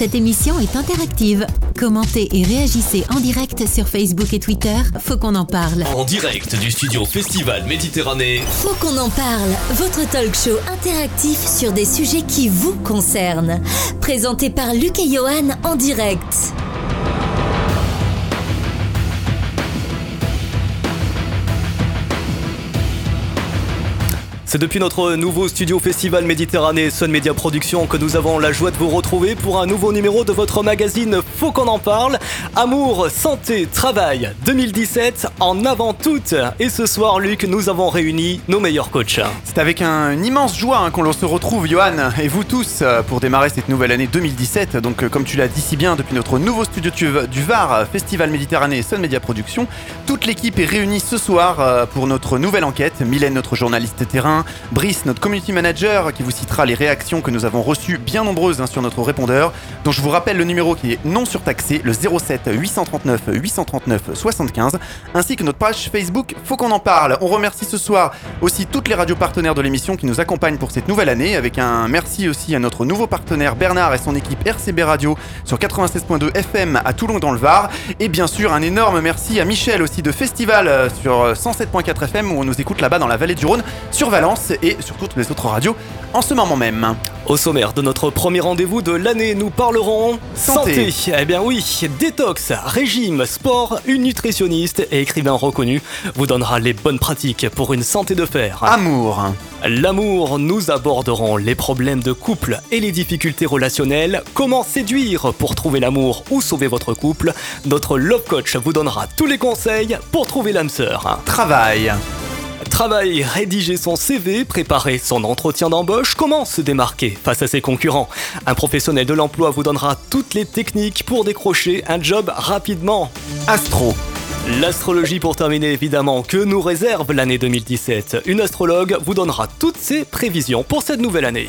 Cette émission est interactive. Commentez et réagissez en direct sur Facebook et Twitter. Faut qu'on en parle. En direct du studio Festival Méditerranée. Faut qu'on en parle. Votre talk show interactif sur des sujets qui vous concernent. Présenté par Luc et Johan en direct. C'est depuis notre nouveau studio Festival Méditerranée Sun Media Production que nous avons la joie de vous retrouver pour un nouveau numéro de votre magazine Faut qu'on en parle. Amour, santé, travail 2017 en avant toute. Et ce soir, Luc, nous avons réuni nos meilleurs coachs. C'est avec un, une immense joie hein, qu'on se retrouve, Johan, et vous tous, euh, pour démarrer cette nouvelle année 2017. Donc, euh, comme tu l'as dit si bien, depuis notre nouveau studio du Var, Festival Méditerranée Sun Media Production, toute l'équipe est réunie ce soir euh, pour notre nouvelle enquête. Mylène, notre journaliste terrain, Brice, notre community manager, qui vous citera les réactions que nous avons reçues, bien nombreuses hein, sur notre répondeur, dont je vous rappelle le numéro qui est non surtaxé, le 07 839 839 75, ainsi que notre page Facebook Faut qu'on en parle. On remercie ce soir aussi toutes les radios partenaires de l'émission qui nous accompagnent pour cette nouvelle année, avec un merci aussi à notre nouveau partenaire Bernard et son équipe RCB Radio sur 96.2 FM à Toulon dans le Var, et bien sûr un énorme merci à Michel aussi de Festival euh, sur 107.4 FM où on nous écoute là-bas dans la vallée du Rhône sur Valence et sur toutes les autres radios en ce moment même. Au sommaire de notre premier rendez-vous de l'année, nous parlerons santé. Eh bien oui, détox, régime, sport, une nutritionniste et écrivain reconnu vous donnera les bonnes pratiques pour une santé de fer. Amour. L'amour, nous aborderons les problèmes de couple et les difficultés relationnelles, comment séduire pour trouver l'amour ou sauver votre couple? Notre love coach vous donnera tous les conseils pour trouver l'âme sœur. Travail. Travail, rédiger son CV, préparer son entretien d'embauche, comment se démarquer face à ses concurrents? Un professionnel de l'emploi vous donnera toutes les techniques pour décrocher un job rapidement. Astro. L'astrologie pour terminer évidemment, que nous réserve l'année 2017 Une astrologue vous donnera toutes ses prévisions pour cette nouvelle année.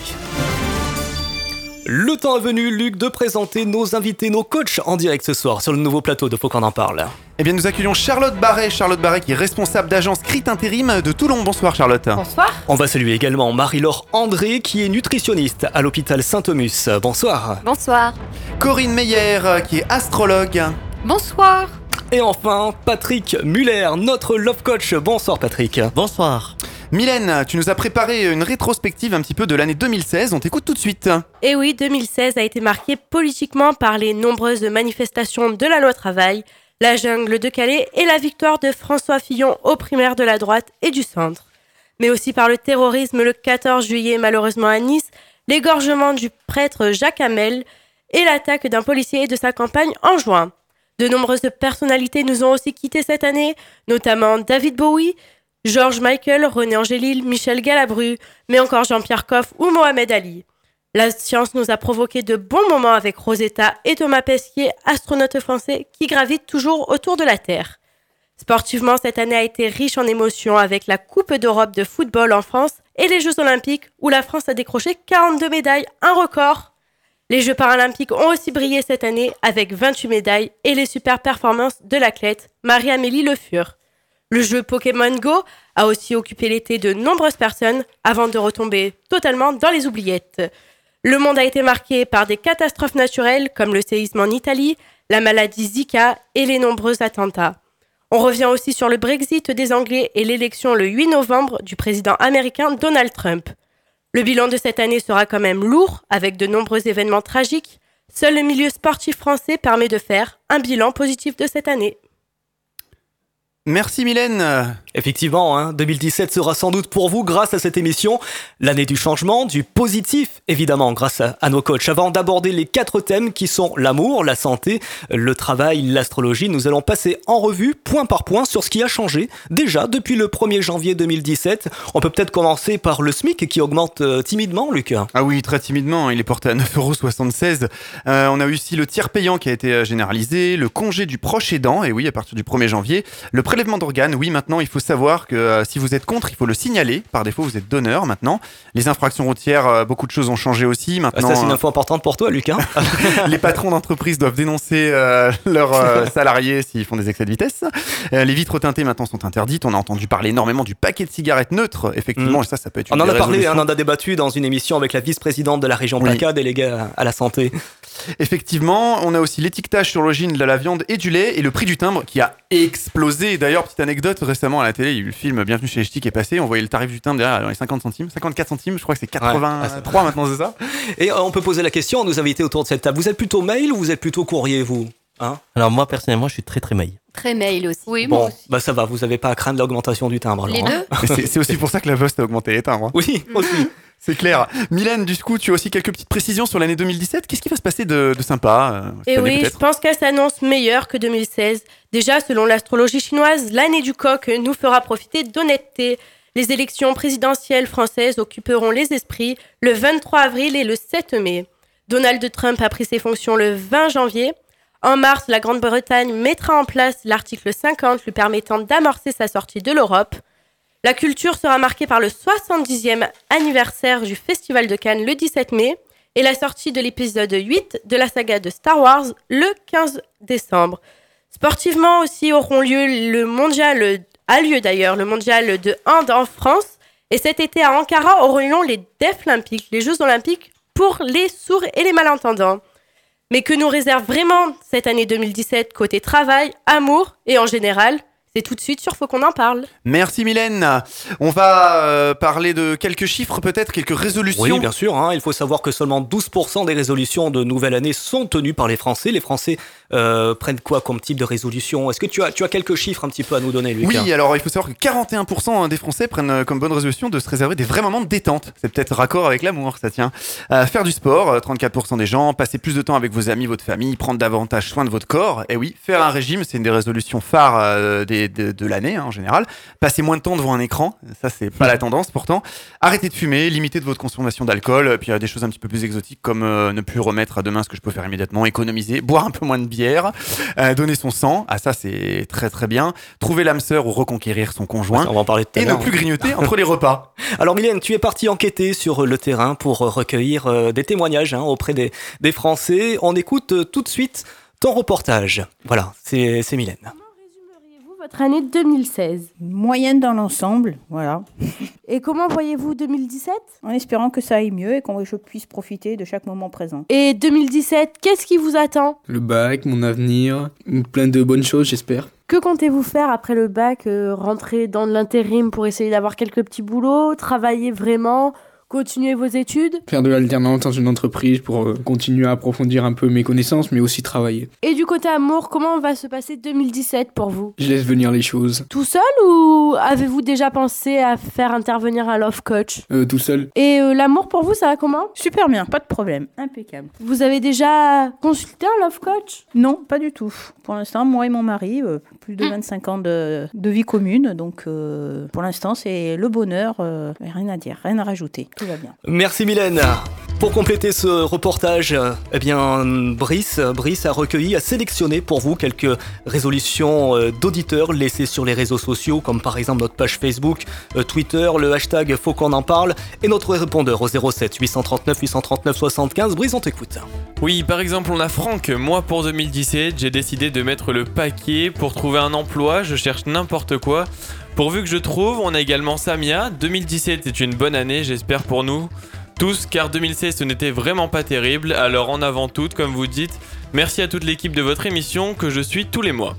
Le temps est venu, Luc, de présenter nos invités, nos coachs en direct ce soir sur le nouveau plateau de Faut qu'on en parle. Eh bien, nous accueillons Charlotte Barret. Charlotte Barret qui est responsable d'agence Crit Intérim de Toulon. Bonsoir, Charlotte. Bonsoir. On va saluer également Marie-Laure André qui est nutritionniste à l'hôpital Saint-Thomas. Bonsoir. Bonsoir. Corinne Meyer qui est astrologue. Bonsoir. Et enfin, Patrick Muller, notre love coach. Bonsoir, Patrick. Bonsoir. Mylène, tu nous as préparé une rétrospective un petit peu de l'année 2016. On t'écoute tout de suite. Et eh oui, 2016 a été marqué politiquement par les nombreuses manifestations de la loi travail, la jungle de Calais et la victoire de François Fillon aux primaires de la droite et du centre. Mais aussi par le terrorisme le 14 juillet malheureusement à Nice, l'égorgement du prêtre Jacques Hamel et l'attaque d'un policier de sa campagne en juin. De nombreuses personnalités nous ont aussi quittés cette année, notamment David Bowie, George Michael, René Angélil, Michel Galabru, mais encore Jean-Pierre Coff ou Mohamed Ali. La science nous a provoqué de bons moments avec Rosetta et Thomas Pesquier, astronautes français qui gravitent toujours autour de la Terre. Sportivement, cette année a été riche en émotions avec la Coupe d'Europe de football en France et les Jeux olympiques où la France a décroché 42 médailles, un record. Les Jeux paralympiques ont aussi brillé cette année avec 28 médailles et les super performances de l'athlète Marie-Amélie Le Fur. Le jeu Pokémon Go a aussi occupé l'été de nombreuses personnes avant de retomber totalement dans les oubliettes. Le monde a été marqué par des catastrophes naturelles comme le séisme en Italie, la maladie Zika et les nombreux attentats. On revient aussi sur le Brexit des Anglais et l'élection le 8 novembre du président américain Donald Trump. Le bilan de cette année sera quand même lourd, avec de nombreux événements tragiques. Seul le milieu sportif français permet de faire un bilan positif de cette année. Merci Mylène. Effectivement, hein, 2017 sera sans doute pour vous, grâce à cette émission, l'année du changement, du positif, évidemment, grâce à, nos coachs. Avant d'aborder les quatre thèmes qui sont l'amour, la santé, le travail, l'astrologie, nous allons passer en revue, point par point, sur ce qui a changé déjà depuis le 1er janvier 2017. On peut peut-être commencer par le SMIC qui augmente euh, timidement, Lucas. Ah oui, très timidement, il est porté à 9,76€. Euh, on a eu aussi le tiers payant qui a été euh, généralisé, le congé du proche aidant, et oui, à partir du 1er janvier, le prélèvement d'organes, oui, maintenant il faut savoir que euh, si vous êtes contre, il faut le signaler. Par défaut, vous êtes donneur maintenant. Les infractions routières, euh, beaucoup de choses ont changé aussi. Maintenant, ça, c'est une info importante pour toi, Lucas. les patrons d'entreprise doivent dénoncer euh, leurs salariés s'ils font des excès de vitesse. les vitres teintées maintenant sont interdites. On a entendu parler énormément du paquet de cigarettes neutres, effectivement. Mm. Et ça, ça peut être une On en a parlé, on en a débattu dans une émission avec la vice-présidente de la région PACA, déléguée à la santé. Effectivement, on a aussi l'étiquetage sur l'origine de la viande et du lait et le prix du timbre qui a explosé. D'ailleurs, petite anecdote, récemment à la télé, il y a eu le film Bienvenue chez les Ch'tis qui est passé. On voyait le tarif du timbre derrière dans les 50 centimes, 54 centimes, je crois que c'est 83 maintenant, c'est ça Et euh, on peut poser la question, nous inviter autour de cette table. Vous êtes plutôt mail ou vous êtes plutôt courrier, vous? Hein? Alors moi, personnellement, je suis très très mail. Très mail aussi. Oui, Bon, moi aussi. bah ça va, vous n'avez pas à craindre l'augmentation du timbre. alors, Les deux c'est- aussi pour ça que la Poste a augmenté les timbres. hein. Oui, aussi. C'est clair. Mylène, du coup, tu as aussi quelques petites précisions sur l'année 2017. Qu'est-ce qui va se passer de, de sympa euh, Et année, oui, je pense qu'elle s'annonce meilleure que 2016. Déjà, selon l'astrologie chinoise, l'année du coq nous fera profiter d'honnêteté. Les élections présidentielles françaises occuperont les esprits le 23 avril et le 7 mai. Donald Trump a pris ses fonctions le 20 janvier. En mars, la Grande-Bretagne mettra en place l'article 50 lui permettant d'amorcer sa sortie de l'Europe. La culture sera marquée par le 70e anniversaire du Festival de Cannes le 17 mai et la sortie de l'épisode 8 de la saga de Star Wars le 15 décembre. Sportivement aussi auront lieu le mondial, a lieu d'ailleurs le mondial de hand en France et cet été à Ankara auront lieu les Deaflympiques, les Jeux olympiques pour les sourds et les malentendants. Mais que nous réserve vraiment cette année 2017 côté travail, amour et en général C'est tout de suite sur Faut qu'on en parle. Merci Mylène. On va euh, parler de quelques chiffres, peut-être quelques résolutions. Oui, bien sûr. hein. il faut savoir que seulement 12% des résolutions de nouvelle année sont tenues par les Français. Les Français euh, prennent quoi comme type de résolution? Est-ce que tu as, tu as quelques chiffres un petit peu à nous donner, Lucas? Oui, alors il faut savoir que 41% des Français prennent euh, comme bonne résolution de se réserver des vrais moments de détente. C'est peut-être raccord avec l'amour, ça tient. Euh, faire du sport, euh, 34% des gens. Passer plus de temps avec vos amis, votre famille. Prendre davantage soin de votre corps. Et oui, faire un régime, c'est une des résolutions phares euh, des- de, de l'année hein, en général. Passer moins de temps devant un écran, ça c'est pas la tendance pourtant. Arrêter de fumer, limiter de votre consommation d'alcool. Puis il y a des choses un petit peu plus exotiques comme euh, ne plus remettre à demain ce que je peux faire immédiatement, économiser, boire un peu moins de bière, euh, donner son sang. Ah ça c'est très très bien. Trouver l'âme sœur ou reconquérir son conjoint. On va en parler tout à Et ne plus grignoter entre les repas. Alors Mylène, tu es parti enquêter sur le terrain pour euh, recueillir euh, des témoignages hein, auprès des, des Français. On écoute euh, tout de suite ton reportage. Voilà, c'est Mylène. Votre année 2016 Moyenne dans l'ensemble, voilà. Et comment voyez-vous 2017 En espérant que ça aille mieux et que je puisse profiter de chaque moment présent. Et 2017, qu'est-ce qui vous attend? Le bac, mon avenir, plein de bonnes choses, j'espère. Que comptez-vous faire après le bac euh, Rentrer dans l'intérim pour essayer d'avoir quelques petits boulots Travailler vraiment? Continuer vos études Faire de l'alternance dans une entreprise pour euh, continuer à approfondir un peu mes connaissances, mais aussi travailler. Et du côté amour, comment va se passer 2017 pour vous? Je laisse venir les choses. Tout seul ou avez-vous déjà pensé à faire intervenir un love coach? Euh, tout seul. Et euh, l'amour pour vous, ça va comment? Super bien, pas de problème, impeccable. Vous avez déjà consulté un love coach? Non, pas du tout. Pour l'instant, moi et mon mari, euh, plus de 25 ans de, de vie commune, donc euh, pour l'instant, c'est le bonheur, euh, rien à dire, rien à rajouter, tout va bien. Merci Mylène. Pour compléter ce reportage, eh bien Brice, Brice a recueilli, a sélectionné pour vous quelques résolutions euh, d'auditeurs laissées sur les réseaux sociaux, comme par exemple notre page Facebook, euh, Twitter, le hashtag Faut qu'on en parle, et notre répondeur au 07 839 839 75. Brice, on t'écoute. Oui, par exemple, on a Franck. Moi, pour 2017, j'ai décidé de mettre le paquet pour trouver un emploi. Je cherche n'importe quoi. Pourvu que je trouve, on a également Samia. 2017 est une bonne année, j'espère pour nous tous, car 2016 ce n'était vraiment pas terrible. Alors en avant toutes, comme vous dites, merci à toute l'équipe de votre émission que je suis tous les mois.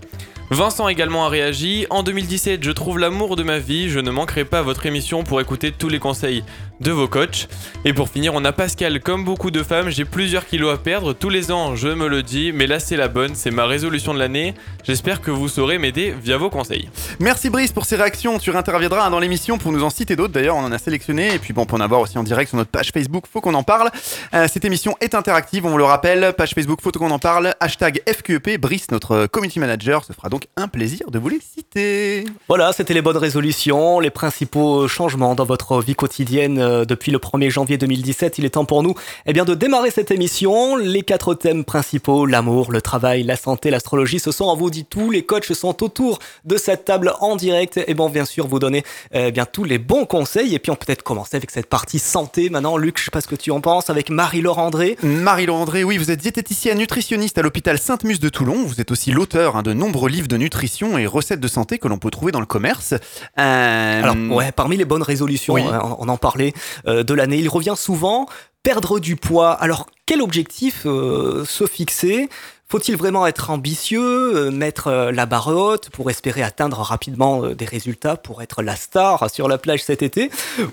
Vincent également a réagi. En 2017, je trouve l'amour de ma vie. Je ne manquerai pas votre émission pour écouter tous les conseils de vos coachs. Et pour finir, on a Pascal. Comme beaucoup de femmes, j'ai plusieurs kilos à perdre. Tous les ans, je me le dis. Mais là, c'est la bonne. C'est ma résolution de l'année. J'espère que vous saurez m'aider via vos conseils. Merci Brice pour ces réactions. Tu réinterviendras hein, dans l'émission pour nous en citer d'autres. D'ailleurs, on en a sélectionné. Et puis bon, pour en avoir aussi en direct sur notre page Facebook, faut qu'on en parle. Euh, cette émission est interactive, on vous le rappelle. Page Facebook, faut qu'on en parle. Hashtag FQEP. Brice, notre community manager, se fera donc un plaisir de vous les citer. Voilà, c'était les bonnes résolutions, les principaux changements dans votre vie quotidienne euh, depuis le 1er janvier 2017. Il est temps pour nous eh bien, de démarrer cette émission. Les quatre thèmes principaux, l'amour, le travail, la santé, l'astrologie, ce sont, on vous dit tout, les coachs sont autour de cette table en direct et bon, bien sûr, vous donner eh bien, tous les bons conseils. Et puis on peut peut-être commencer avec cette partie santé maintenant. Luc, je sais pas ce que tu en penses, avec Marie-Laure André. Marie-Laure André, oui, vous êtes diététicienne nutritionniste à l'hôpital Sainte-Muse de Toulon. Vous êtes aussi l'auteur hein, de nombreux livres de nutrition et recettes de santé que l'on peut trouver dans le commerce. Euh, Alors, ouais, parmi les bonnes résolutions, Oui. hein, on en parlait de l'année, il revient souvent perdre du poids. Alors, quel objectif euh, se fixer? Faut-il vraiment être ambitieux, euh, mettre euh, la barre haute pour espérer atteindre rapidement euh, des résultats, pour être la star sur la plage cet été?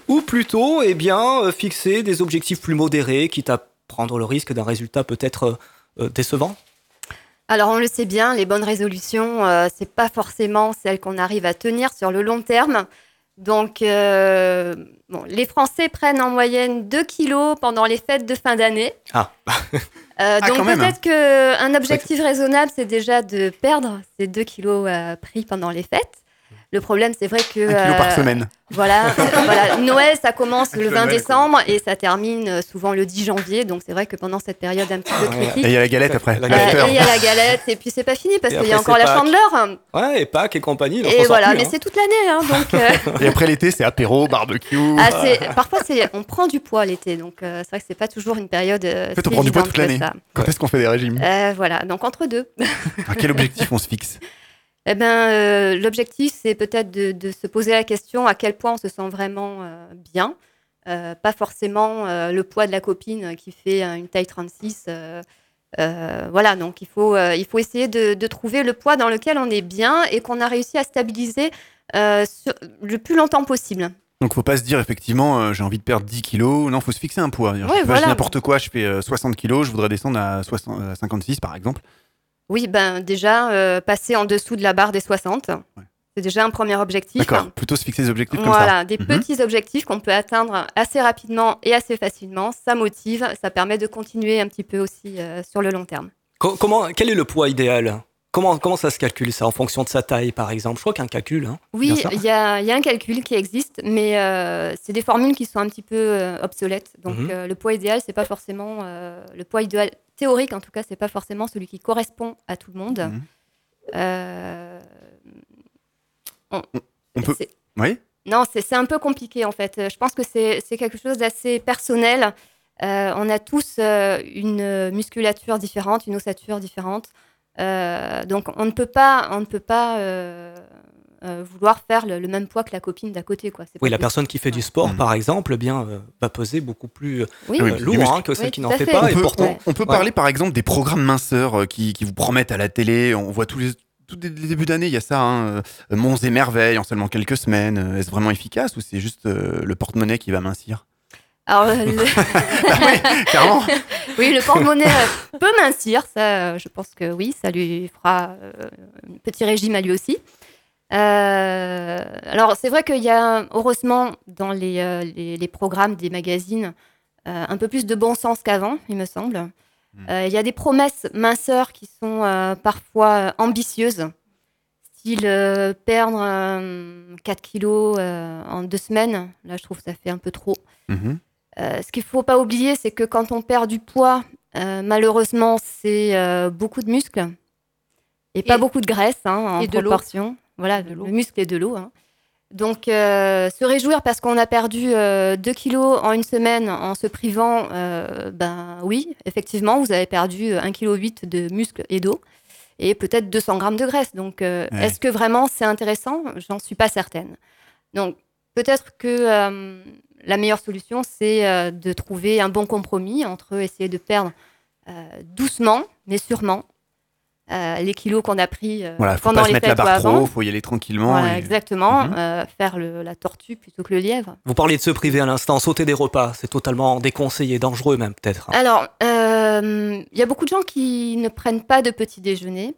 Ou plutôt, eh bien, euh, fixer des objectifs plus modérés, quitte à prendre le risque d'un résultat peut-être euh, décevant? Alors, on le sait bien, les bonnes résolutions, euh, c'est pas forcément celles qu'on arrive à tenir sur le long terme. Donc, euh, bon, les Français prennent en moyenne 2 kilos pendant les fêtes de fin d'année. Ah, Euh, Ah, donc peut-être qu'un objectif raisonnable, c'est déjà de perdre ces 2 kilos euh, pris pendant les fêtes. Le problème, c'est vrai que... Un kilo par euh, semaine. Voilà, voilà, Noël, ça commence le Avec le 20 Noël, décembre et ça termine euh, souvent le 10 janvier. Donc c'est vrai que pendant cette période un petit peu critique, Et il y a la galette après. La euh, galette. et il y a la galette et puis c'est pas fini parce qu'il y a encore la chandeleur. ouais, et Pâques et compagnie. Et voilà, plus, mais hein. c'est toute l'année. hein, donc euh, Et après l'été, c'est apéro, barbecue. ah, parfois on prend du poids l'été. Donc euh, c'est vrai que c'est pas toujours une période. En fait, on prend du poids toute l'année. Quand est-ce qu'on fait des régimes? Euh, voilà, donc entre deux. À quel objectif on se fixe? Eh ben, euh, l'objectif, c'est peut-être de, de se poser la question à quel point on se sent vraiment euh, bien. Euh, pas forcément le poids de la copine qui fait une taille 36. euh, euh, voilà, donc il faut, il faut essayer de, de trouver le poids dans lequel on est bien et qu'on a réussi à stabiliser sur- le plus longtemps possible. Donc faut pas se dire effectivement euh, j'ai envie de perdre 10 kilos. Non, faut se fixer un poids. Je Ouais, voilà. n'importe quoi, je fais euh, 60 kilos, je voudrais descendre à, 60 à 56 par exemple. Oui, ben déjà, euh, passer en dessous de la barre des 60, c'est déjà un premier objectif. D'accord, plutôt se fixer des objectifs comme ça. Voilà, des Mhm. petits objectifs qu'on peut atteindre assez rapidement et assez facilement. Ça motive, ça permet de continuer un petit peu aussi euh, sur le long terme. Co- comment, quel est le poids idéal? Comment, comment ça se calcule ça En fonction de sa taille, par exemple? Je crois qu'il y a un calcul. Hein, Oui, il y a, il y a un calcul qui existe, mais euh, c'est des formules qui sont un petit peu euh, obsolètes. Donc Mhm. euh, le poids idéal, c'est pas forcément euh, le poids idéal théorique, en tout cas, c'est pas forcément celui qui correspond à tout le monde. Mhm. Euh, on- On peut. Oui. Non, c'est un peu compliqué en fait. Je pense que c'est quelque chose d'assez personnel. Euh, on a tous euh, une musculature différente, une ossature différente. Donc on ne peut pas, on ne peut pas euh, vouloir faire le, le même poids que la copine d'à côté. Quoi. Oui, la possible. personne qui fait du sport, Mhm. par exemple, eh bien, euh, va peser beaucoup plus euh, Oui, Ah euh, lourd hein, que celle Oui, qui n'en fait fait. pas. on et peut, pourtant, on- on peut Ouais. parler par exemple des programmes minceurs euh, qui, qui vous promettent à la télé. On voit tous les, tous les débuts d'année, il y a ça, hein, euh, Monts et merveilles en seulement quelques semaines. Euh, Est-ce vraiment efficace ou c'est juste euh, le porte-monnaie qui va mincir? Alors, le- oui, oui, le porte-monnaie peut mincir. Ça, je pense que oui, ça lui fera un petit régime à lui aussi. Euh, alors, c'est vrai qu'il y a, heureusement, dans les, euh, les, les programmes des magazines, euh, un peu plus de bon sens qu'avant, il me semble. Euh, Il y a des promesses minceurs qui sont euh, parfois ambitieuses, style euh, perdre euh, 4 kilos euh, en deux semaines. Là, je trouve que ça fait un peu trop. Mhm. Euh, ce qu'il ne faut pas oublier, c'est que quand on perd du poids, euh, malheureusement, c'est euh, beaucoup de muscles et, pas beaucoup de graisse hein, en et de proportion. Voilà, De le muscle et de l'eau. hein. Donc, euh, se réjouir parce qu'on a perdu 2 kilos en une semaine en se privant, euh, ben oui, effectivement, vous avez perdu 1,8 kg de muscle et d'eau et peut-être 200 grammes de graisse. Donc, euh, Ouais. est-ce que vraiment c'est intéressant? J'en suis pas certaine. Donc, peut-être que euh, la meilleure solution, c'est euh, de trouver un bon compromis entre essayer de perdre euh, doucement, mais sûrement, euh, les kilos qu'on a pris euh, Voilà, faut pendant pas se les mettre la barre trop, faut y aller tranquillement. Voilà, et- exactement. Mhm. euh, faire le- la tortue plutôt que le lièvre. Vous parliez de se priver à l'instant, sauter des repas, c'est totalement déconseillé, dangereux même peut-être. hein. Alors, euh, il y a beaucoup de gens qui ne prennent pas de petit déjeuner.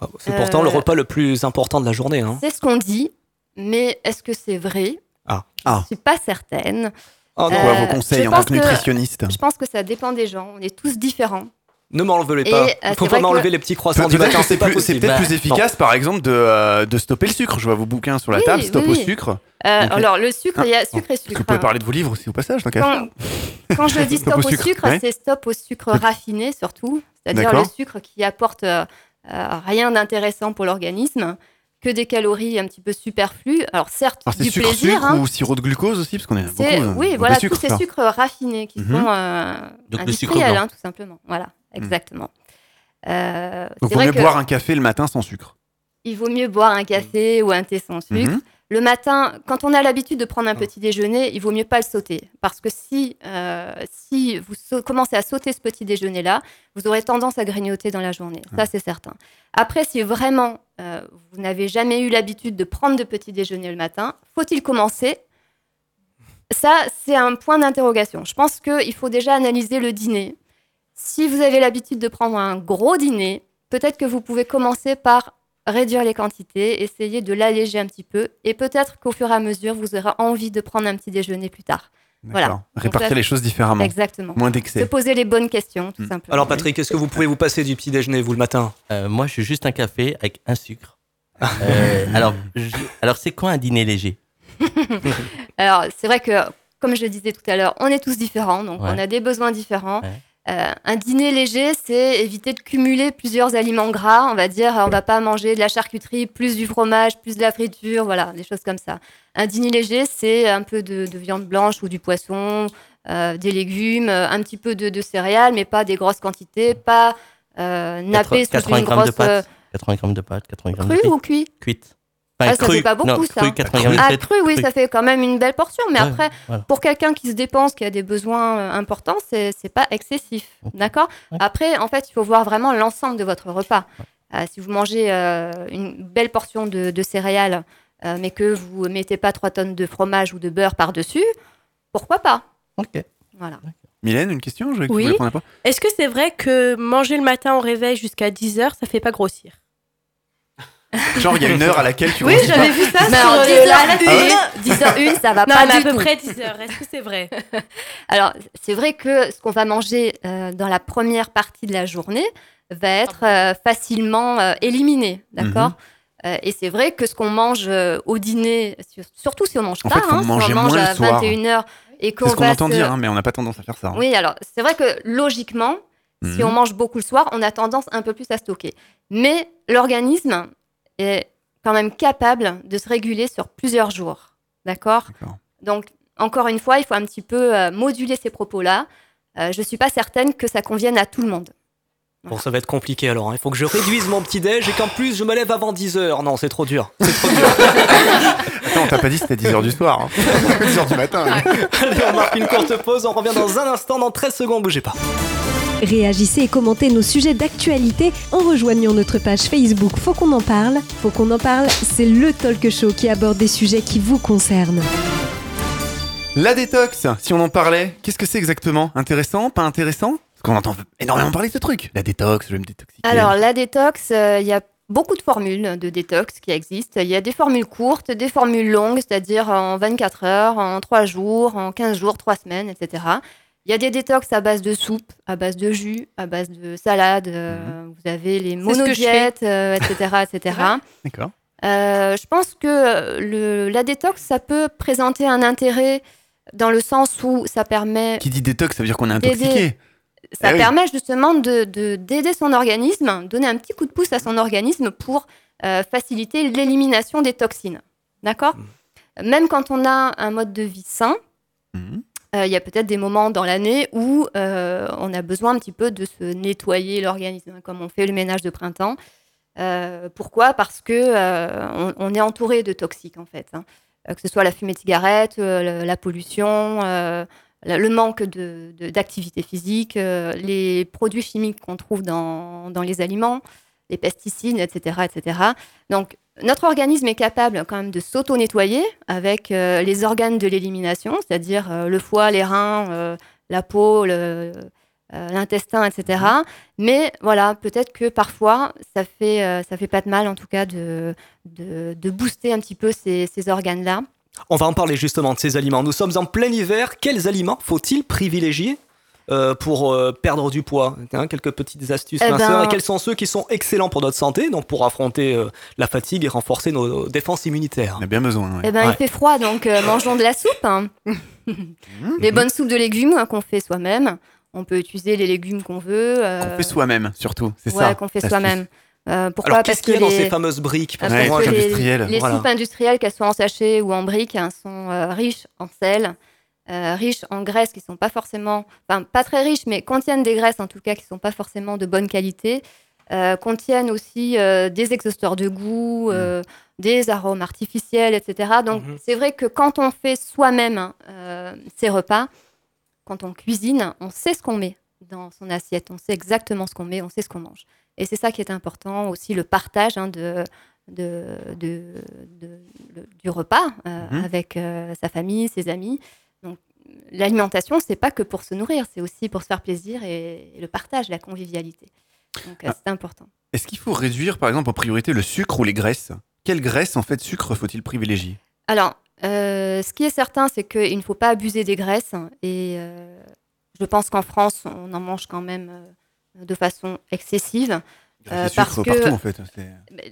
Ah, C'est pourtant euh, le repas le plus important de la journée. Hein. C'est ce qu'on dit, mais est-ce que c'est vrai? Ah. Je Ah. ne suis pas certaine. Oh non, Euh, vos conseils je en tant que- nutritionniste? Je pense que ça dépend des gens. On est tous différents. Ne m'enlevez pas. euh, Il faut pas m'enlever que- les petits croissants du matin, c'est c'est pas plus, c'est possible. peut-être Bah, plus efficace, par exemple, de, euh, de stopper le sucre. Je vois vos bouquins sur la Oui, table, oui, stop au sucre. Euh. Alors, le sucre, il y a Ah, sucre et sucre. vous pouvez hein. parler de vos livres aussi au passage. Quand, quand je dis Stop stop au sucre, sucre, ouais. c'est stop au sucre raffiné surtout, c'est-à-dire le sucre qui apporte rien d'intéressant pour l'organisme, que des calories un petit peu superflues. Alors certes, Alors, c'est du sucre, plaisir. sucre hein. ou sirop de glucose aussi Parce qu'on est C'est- beaucoup. oui, voilà, sucre, tous ces ça. sucres raffinés qui Mhm. sont euh, Donc, le sucre industriels, blanc. hein, tout simplement. Voilà, Mhm. exactement. Euh, Donc, c'est vaut mieux que boire un café le matin sans sucre. il vaut mieux boire un café ou un thé sans sucre. Mhm. le matin, quand on a l'habitude de prendre un petit déjeuner, il vaut mieux pas le sauter. Parce que si, euh, si vous commencez à sauter ce petit déjeuner-là, vous aurez tendance à grignoter dans la journée. Ça, c'est certain. Après, si vraiment euh, vous n'avez jamais eu l'habitude de prendre de petit déjeuner le matin, faut-il commencer? Ça, c'est un point d'interrogation. Je pense qu'il faut déjà analyser le dîner. Si vous avez l'habitude de prendre un gros dîner, peut-être que vous pouvez commencer par réduire les quantités, essayer de l'alléger un petit peu, et peut-être qu'au fur et à mesure, vous aurez envie de prendre un petit déjeuner plus tard. Voilà. Répartir Donc, les choses différemment. Exactement. Moins Se d'excès. poser les bonnes questions, tout Mm. simplement. Alors Patrick, est-ce que vous pouvez vous passer du petit déjeuner, vous, le matin? Euh, moi, je suis juste un café avec un sucre. Euh, alors, je- alors c'est quoi un dîner léger? Alors, c'est vrai que, comme je le disais tout à l'heure, on est tous différents, donc Ouais. on a des besoins différents. Ouais. Euh, un dîner léger, c'est éviter de cumuler plusieurs aliments gras. On va dire, on va pas manger de la charcuterie, plus du fromage, plus de la friture, voilà, des choses comme ça. Un dîner léger, c'est un peu de, de viande blanche ou du poisson, euh, des légumes, euh, un petit peu de, de céréales, mais pas des grosses quantités, pas euh, napper sous 80 une grammes de grosse euh, pâtes. 80 grammes de pâtes, 80 grammes de ou cuit. Cuite. Ah, ça fait pas beaucoup, non, ça. Cru, 80 grammes de Ah, cru, oui, ça fait quand même une belle portion. Mais Ouais, après, voilà. pour quelqu'un qui se dépense, qui a des besoins euh, importants, c'est c'est pas excessif. D'accord? Après, en fait, il faut voir vraiment l'ensemble de votre repas. Euh, si vous mangez euh, une belle portion de, de céréales, euh, mais que vous mettez pas 3 tonnes de fromage ou de beurre par-dessus, pourquoi pas? Ok. Voilà. Mylène, une question? Je Oui. Est-ce que c'est vrai que manger le matin au réveil jusqu'à 10h, ça fait pas grossir? Genre, il y a une heure à laquelle tu Oui, j'avais vu ça Mais sur alors, euh, 10 la- heures la une, télé. 10 heures une, ça va Non, pas mais à du peu tout. près 10 heures. Est-ce que c'est vrai? Alors, c'est vrai que ce qu'on va manger euh, dans la première partie de la journée va être euh, facilement euh, éliminé, d'accord? Mhm. Euh, Et c'est vrai que ce qu'on mange euh, au dîner, sur- surtout si on mange En pas, fait, hein, si on mange moins le à soir. 21h et qu'on C'est ce qu'on entend se- dire, hein, mais on n'a pas tendance à faire ça. hein. Oui, alors c'est vrai que logiquement, si Mhm. on mange beaucoup le soir, on a tendance un peu plus à stocker. Mais l'organisme est quand même capable de se réguler sur plusieurs jours. D'accord? Donc, encore une fois, il faut un petit peu euh, moduler ces propos-là. Euh, je ne suis pas certaine que ça convienne à tout le monde. Bon, ça va être compliqué alors. hein. Il faut que je réduise mon petit déj et qu'en plus je me lève avant 10h. Non, c'est trop dur. C'est trop dur. Attends, on t'a pas dit que c'était 10h du soir. hein. 10h du matin. Allez, on marque une courte pause. On revient dans un instant, dans 13 secondes. Bougez pas. Réagissez et commentez nos sujets d'actualité en rejoignant notre page Facebook Faut qu'on en parle. Faut qu'on en parle, c'est le talk show qui aborde des sujets qui vous concernent. La détox, si on en parlait, qu'est-ce que c'est exactement? Intéressant Pas intéressant? Parce qu'on entend énormément parler de ce truc. La détox, je vais me détoxiquer. Alors, la détox, euh, il y a beaucoup de formules de détox qui existent. Il y a des formules courtes, des formules longues, c'est-à-dire en 24 heures, en 3 jours, en 15 jours, 3 semaines, etc. Il y a des détox à base de soupe, à base de jus, à base de salade. euh, Vous avez les monodiètes, euh, etc. etc. D'accord. Euh, je pense que le, la détox, ça peut présenter un intérêt dans le sens où ça permet, Qui dit détox, ça veut dire qu'on est intoxiqué. ça Eh oui. permet justement de de- d'aider son organisme, donner un petit coup de pouce à son organisme pour faciliter l'élimination des toxines. D'accord? Même quand on a un mode de vie sain, Mhm. Euh, il y a peut-être des moments dans l'année où euh, on a besoin un petit peu de se nettoyer l'organisme, comme on fait le ménage de printemps. Euh, pourquoi? Parce que on, est entouré de toxiques en fait, hein. Que ce soit la fumée de cigarette, la pollution, le manque de- de- d'activité physique, les produits chimiques qu'on trouve dans, dans les aliments, les pesticides, etc., etc. Donc notre organisme est capable quand même de s'auto-nettoyer avec euh, les organes de l'élimination, c'est-à-dire euh, le foie, les reins, euh, la peau, l'intestin, etc. Mais voilà, peut-être que parfois, ça fait, ça fait pas de mal, en tout cas, de, de, de booster un petit peu ces, ces organes-là. On va en parler justement de ces aliments. Nous sommes en plein hiver. Quels aliments faut-il privilégier euh, pour euh, perdre du poids Hein, Quelques petites astuces, Eh ben- Et quels sont ceux qui sont excellents pour notre santé, donc pour affronter euh, la fatigue et renforcer nos défenses immunitaires? On a bien besoin. ouais. Eh ben, Ouais. il fait froid, donc euh, mangeons de la soupe. hein. Les bonnes soupes de légumes hein, qu'on fait soi-même. On peut utiliser les légumes qu'on veut. euh, Qu'on fait soi-même, surtout. C'est ouais, ça. qu'on fait soi-même. Euh, pourquoi? Alors, Parce qu'est-ce qu'il y a que dans les- ces fameuses briques? Parce que Ouais, les, industrielles, les voilà. soupes industrielles, qu'elles soient en sachet ou en briques, hein, sont euh, riches en sel, euh, riches en graisses qui sont pas forcément, enfin pas très riches, mais contiennent des graisses en tout cas qui sont pas forcément de bonne qualité, euh, contiennent aussi euh, des exhausteurs de goût, euh, des arômes artificiels, etc. Donc Mhm. c'est vrai que quand on fait soi-même ses repas, quand on cuisine, on sait ce qu'on met dans son assiette, on sait exactement ce qu'on met, on sait ce qu'on mange. Et c'est ça qui est important, aussi le partage hein, de, de, de- du repas euh, Mhm. avec euh, sa famille, ses amis. L'alimentation, c'est pas que pour se nourrir, c'est aussi pour se faire plaisir et, et le partage, la convivialité. Donc euh, Ah. c'est important. Est-ce qu'il faut réduire, par exemple, en priorité le sucre ou les graisses? Quelle graisse, en fait, sucre faut-il privilégier? Alors, euh, ce qui est certain, c'est qu'il ne faut pas abuser des graisses. Et euh, je pense qu'en France, on en mange quand même euh, de façon excessive. Euh, parce que partout, en fait.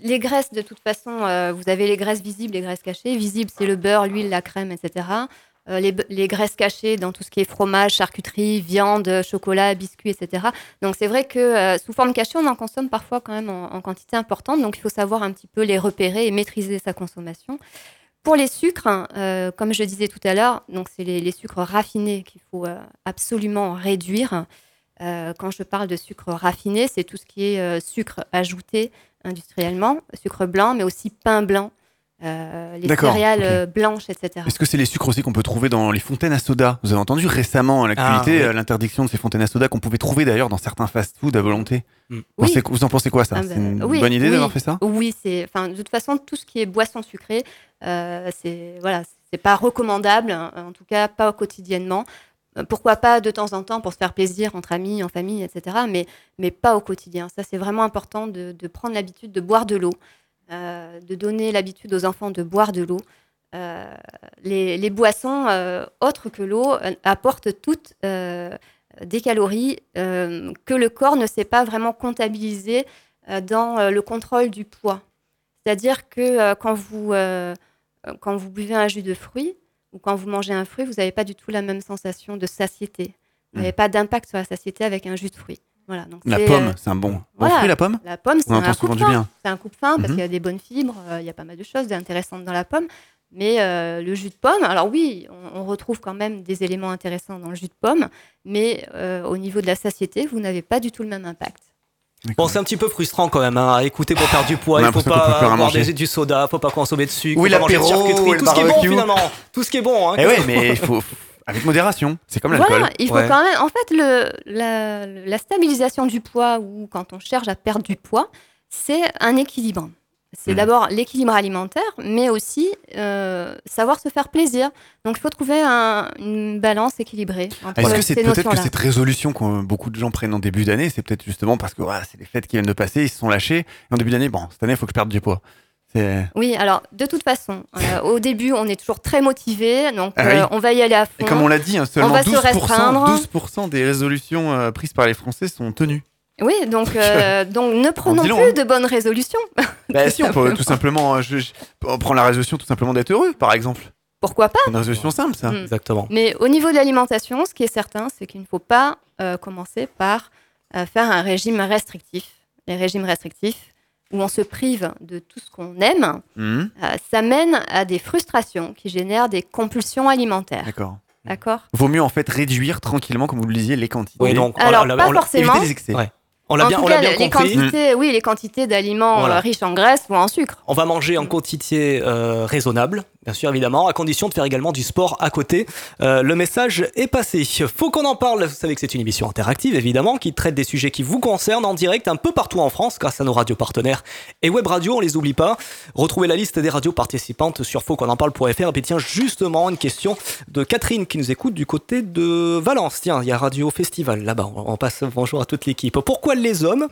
les graisses, de toute façon, euh, vous avez les graisses visibles, les graisses cachées. Visibles, c'est le beurre, l'huile, la crème, etc. Euh, les, graisses cachées dans tout ce qui est fromage, charcuterie, viande, chocolat, biscuits, etc. Donc c'est vrai que euh, sous forme cachée, on en consomme parfois quand même en, quantité importante. Donc il faut savoir un petit peu les repérer et maîtriser sa consommation. Pour les sucres, euh, comme je disais tout à l'heure, donc c'est les, les sucres raffinés qu'il faut absolument réduire. Quand je parle de sucre raffiné, c'est tout ce qui est sucre ajouté industriellement, sucre blanc, mais aussi pain blanc, euh, les céréales euh, blanches, etc. Est-ce que c'est les sucres aussi qu'on peut trouver dans les fontaines à soda Vous avez entendu récemment à l'actualité Ah, oui. euh, l'interdiction de ces fontaines à soda qu'on pouvait trouver d'ailleurs dans certains fast-food à volonté. Mm. Vous en pensez quoi ça Ah C'est bah, une oui, bonne idée oui. d'avoir fait ça Oui, c'est, enfin, de toute façon, tout ce qui est boisson sucrée, euh, c'est voilà, c'est pas recommandable, hein, en tout cas pas quotidiennement. Pourquoi pas de temps en temps pour se faire plaisir entre amis, en famille, etc. Mais, mais pas au quotidien. Ça, c'est vraiment important de, de prendre l'habitude de boire de l'eau, de donner l'habitude aux enfants de boire de l'eau. Euh, les, les boissons euh, autres que l'eau euh, apportent toutes euh, des calories euh, que le corps ne sait pas vraiment comptabiliser euh, dans euh, le contrôle du poids. C'est-à-dire que euh, quand, vous, euh, euh, quand vous buvez un jus de fruits ou quand vous mangez un fruit, vous n'avez pas du tout la même sensation de satiété. Vous n'avez pas d'impact sur la satiété avec un jus de fruits. Voilà, donc. La pomme, euh, c'est un bon, bon voilà, fruit la pomme? La pomme, c'est un souvent du bien. C'est un coupe-fin parce Mhm. qu'il y a des bonnes fibres, euh, il y a pas mal de choses intéressantes dans la pomme. Mais euh, le jus de pomme, alors oui, on, on retrouve quand même des éléments intéressants dans le jus de pomme, mais euh, au niveau de la satiété, vous n'avez pas du tout le même impact. Bon, c'est un petit peu frustrant quand même hein, à écouter pour perdre du poids. Il faut pas boire manger. des- du soda, faut pas consommer de sucre, Oui, faut pas manger de charcuterie, tout ce qui est bon finalement. Tout ce qui est bon. Hein, Eh ouais, mais il faut- avec modération. C'est comme l'alcool. Voilà, il faut Ouais. quand même. En fait, le, la, la stabilisation du poids ou quand on cherche à perdre du poids, c'est un équilibre. C'est Mhm. d'abord l'équilibre alimentaire, mais aussi euh, savoir se faire plaisir. Donc, il faut trouver un- une balance équilibrée Est-ce que c'est ces peut-être que cette résolution que beaucoup de gens prennent en début d'année, c'est peut-être justement parce que voilà, c'est les fêtes qui viennent de passer, ils se sont lâchés. Et en début d'année, bon, cette année, il faut que je perde du poids. Oui, alors de toute façon, euh, au début, on est toujours très motivé, donc Ah euh, on va y aller à fond. Et comme on l'a dit, hein, on seulement va se 12%, restreindre. 12% des résolutions euh, prises par les Français sont tenues. Oui, donc, euh, donc ne prenons plus hein. de bonnes résolutions. Bah, si, on peut tout simplement, je, je- on prend la résolution tout simplement d'être heureux, par exemple. Pourquoi pas? C'est une résolution simple, ça. Mm. Exactement. Mais au niveau de l'alimentation, ce qui est certain, c'est qu'il ne faut pas euh, commencer par euh, faire un régime restrictif. Les régimes restrictifs, où on se prive de tout ce qu'on aime, Mhm. euh, ça mène à des frustrations qui génèrent des compulsions alimentaires. D'accord. D'accord Vaut mieux en fait réduire tranquillement, comme vous le disiez, les quantités. Oui, donc, Alors, on l'a- pas on l'a- forcément. Éviter les excès. Ouais. On l'a en bien, tout on l'a cas, bien les, les compris. quantités, oui, les quantités d'aliments Voilà. euh, riches en graisse ou en sucre. On va manger en quantité euh, raisonnable, bien sûr, évidemment, à condition de faire également du sport à côté. Euh, le message est passé. Faut qu'on en parle. Vous savez que c'est une émission interactive, évidemment, qui traite des sujets qui vous concernent en direct un peu partout en France, grâce à nos radios partenaires et web radio, on les oublie pas. Retrouvez la liste des radios participantes sur faut parle.fr. Et puis tiens, justement, une question de Catherine qui nous écoute du côté de Valence. Tiens, il y a Radio Festival là-bas. On passe bonjour à toute l'équipe. Pourquoi les hommes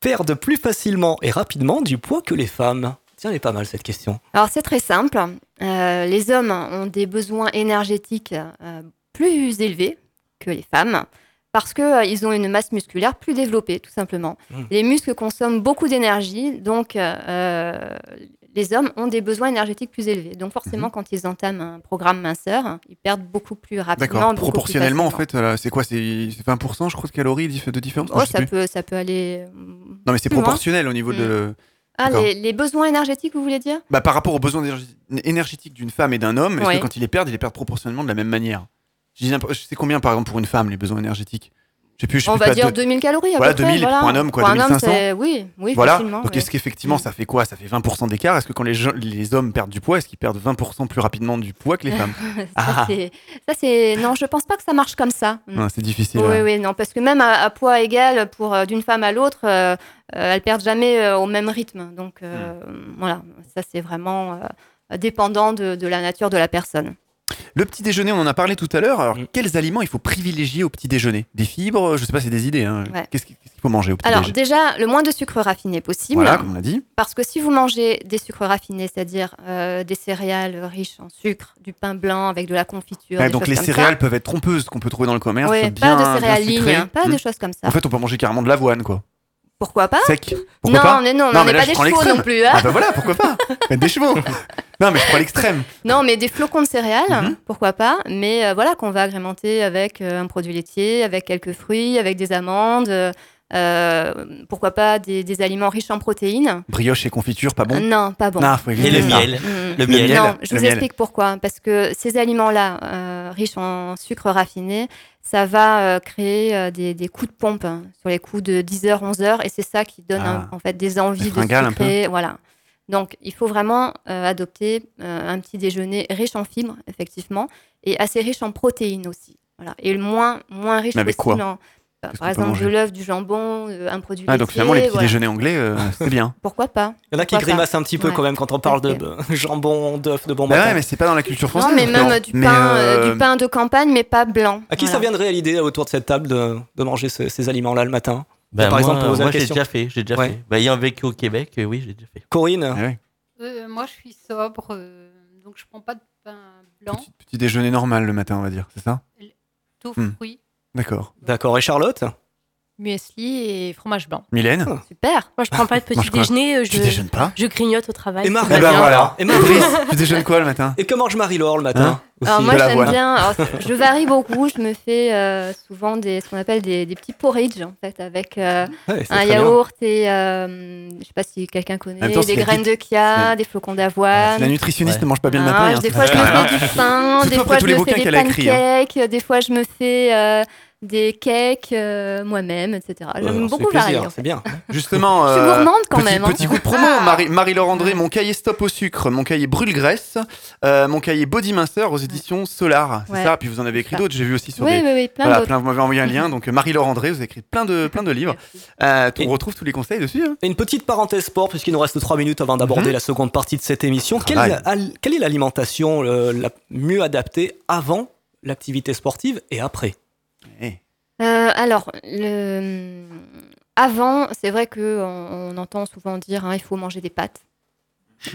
perdent plus facilement et rapidement du poids que les femmes? Tiens, elle est pas mal cette question. Alors c'est très simple. Euh, les hommes ont des besoins énergétiques euh, plus élevés que les femmes parce qu'ils ont une masse musculaire plus développée, tout simplement. Mmh. Les muscles consomment beaucoup d'énergie, donc euh, les hommes ont des besoins énergétiques plus élevés. Donc forcément, quand ils entament un programme minceur, ils perdent beaucoup plus rapidement. D'accord. Proportionnellement, en fait, euh, c'est quoi? C'est c'est 20%, je crois, de calories de différence? Oh, sais ça, peut, ça peut aller... Non, mais c'est proportionnel au niveau de. Ah, les, les besoins énergétiques, vous voulez dire? Bah, par rapport aux besoins énergétiques d'une femme et d'un homme, est-ce Ouais. que quand ils les perdent, ils les perdent proportionnellement de la même manière? Je, sais combien, par exemple, pour une femme, les besoins énergétiques? Plus, je sais On va dire deux- 2000 calories à Voilà, peu près. 2000 pour un homme, quoi, Pour un homme, 2500. oui, oui, voilà. facilement. Donc oui. est-ce qu'effectivement ça fait quoi? Ça fait 20% d'écart? Est-ce que quand les, gens- les hommes perdent du poids, est-ce qu'ils perdent 20% plus rapidement du poids que les femmes? Ça, Ah. c'est- ça, c'est. Non, je pense pas que ça marche comme ça. Non, C'est difficile. Oui, ouais. oui, non, parce que même à, à poids égal, pour euh, d'une femme à l'autre, euh, euh, elles perdent jamais euh, au même rythme. Donc euh, Hmm. voilà, ça c'est vraiment dépendant de, de la nature de la personne. Le petit déjeuner, on en a parlé tout à l'heure. Alors, quels aliments il faut privilégier au petit déjeuner? Des fibres Je sais pas, c'est des idées. hein. Ouais. Qu'est-ce qu'il faut manger au petit Alors déjeuner? déjà, le moins de sucre raffiné possible. Voilà, comme on a dit. Parce que si vous mangez des sucres raffinés, c'est-à-dire euh, des céréales riches en sucre, du pain blanc avec de la confiture, Ouais, des donc les comme céréales ça. peuvent être trompeuses qu'on peut trouver dans le commerce. Ouais, bien, pas de céréales lignes, pas de choses comme ça. En fait, on peut manger carrément de l'avoine, quoi. Pourquoi pas Sec. Pourquoi Non, pas mais non, mais on n'est pas des chevaux non plus, hein. Ah bah voilà, pourquoi pas Mettre des chevaux. Non, mais je prends l'extrême. Non, mais des flocons de céréales, Mhm. pourquoi pas, mais euh, voilà, qu'on va agrémenter avec euh, un produit laitier, avec quelques fruits, avec des amandes, euh, pourquoi pas des, des aliments riches en protéines. Brioche et confiture, pas bon? Euh, non, pas bon. Non, faut Et le ça. miel. Mm. Le miel. Non, je le vous miel. explique pourquoi. Parce que ces aliments-là, euh, riches en sucre raffiné, ça va euh, créer euh, des, des coups de pompe hein, sur les coups de 10h, 11h, et c'est ça qui donne Ah. en fait des envies de sucrer. Voilà. Donc, il faut vraiment euh, adopter euh, un petit déjeuner riche en fibres, effectivement, et assez riche en protéines aussi. Voilà. Et le moins, moins riche Mais avec possible quoi en, par exemple, de l'œuf, du jambon, euh, un produit Ah, donc laitier, finalement, les petits voilà. déjeuners anglais, euh, c'est bien. Pourquoi pas? Il y en a qui Pourquoi grimacent un petit peu Ouais. quand même quand on parle de euh, jambon, d'œuf, de bon Bah matin. ouais, mais c'est pas dans la culture française. Non, mais même non. euh, du, Mais, pain, du pain de campagne, mais pas blanc. À qui ça Voilà. viendrait à l'idée autour de cette table de, de manger ce- ces aliments-là le matin? Ben, Par moi, exemple, la moi j'ai déjà fait. J'ai déjà Ouais. fait. Ben, ayant vécu au Québec, euh, oui, j'ai déjà fait. Corinne? Ah ouais. Euh, moi, je suis sobre, euh, donc je prends pas de pain blanc, Petit, petit déjeuner normal le matin, on va dire, c'est ça? Tout Hmm. D'accord. D'accord. Et Charlotte? Muesli et fromage blanc. Mylène Super. Moi, je prends pas de petit déjeuner, euh, Tu je, déjeunes pas je grignote au travail. Et pas Eh ben voilà. Et Marie Brice, tu déjeunes quoi le matin Et que mange Marie-Laure le matin Hein aussi Alors moi j'aime l'avoine. bien, alors, je varie beaucoup, je me fais euh, souvent des, ce qu'on appelle des, des petits porridge en fait avec euh, Ouais, un bien. yaourt et euh, je sais pas si quelqu'un connaît, temps, des graines de chia, des flocons Si d'avoine. La nutritionniste Ouais. ne mange pas bien le Ah, matin. hein, des c'est fois je me fais du pain, des fois je me fais des hein. pancakes, des fois je me fais des cakes euh, moi-même, etc. J'aime c'est beaucoup varier. en c'est fait. bien. Justement, Je suis euh, gourmande quand petit, même, hein. petit coup de promo, Marie- Marie-Laure André, mon cahier Stop au sucre, mon cahier Brûle Graisse, euh, mon cahier Body Minceur aux éditions Solar, c'est Ouais. ça Puis vous en avez écrit d'autres, j'ai vu aussi sur Oui, des... oui, oui, plein Voilà, plein, vous m'avez envoyé un lien, donc euh, Marie-Laure André, vous avez écrit plein de, plein de livres. Euh, on Et- retrouve tous les conseils dessus. hein. Et une petite parenthèse sport, puisqu'il nous reste 3 minutes avant d'aborder Mhm. la seconde partie de cette émission. Quelle, est l'alimentation euh, la mieux adaptée avant l'activité sportive et après? Euh, alors, le... avant, c'est vrai que on, on entend souvent dire hein, il faut manger des pâtes.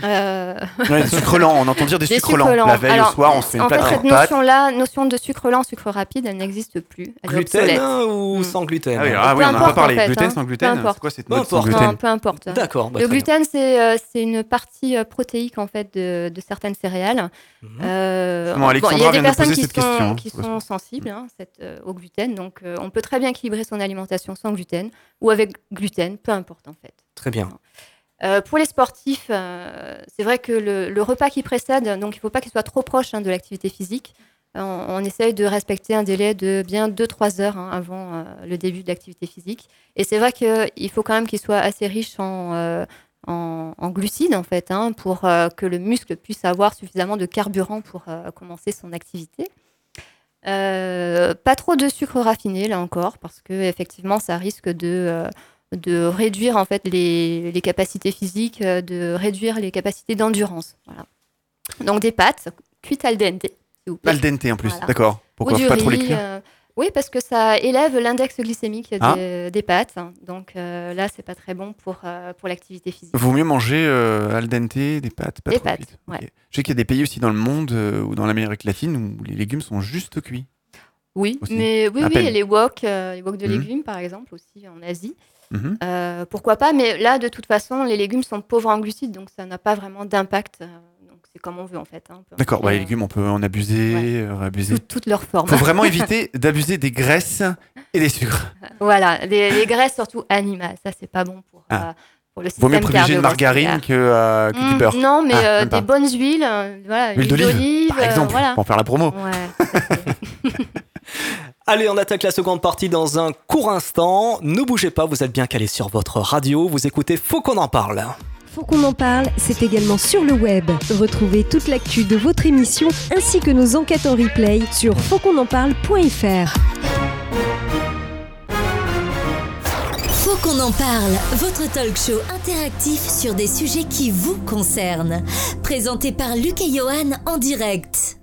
Euh, Ouais, des sucres lents, on entend dire des, des sucres lents. La veille Alors, au soir, on se fait une en fait, plate cette notion-là, notion de sucre lent, sucre rapide, elle n'existe plus. Elle Gluten ou Mm. sans gluten Ah oui, ah oui, on en a pas parlé. en fait, gluten hein. sans gluten, c'est quoi cette Peu mode sans importe. gluten Non, peu importe. D'accord. bah, le gluten, c'est euh, c'est une partie euh, protéique en fait de, de certaines céréales. Mhm. Euh, bon, il y a des vient de personnes poser qui cette sont, question, qui sont sensibles hein, cette, euh, au gluten, donc euh, on peut très bien équilibrer son alimentation sans gluten ou avec gluten, peu importe en fait. Très bien. Euh, pour les sportifs, euh, c'est vrai que le, repas qui précède, donc il ne faut pas qu'il soit trop proche hein, de l'activité physique. Euh, On, essaye de respecter un délai de bien 2-3 heures hein, avant le début de l'activité physique. Et c'est vrai qu'il faut quand même qu'il soit assez riche en, glucides, en fait, hein, pour que le muscle puisse avoir suffisamment de carburant pour commencer son activité. Pas trop de sucre raffiné, là encore, parce que effectivement, ça risque de, de réduire en fait les, les capacités physiques, euh, de réduire les capacités d'endurance. Voilà. Donc des pâtes cuites al dente, s'il vous plaît. Al dente en plus, Voilà. d'accord. Pourquoi faut pas trop les euh, Oui, parce que ça élève l'index glycémique Ah. des, des pâtes. Donc euh, là, c'est pas très bon pour, euh, pour l'activité physique. Vaut mieux manger al dente, des pâtes, pas Des trop pâtes, ouais. Je sais qu'il y a des pays aussi dans le monde ou dans l'Amérique latine où les légumes sont juste cuits. Oui, aussi. mais oui, oui, et les wok, euh, les wok de Mhm. légumes, par exemple, aussi en Asie. Mhm. Euh, pourquoi pas Mais là, de toute façon, les légumes sont pauvres en glucides, donc ça n'a pas vraiment d'impact. euh, donc c'est comme on veut en fait. hein, D'accord, bah, les légumes, on peut en abuser, euh, abuser. Sous toutes leurs formes. faut vraiment éviter d'abuser des graisses et des sucres. Voilà, les, les graisses surtout animales, ça c'est pas bon pour, Ah. euh, pour le Vaut mieux privilégier une margarine que, euh, que du Mm, beurre. Non, mais Ah, euh, des bonnes huiles, euh, voilà, Huile d'olive, par euh, exemple, voilà. pour faire la promo. Ouais, Allez, on attaque la seconde partie dans un court instant. Ne bougez pas, vous êtes bien calés sur votre radio. Vous écoutez Faut qu'on en parle. Faut qu'on en parle, c'est également sur le web. Retrouvez toute l'actu de votre émission ainsi que nos enquêtes en replay sur fautquonenparle.fr. Faut qu'on en parle, votre talk show interactif sur des sujets qui vous concernent. Présenté par Luc et Johan en direct.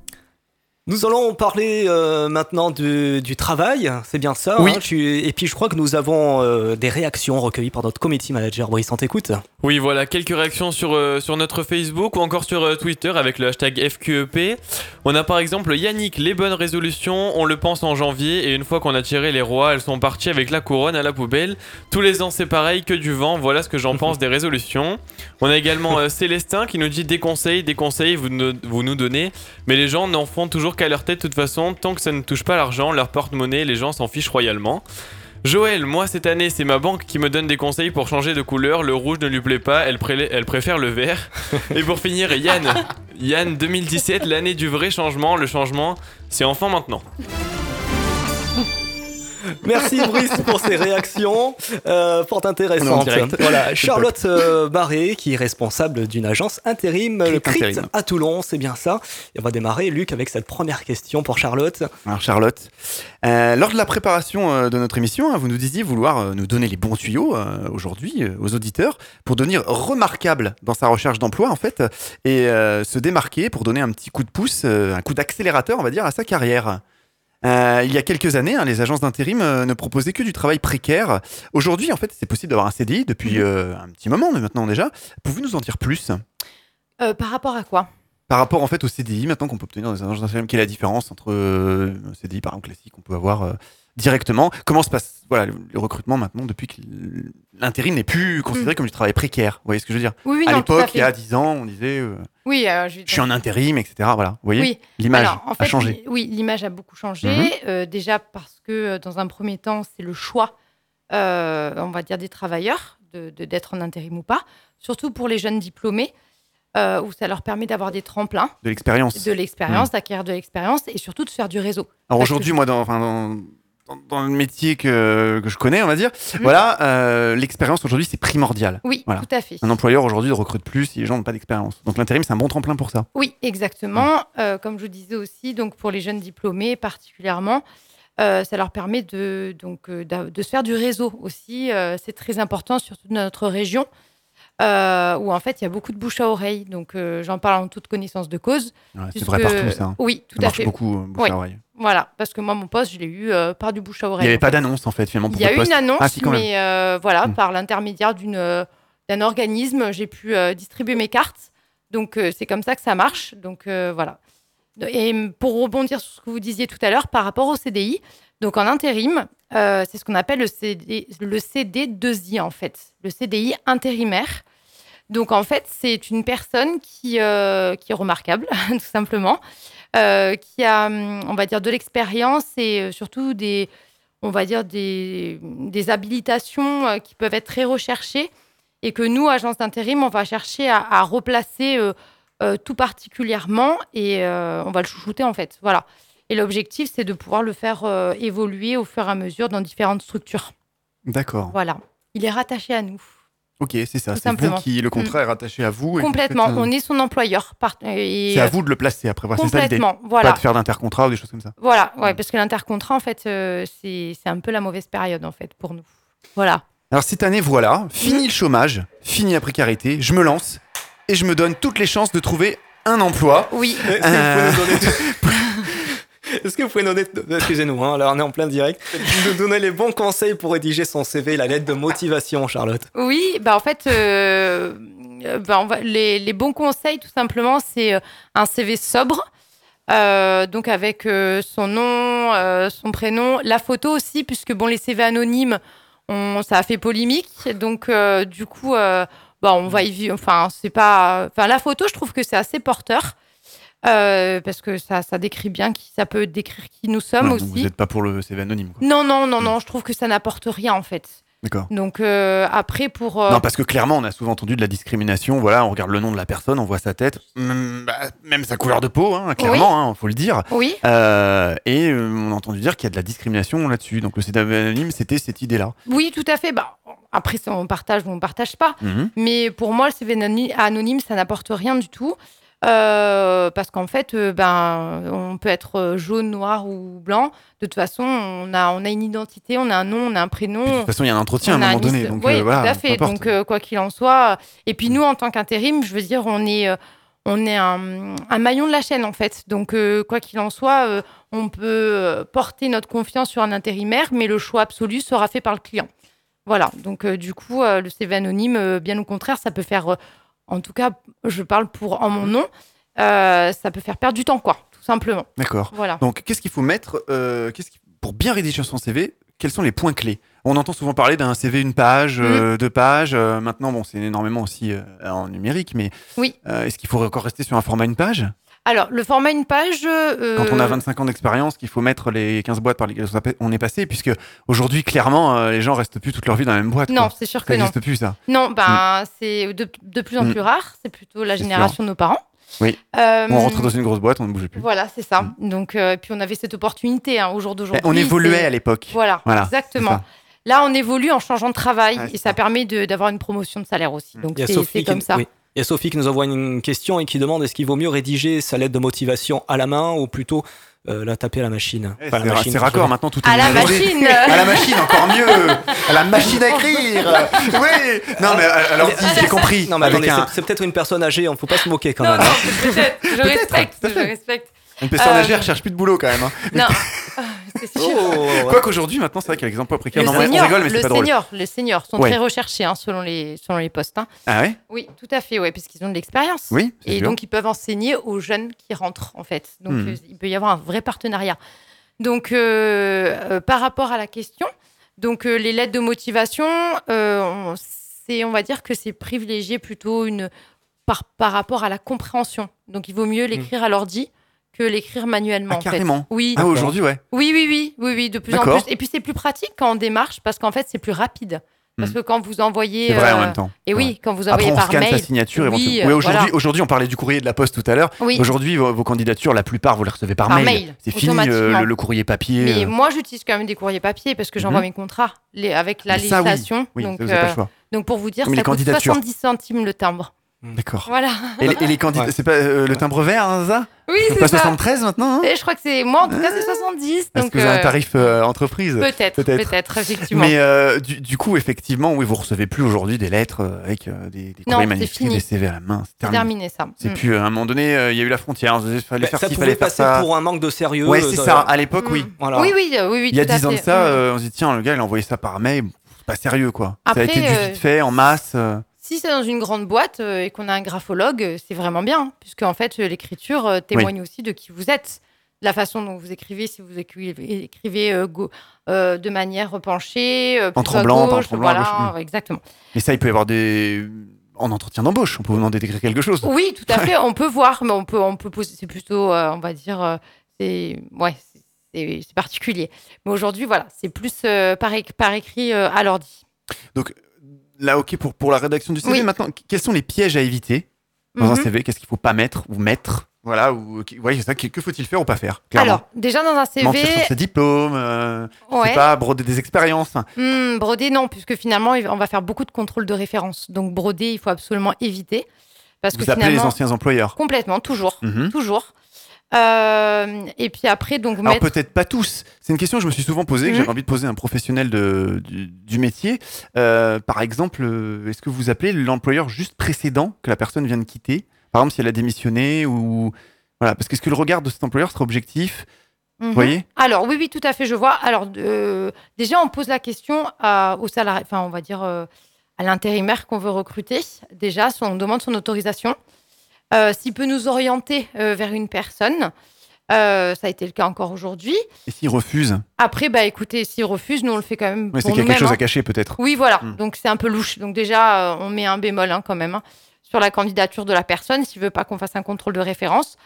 Nous allons parler euh, maintenant du, du travail, c'est bien ça. Oui. hein, tu- et puis je crois que nous avons euh, des réactions recueillies par notre committee manager. Brice, on t'écoute. Oui, voilà, quelques réactions sur, euh, sur notre Facebook ou encore sur euh, Twitter avec le hashtag FQEP. On a par exemple Yannick, les bonnes résolutions, on le pense en janvier et une fois qu'on a tiré les rois, elles sont parties avec la couronne à la poubelle. Tous les ans c'est pareil, que du vent, voilà ce que j'en pense des résolutions. On a également euh, Célestin qui nous dit des conseils, des conseils, vous, nous- vous nous donnez, mais les gens n'en font toujours qu'à leur tête de toute façon, tant que ça ne touche pas l'argent, leur porte-monnaie, les gens s'en fichent royalement. Joël, moi cette année, c'est ma banque qui me donne des conseils pour changer de couleur. Le rouge ne lui plaît pas, elle, elle préfère le vert. Et pour finir, Yann. Yann, 2017, l'année du vrai changement. Le changement, c'est enfin maintenant. Merci Brice pour ces réactions euh, fort intéressantes. Voilà, Charlotte euh, Barré, qui est responsable d'une agence intérim, le CRIT Intérim. à Toulon, c'est bien ça. Et on va démarrer, Luc, avec cette première question pour Charlotte. Alors Charlotte, euh, lors de la préparation euh, de notre émission, hein, vous nous disiez vouloir nous donner les bons tuyaux aujourd'hui aux auditeurs pour devenir remarquable dans sa recherche d'emploi en fait et se démarquer pour donner un petit coup de pouce, un coup d'accélérateur on va dire à sa carrière. Euh, il y a quelques années, hein, les agences d'intérim euh, ne proposaient que du travail précaire. Aujourd'hui, en fait, c'est possible d'avoir un CDI depuis euh, un petit moment, mais maintenant déjà. Pouvez-vous nous en dire plus? Euh, par rapport à quoi? Par rapport en fait au CDI, maintenant qu'on peut obtenir dans les agences d'intérim, quelle est la différence entre euh, un CDI par exemple classique qu'on peut avoir euh, directement Comment se passe voilà, le, recrutement maintenant depuis que l'intérim n'est plus considéré comme du travail précaire? Vous voyez ce que je veux dire? Oui, oui, À l'époque, il y a fait. 10 ans, on disait euh, Oui, euh, je, suis en intérim, etc. Voilà, vous voyez? Oui. L'image a changé. Oui, l'image a beaucoup changé. Mhm. Euh, déjà parce que, dans un premier temps, c'est le choix, on va dire, des travailleurs de- de- d'être en intérim ou pas. Surtout pour les jeunes diplômés, où ça leur permet d'avoir des tremplins, De l'expérience. de l'expérience, Mhm. d'acquérir de l'expérience et surtout de faire du réseau. Alors aujourd'hui, moi, dans, enfin, dans, dans- dans le métier que, que je connais, on va dire, voilà, euh, l'expérience aujourd'hui, c'est primordial. Oui, Voilà. tout à fait. Un employeur aujourd'hui ne recrute plus si les gens n'ont pas d'expérience. Donc l'intérim, c'est un bon tremplin pour ça. Oui, exactement. Euh, comme je vous disais aussi, donc pour les jeunes diplômés particulièrement, euh, ça leur permet de, donc, de se faire du réseau aussi. C'est très important, surtout dans notre région, où en fait il y a beaucoup de bouche à oreille. Donc j'en parle en toute connaissance de cause. Ouais, c'est vrai partout, ça. hein. Oui, tout Ça à marche fait. beaucoup, bouche Oui. à oreille. Voilà, parce que moi, mon poste, je l'ai eu euh, par du bouche à Il oreille. n'y avait pas d'annonce, en fait, finalement, pour Il y a eu une annonce, Ah, si, même. mais euh, voilà, Mm. par l'intermédiaire d'une euh, d'un organisme, j'ai pu euh, distribuer mes cartes. Donc c'est comme ça que ça marche. Donc voilà. Et pour rebondir sur ce que vous disiez tout à l'heure par rapport au CDI, donc en intérim, c'est ce qu'on appelle le CD, le CD2I en fait, le CDI intérimaire. Donc en fait, c'est une personne qui, qui est remarquable, tout simplement, euh, qui a, hum, on va dire, de l'expérience et euh, surtout des, on va dire, des, des habilitations euh, qui peuvent être très recherchées et que nous, agence d'intérim, on va chercher à, à replacer euh, euh, tout particulièrement et on va le chouchouter en fait. Voilà. Et l'objectif, c'est de pouvoir le faire évoluer au fur et à mesure dans différentes structures. D'accord. Voilà. Il est rattaché à nous. Ok, c'est ça. Tout C'est vous simplement. qui, le contrat Mm. est rattaché à vous. et vous Complètement. faites, euh, On est son employeur. et, C'est à vous de le placer après. Voilà, c'est ça l'idée. Complètement, voilà. Pas de faire d'intercontrat ou des choses comme ça. Voilà, ouais, parce que l'intercontrat, en fait, euh, c'est c'est un peu la mauvaise période, en fait, pour nous. Voilà. Alors cette année, voilà, fini le chômage, fini la précarité, je me lance et je me donne toutes les chances de trouver un emploi. Oui. Euh, vous pouvez nous donner- Est-ce que vous pouvez nous donner, excusez-nous, hein, là on est en plein direct, nous donner les bons conseils pour rédiger son CV, la lettre de motivation, Charlotte Oui, bah en fait, euh, bah, on va- les, les bons conseils, tout simplement, c'est euh, un CV sobre. euh, donc avec euh, son nom, euh, son prénom, la photo aussi, puisque bon, les CV anonymes, on, ça a fait polémique. Donc euh, du coup, euh, bah, on va y vivre. Enfin, c'est pas. Enfin, la photo, je trouve que c'est assez porteur. Euh, parce que ça, ça décrit bien qui ça peut décrire qui nous sommes aussi. vous n'êtes pas pour le CV anonyme. quoi. Non, non, non, non, je trouve que ça n'apporte rien en fait. D'accord. Donc euh, après, pour. euh, Non, parce que clairement, on a souvent entendu de la discrimination. Voilà, on regarde le nom de la personne, on voit sa tête, même, bah, même sa couleur de peau, hein, clairement, il faut le dire. Oui. Euh, et on a entendu dire qu'il y a de la discrimination là-dessus. Donc le CV anonyme, c'était cette idée-là. Oui, tout à fait. Bah, après, ça, on partage ou on partage pas. Mhm. Mais pour moi, le CV anony- anonyme, ça n'apporte rien du tout. Euh, parce qu'en fait, euh, ben, on peut être euh, jaune, noir ou blanc. De toute façon, on a, on a une identité, on a un nom, on a un prénom. De toute façon, il y a un entretien à un moment donné. Donc oui, voilà, tout à fait. Donc, quoi qu'il en soit. Et puis, nous, en tant qu'intérim, je veux dire, on est, on est un, un maillon de la chaîne, en fait. Donc, euh, quoi qu'il en soit, euh, on peut porter notre confiance sur un intérimaire, mais le choix absolu sera fait par le client. Voilà. Donc, euh, du coup, le CV anonyme, bien au contraire, ça peut faire. En tout cas, je parle pour en mon nom. euh, ça peut faire perdre du temps, quoi, tout simplement. D'accord. Voilà. Donc, qu'est-ce qu'il faut mettre euh, pour bien rédiger son CV Quels sont les points clés? On entend souvent parler d'un CV une page, Mm. euh, deux pages. maintenant, bon, c'est énormément aussi en numérique, mais Oui. est-ce qu'il faut encore rester sur un format une page? Alors, le format une page. euh, Quand on a 25 ans d'expérience, qu'il faut mettre les 15 boîtes par lesquelles on est passé, puisque aujourd'hui, clairement, euh, les gens restent plus toute leur vie dans la même boîte. Non, c'est sûr Ça que non. n'existe plus, ça. Non, ben, c'est de, de plus en Mm. plus rare. C'est plutôt la génération de nos parents. Oui. Euh, on rentrait dans une grosse boîte, on ne bougeait plus. Voilà, c'est ça. Donc, euh, puis on avait cette opportunité hein, au jour d'aujourd'hui. on évoluait à l'époque. Voilà, Voilà, exactement. ça. Là, on évolue en changeant de travail Ouais, et ça, permet de- d'avoir une promotion de salaire aussi. Donc, y a c'est comme ça. oui. Il y a Sophie qui nous envoie une question et qui demande est-ce qu'il vaut mieux rédiger sa lettre de motivation à la main ou plutôt euh, la taper à la machine? Eh, Enfin, la c'est ra- machine, c'est raccord maintenant, tout est À la machine. À la machine, encore mieux À la machine à écrire Oui Non, mais euh, alors, dis, j'ai compris. Non, mais attendez, un, c'est- c'est peut-être une personne âgée, on faut pas se moquer quand Non, même. non, hein. peut-être. Je respecte, je respecte. Une personne Euh, âgée, elle cherche plus de boulot quand même. hein. Non, c'est sûr. Oh, Quoi qu'aujourd'hui, maintenant, c'est vrai qu'il y a les emplois précaires. Le Non, mais on senior, rigole, mais le c'est pas drôle. senior, les seniors sont Ouais. très recherchés hein, selon, les, selon les postes. hein. Ah ouais? Oui, tout à fait, ouais, puisqu'ils ont de l'expérience. Oui, Et sûr. donc, ils peuvent enseigner aux jeunes qui rentrent, en fait. Donc, Mhm. euh, il peut y avoir un vrai partenariat. Donc, euh, euh, par rapport à la question, donc euh, les lettres de motivation, euh, on, c'est, on va dire que c'est privilégié plutôt une, par, par rapport à la compréhension. Donc, il vaut mieux l'écrire à l'ordi que l'écrire manuellement. Ah, en fait. carrément Oui. Ah, aujourd'hui, ouais. Oui, oui, oui, oui, oui, de plus en plus. Et puis c'est plus pratique quand on démarche parce qu'en fait c'est plus rapide. Parce Hmm. que quand vous envoyez. C'est vrai en euh, même temps. Et oui, Ouais. quand vous Après, envoyez on par scanne mail. sa signature. oui, éventuellement. euh, Oui, aujourd'hui, voilà. aujourd'hui, on parlait du courrier de la poste tout à l'heure. Oui. Aujourd'hui, vos, vos candidatures, la plupart, vous les recevez par, Par mail. mail, C'est fini euh, le, le courrier papier. Mais euh. moi j'utilise quand même des courriers papier parce que j'envoie Mhm. mes contrats les, avec la Mais ça, oui. législation. Oui, donc, ça, vous avez pas le euh, choix. donc pour vous dire, Mais ça les coûte candidatures. 70 centimes le timbre. D'accord. Voilà. Et les, et les candidats, c'est pas euh, le timbre vert, hein, ça? Oui, C'est c'est pas ça. 73 maintenant hein Et je crois que c'est. Moi en tout cas c'est 70. Est-ce donc, que vous avez un euh, tarif euh, entreprise? Peut-être, peut-être, effectivement. Mais euh, du, du coup, effectivement, oui, vous recevez plus aujourd'hui des lettres avec euh, des, des Non, courriers manuscrits, fini. des CV à la main. C'est C'est terminé. terminé ça. C'est Mm. plus euh, à un moment donné, euh, il y a eu la frontière. Il fallait Bah, faire ça ci, fallait faire passer ça. pour un manque de sérieux. Ouais, c'est ça. À l'époque, oui. Voilà. Oui, oui, oui, oui. Il y a tout à 10 ans de ça, Mm. on se dit tiens, le gars, il a envoyé ça par mail. C'est pas sérieux, quoi. ça a été du vite fait, en masse. Si c'est dans une grande boîte euh, et qu'on a un graphologue, euh, c'est vraiment bien, hein, puisque en fait euh, l'écriture témoigne aussi de qui vous êtes, de la façon dont vous écrivez, si vous écrivez, écrivez, euh, go- euh, de manière penchée, En tremblant, pas en gauche, tremblant à voilà, gauche, exactement. Mais ça, il peut y avoir des. En entretien d'embauche, on peut vous demander d'écrire quelque chose. Oui, tout à fait. On peut voir, mais on peut, on peut poser. C'est plutôt, euh, on va dire, c'est, ouais, c'est- particulier. Mais aujourd'hui, voilà, c'est plus par, par écrit à l'ordi. Donc là, ok, pour, pour la rédaction du CV, Oui. maintenant, qu- quels sont les pièges à éviter dans un Mhm. CV Qu'est-ce qu'il faut pas mettre ou mettre? Voilà, ou ouais, ça, que, que faut-il faire ou pas faire clairement? Alors, déjà dans un CV, Mentir sur ses diplômes, euh, sais Ouais. pas, broder des expériences. Hmm, broder, non, puisque finalement, on va faire beaucoup de contrôles de référence. Donc, broder, il faut absolument éviter. Parce Vous que appelez les anciens employeurs. Complètement, toujours. Mhm. Toujours. Euh, et puis après, donc, Alors mettre. peut-être pas tous. C'est une question que je me suis souvent posée, que Mhm. j'avais envie de poser à un professionnel de, du, du métier. Euh, par exemple, euh, est-ce que vous appelez l'employeur juste précédent que la personne vient de quitter? Par exemple, si elle a démissionné ou voilà, parce que est-ce que le regard de cet employeur sera objectif Mhm. Vous voyez? Alors, oui, oui, tout à fait, je vois. Alors, euh, déjà, on pose la question à, au salarié, enfin, on va dire euh, à l'intérimaire qu'on veut recruter. Déjà, on demande son autorisation. Euh, S'il peut nous orienter euh, vers une personne, euh, ça a été le cas encore aujourd'hui. Et s'il refuse Après, bah écoutez, s'il refuse, nous on le fait quand même. Pour c'est qu'il y a quelque chose hein. à cacher peut-être. Oui, voilà. Hmm. Donc c'est un peu louche. Donc déjà, euh, on met un bémol hein, quand même hein, sur la candidature de la personne s'il veut pas qu'on fasse un contrôle de référence.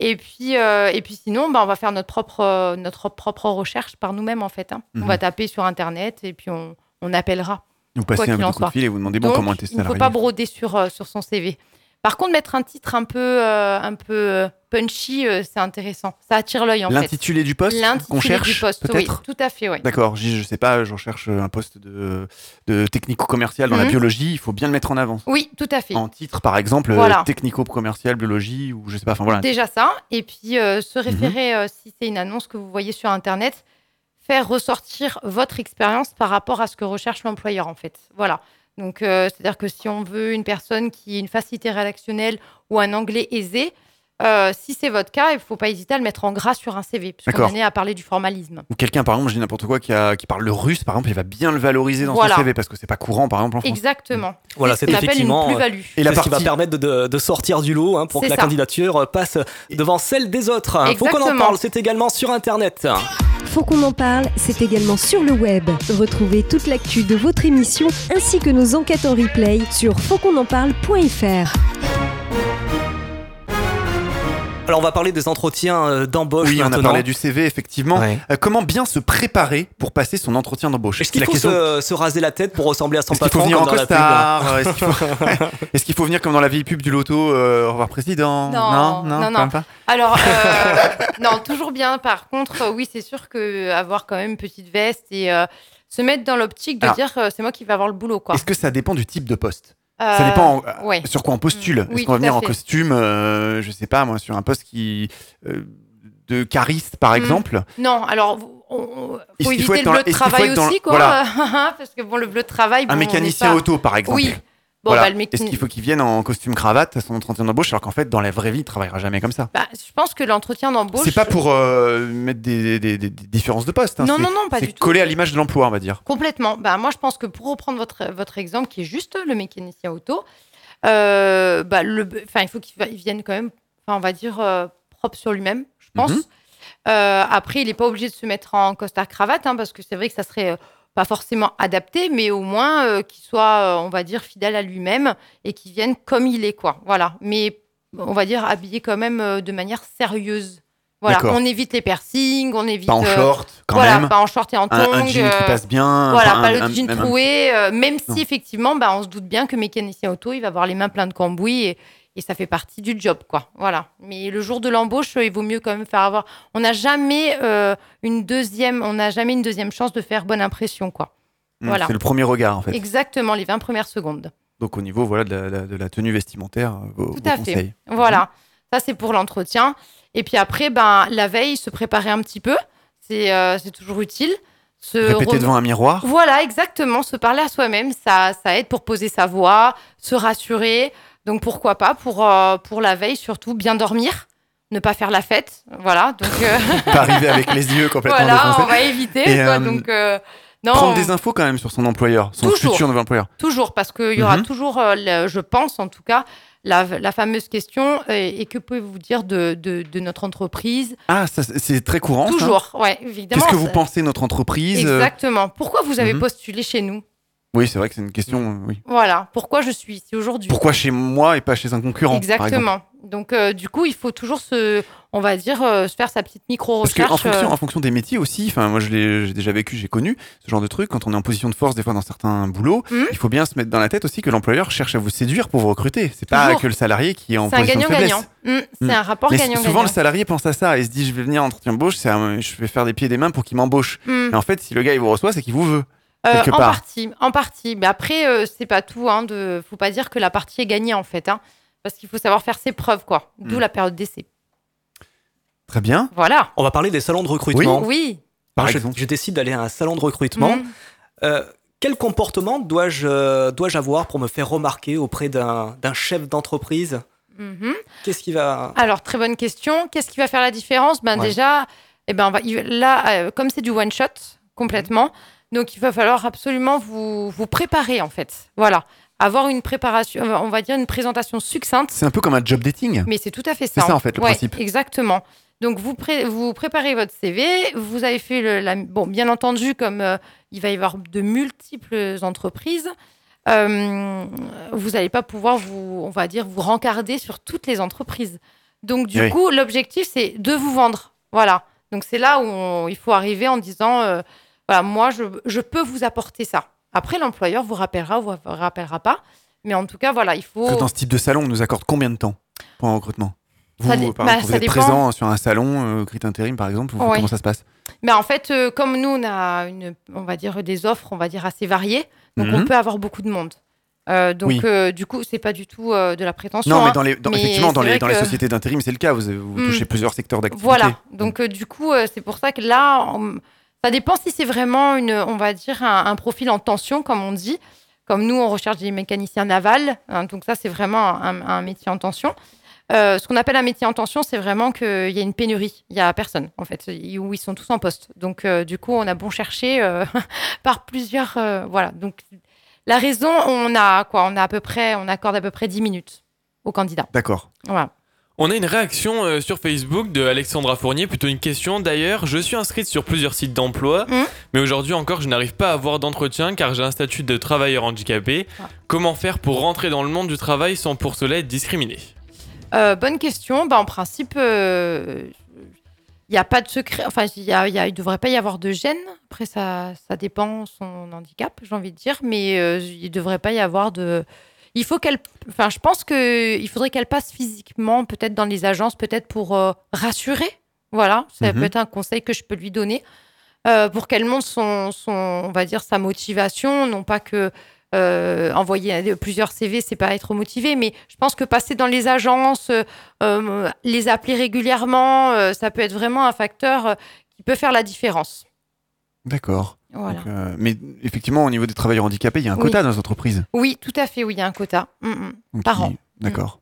Et puis, euh, et puis sinon, bah, on va faire notre propre, notre propre recherche par nous-mêmes en fait. hein. Mhm. On va taper sur internet et puis on, on appellera. Vous passez un coup de fil et vous demandez bon, Donc, comment était il ne faut salarié pas broder sur, sur son CV. Par contre, mettre un titre un peu, euh, un peu euh, punchy, euh, c'est intéressant. Ça attire l'œil en fait. L'intitulé du poste qu'on L'intitulé cherche du poste, oui, tout à fait, oui. D'accord, je, je sais pas, je recherche un poste de, de technico-commercial dans la Mhm. biologie, il faut bien le mettre en avant. Oui, tout à fait. En titre, par exemple, Voilà. technico-commercial, biologie, ou je sais pas, enfin voilà. Déjà ça, et puis euh, Mhm. se référer, si c'est une annonce que vous voyez sur Internet, faire ressortir votre expérience par rapport à ce que recherche l'employeur, en fait. Voilà. Donc, euh, c'est-à-dire que si on veut une personne qui a une facilité rédactionnelle ou un anglais aisé, euh, si c'est votre cas, il ne faut pas hésiter à le mettre en gras sur un CV, puisqu'on est à parler du formalisme. Ou quelqu'un, par exemple, je dis n'importe quoi, qui, a- qui parle le russe, par exemple, il va bien le valoriser dans Voilà. son CV parce que c'est pas courant, par exemple, en France. Exactement. Voilà, C'est ce une effectivement euh, plus-value. Et la ce qui va partie- permettre de, sortir du lot hein, pour que la candidature passe devant celle des autres. Faut qu'on en parle, c'est également sur Internet. Faut qu'on en parle, c'est également sur le web. Retrouvez toute l'actu de votre émission ainsi que nos enquêtes en replay sur fautquonenparle.fr. Alors on va parler des entretiens euh, d'embauche Oui, on a parlé du CV, effectivement. Ouais. Euh, comment bien se préparer pour passer son entretien d'embauche Est-ce qu'il faut question. se, se raser la tête pour ressembler à son Est-ce qu'il faut patron venir en costard Est-ce qu'il faut... Venir comme dans la vieille pub du loto euh, Au revoir président Non, non, non, non. pas Alors, euh, non, toujours bien. Par contre, oui, c'est sûr que avoir quand même une petite veste et euh, se mettre dans l'optique de Alors, dire euh, c'est moi qui vais avoir le boulot. Est-ce que ça dépend du type de poste? Ça dépend euh, ouais. sur quoi on postule. Oui, Est-ce qu'on va venir en costume, euh, je sais pas moi, sur un poste qui euh, de cariste par Mm. exemple Non, alors, on- faut éviter le bleu de travail dans- aussi, quoi. voilà. Parce que bon, le bleu de travail. bon, Un mécanicien pas- auto par exemple. Oui. Bon, Voilà. bah, le Est-ce qu'il faut qu'il vienne en costume cravate à son entretien d'embauche alors qu'en fait dans la vraie vie il travaillera jamais comme ça Bah, je pense que l'entretien d'embauche. C'est pas pour euh, mettre des, des- des- des différences de poste. hein, Non, c'est- non, non, pas c'est du tout. coller à l'image de l'emploi, on va dire. Complètement. Bah, moi, je pense que pour reprendre votre, votre exemple, qui est juste le mécanicien auto, euh, bah, le, il faut qu'il vienne quand même, on va dire, euh, propre sur lui-même, je pense. Mhm. Euh, après, il n'est pas obligé de se mettre en costard-cravate, hein, parce que c'est vrai que ça serait pas forcément adapté, mais au moins euh, qu'il soit, euh, on va dire, fidèle à lui-même et qu'il vienne comme il est, quoi. Voilà. Mais on va dire habillé quand même euh, de manière sérieuse. Voilà, D'accord. on évite les piercings, on évite. Pas en euh, short, quand voilà, même. pas en short et en Un- un tongs. jean qui euh, passe bien, Voilà, pas un- le un- jean un- troué. euh, même Non. si effectivement, bah, on se doute bien que mécanicien auto, il va avoir les mains pleines de cambouis et, et ça fait partie du job, quoi. Voilà. Mais le jour de l'embauche, euh, il vaut mieux quand même faire avoir. On n'a jamais euh, une deuxième, on n'a jamais une deuxième chance de faire bonne impression, quoi. Hmm, Voilà. C'est le premier regard en fait. Exactement, les 20 premières secondes. Donc au niveau voilà, de, la, de la tenue vestimentaire, euh, vos, Tout vos à conseils. fait. Voilà. Ça, c'est pour l'entretien. Et puis après, ben, la veille, se préparer un petit peu. C'est euh, toujours utile. Se Répéter rem- devant un miroir. Voilà, exactement. Se parler à soi-même, ça, ça aide pour poser sa voix, se rassurer. Donc pourquoi pas pour, euh, pour la veille, surtout bien dormir, ne pas faire la fête. Voilà. Donc, euh, Pas arriver avec les yeux complètement voilà, défoncés. on va éviter. Et, quoi. euh, donc, non, Prendre des infos quand même sur son employeur, son Toujours. futur nouvel employeur. Toujours, parce qu'il y aura Mhm. toujours, le- je pense en tout cas, la, la fameuse question et que pouvez-vous dire de, de, de notre entreprise? Ah, c'est- très courant. Toujours, ouais, évidemment. Qu'est-ce que vous pensez de notre entreprise? Exactement. Pourquoi vous avez Mhm. postulé chez nous? Oui, c'est vrai que c'est une question. euh, Oui. Voilà. Pourquoi je suis ici aujourd'hui? Pourquoi chez moi et pas chez un concurrent par Exactement. Donc, euh, du coup, il faut toujours se, on va dire, euh, se faire sa petite Parce micro-recherche. qu'en fonction, euh, en fonction des métiers aussi, enfin moi je l'ai j'ai déjà vécu, j'ai connu ce genre de truc. Quand on est en position de force, des fois dans certains boulots, Mhm. il faut bien se mettre dans la tête aussi que l'employeur cherche à vous séduire pour vous recruter. C'est pas que le salarié qui est en C'est un position de faiblesse. gagnant-gagnant. Mm, c'est Mm. un rapport Mais gagnant-gagnant. souvent le salarié pense à ça et se dit je vais venir en entretien un- je vais faire des pieds et des mains pour qu'il m'embauche. Mm. Mais en fait, si le gars il vous reçoit, c'est qu'il vous veut. Euh, en part. partie, en partie. Mais après, euh, c'est pas tout. Hein, de, faut pas dire que la partie est gagnée en fait, hein, parce qu'il faut savoir faire ses preuves, quoi. D'où Mm. la période d'essai. Très bien. Voilà. On va parler des salons de recrutement. Oui. Par Moi, je, exemple. je décide d'aller à un salon de recrutement. Mm. Euh, quel comportement dois-je dois-je avoir pour me faire remarquer auprès d'un d'un chef d'entreprise? Mhm. Qu'est-ce qui va... Alors, très bonne question. Qu'est-ce qui va faire la différence? Ben Ouais. déjà, eh ben, on va- là, euh, comme c'est du one shot complètement, donc il va falloir absolument vous, vous préparer en fait. Voilà, avoir une préparation, euh, on va dire une présentation succincte. C'est un peu comme un job dating. Mais c'est tout à fait ça. C'est ça, hein. en fait, le Ouais, principe. Exactement. Donc vous, pré- vous préparez votre CV, vous avez fait le, la, bon, bien entendu, comme euh, il va y avoir de multiples entreprises, euh, vous n'allez pas pouvoir vous, on va dire, vous rencarder sur toutes les entreprises. Donc du Oui. coup, l'objectif c'est de vous vendre. Voilà. Donc c'est là où on- il faut arriver en disant, euh, voilà, moi je, je peux vous apporter ça. Après, l'employeur vous rappellera ou vous rappellera pas. Mais en tout cas, voilà, il faut. Dans ce type de salon, on nous accorde combien de temps pour un recrutement? Vous, Ça bah, exemple, vous êtes dépend. présent sur un salon, euh, Crit Intérim par exemple, vous- comment ça se passe? Mais en fait, euh, comme nous, on a une, on va dire des offres, on va dire assez variées, donc Mhm. on peut avoir beaucoup de monde. Euh, donc, Oui. euh, du coup, c'est pas du tout de la prétention. Non, mais dans les, dans- effectivement, dans les, dans les sociétés d'intérim, c'est le cas. Vous, vous Mm. touchez plusieurs secteurs d'activité. Voilà. Donc, euh, du coup, c'est pour ça que là, on- ça dépend si c'est vraiment une, on va dire, un, un profil en tension, comme on dit. Comme nous, on recherche des mécaniciens navals. hein, donc, ça, c'est vraiment un, un métier en tension. Euh, ce qu'on appelle un métier en tension, c'est vraiment qu'il y a une pénurie. Il y a personne, en fait, où ils sont tous en poste. Donc, euh, du coup, on a bon chercher euh, par plusieurs. voilà. Donc, la raison, on a quoi On a à peu près, on accorde à peu près 10 minutes au candidat. D'accord. Voilà. On a une réaction euh, sur Facebook de Alexandra Fournier, plutôt une question d'ailleurs. Je suis inscrite sur plusieurs sites d'emploi, Mmh. mais aujourd'hui encore, je n'arrive pas à avoir d'entretien car j'ai un statut de travailleur handicapé. Ah. Comment faire pour rentrer dans le monde du travail sans pour cela être discriminé? Euh, bonne question. Bah, en principe, euh, il n'y a pas de secret. Enfin, il ne devrait pas y avoir de gêne. Après, ça, ça dépend son handicap, j'ai envie de dire. Mais il ne devrait pas y avoir de. Il faut qu'elle. Enfin, je pense qu'il faudrait qu'elle passe physiquement, peut-être dans les agences, peut-être pour euh, rassurer. Voilà, ça Mhm. peut être un conseil que je peux lui donner. euh, pour qu'elle montre son, son, on va dire, sa motivation. Non pas que euh, envoyer plusieurs CV, c'est pas être motivé, mais je pense que passer dans les agences, les appeler régulièrement, ça peut être vraiment un facteur qui peut faire la différence. D'accord. Voilà. Donc, euh, mais effectivement, au niveau des travailleurs handicapés, il y a un Oui. quota dans les entreprises. Oui, tout à fait, oui, il y a un quota Mm, mm. Par an. D'accord.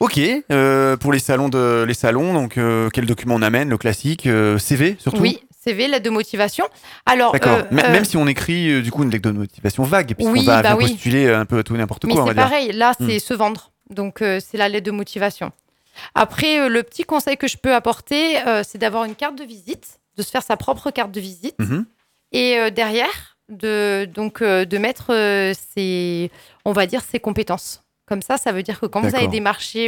Ok, euh, pour les salons, de, les salons donc euh, quel document on amène Le classique, CV surtout Oui, CV, lettre de motivation. Alors, D'accord. Même si on écrit du coup une lettre de motivation vague, puisqu'on Oui, va, bah oui. postuler un peu tout et n'importe Mais quoi, va c'est dire. pareil, là, Hmm. c'est se vendre. Donc, c'est la lettre de motivation. Après, le petit conseil que je peux apporter, c'est d'avoir une carte de visite, de se faire sa propre carte de visite. Mhm. Et euh, derrière, de, donc, euh, de mettre euh, ses, on va dire, ses compétences. Comme ça, ça veut dire que quand vous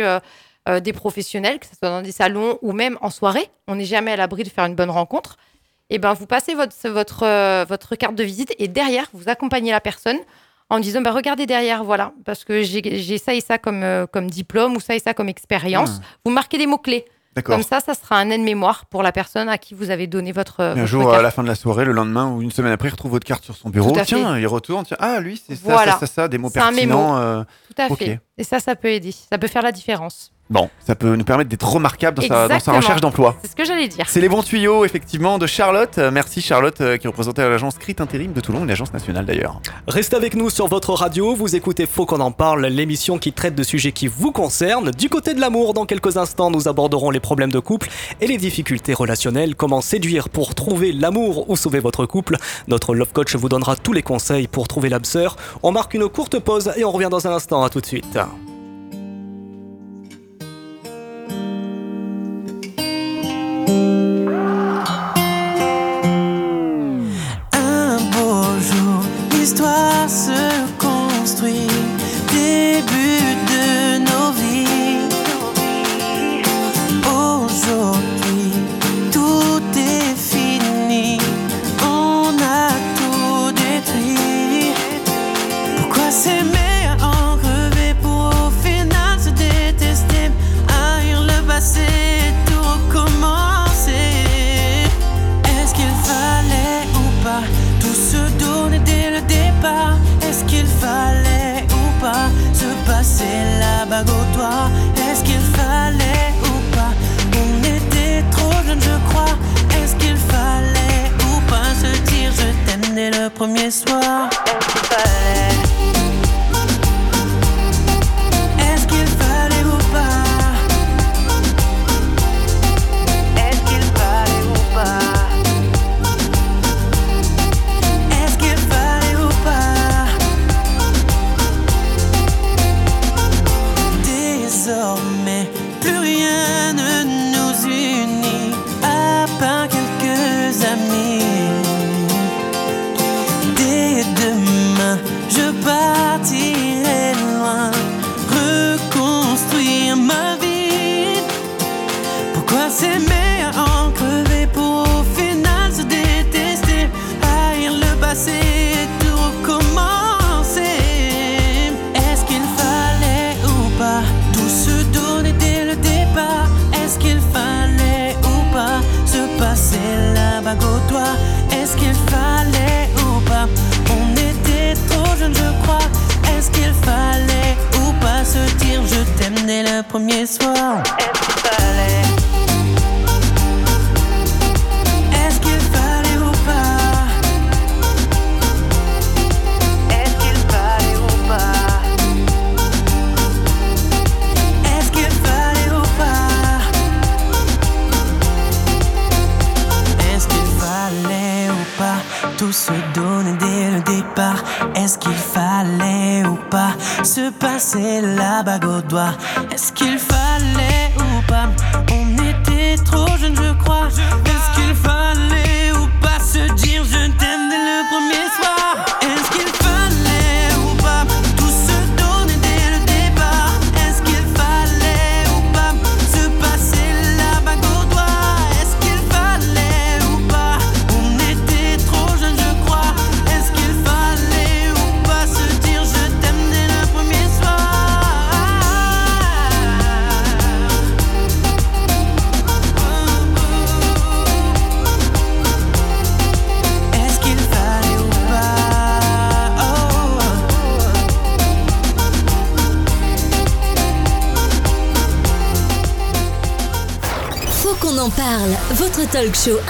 euh, euh, des professionnels, que ce soit dans des salons ou même en soirée, on n'est jamais à l'abri de faire une bonne rencontre. Et ben, vous passez votre, votre, euh, votre carte de visite et derrière, vous accompagnez la personne en disant bah, regardez derrière, voilà, parce que j'ai j'ai ça et ça comme, euh, comme diplôme ou ça et ça comme expérience. Ah. Vous marquez des mots-clés. Comme ça, ça sera un aide-mémoire pour la personne à qui vous avez donné votre. Un votre jour, carte. à la fin de la soirée, le lendemain ou une semaine après, il retrouve votre carte sur son bureau. Tiens, fait. il retourne. Tiens, ah, lui, c'est ça, Voilà. ça, ça, ça, des mots C'est un pertinents. mémo. euh, Tout à fait. Et ça, ça peut aider. Ça peut faire la différence. Bon, ça peut nous permettre d'être remarquable dans sa, dans sa Exactement. recherche d'emploi. C'est ce que j'allais dire. C'est les bons tuyaux, effectivement, de Charlotte. Euh, Merci Charlotte, euh, qui représentait l'agence Crit Intérim de Toulon, une agence nationale d'ailleurs. Restez avec nous sur votre radio, vous écoutez Faut qu'on en parle, l'émission qui traite de sujets qui vous concernent. Du côté de l'amour, dans quelques instants, nous aborderons les problèmes de couple et les difficultés relationnelles, comment séduire pour trouver l'amour ou sauver votre couple? Notre love coach vous donnera tous les conseils pour trouver l'âme sœur. On marque une courte pause et on revient dans un instant, à tout de suite. L'histoire se construit,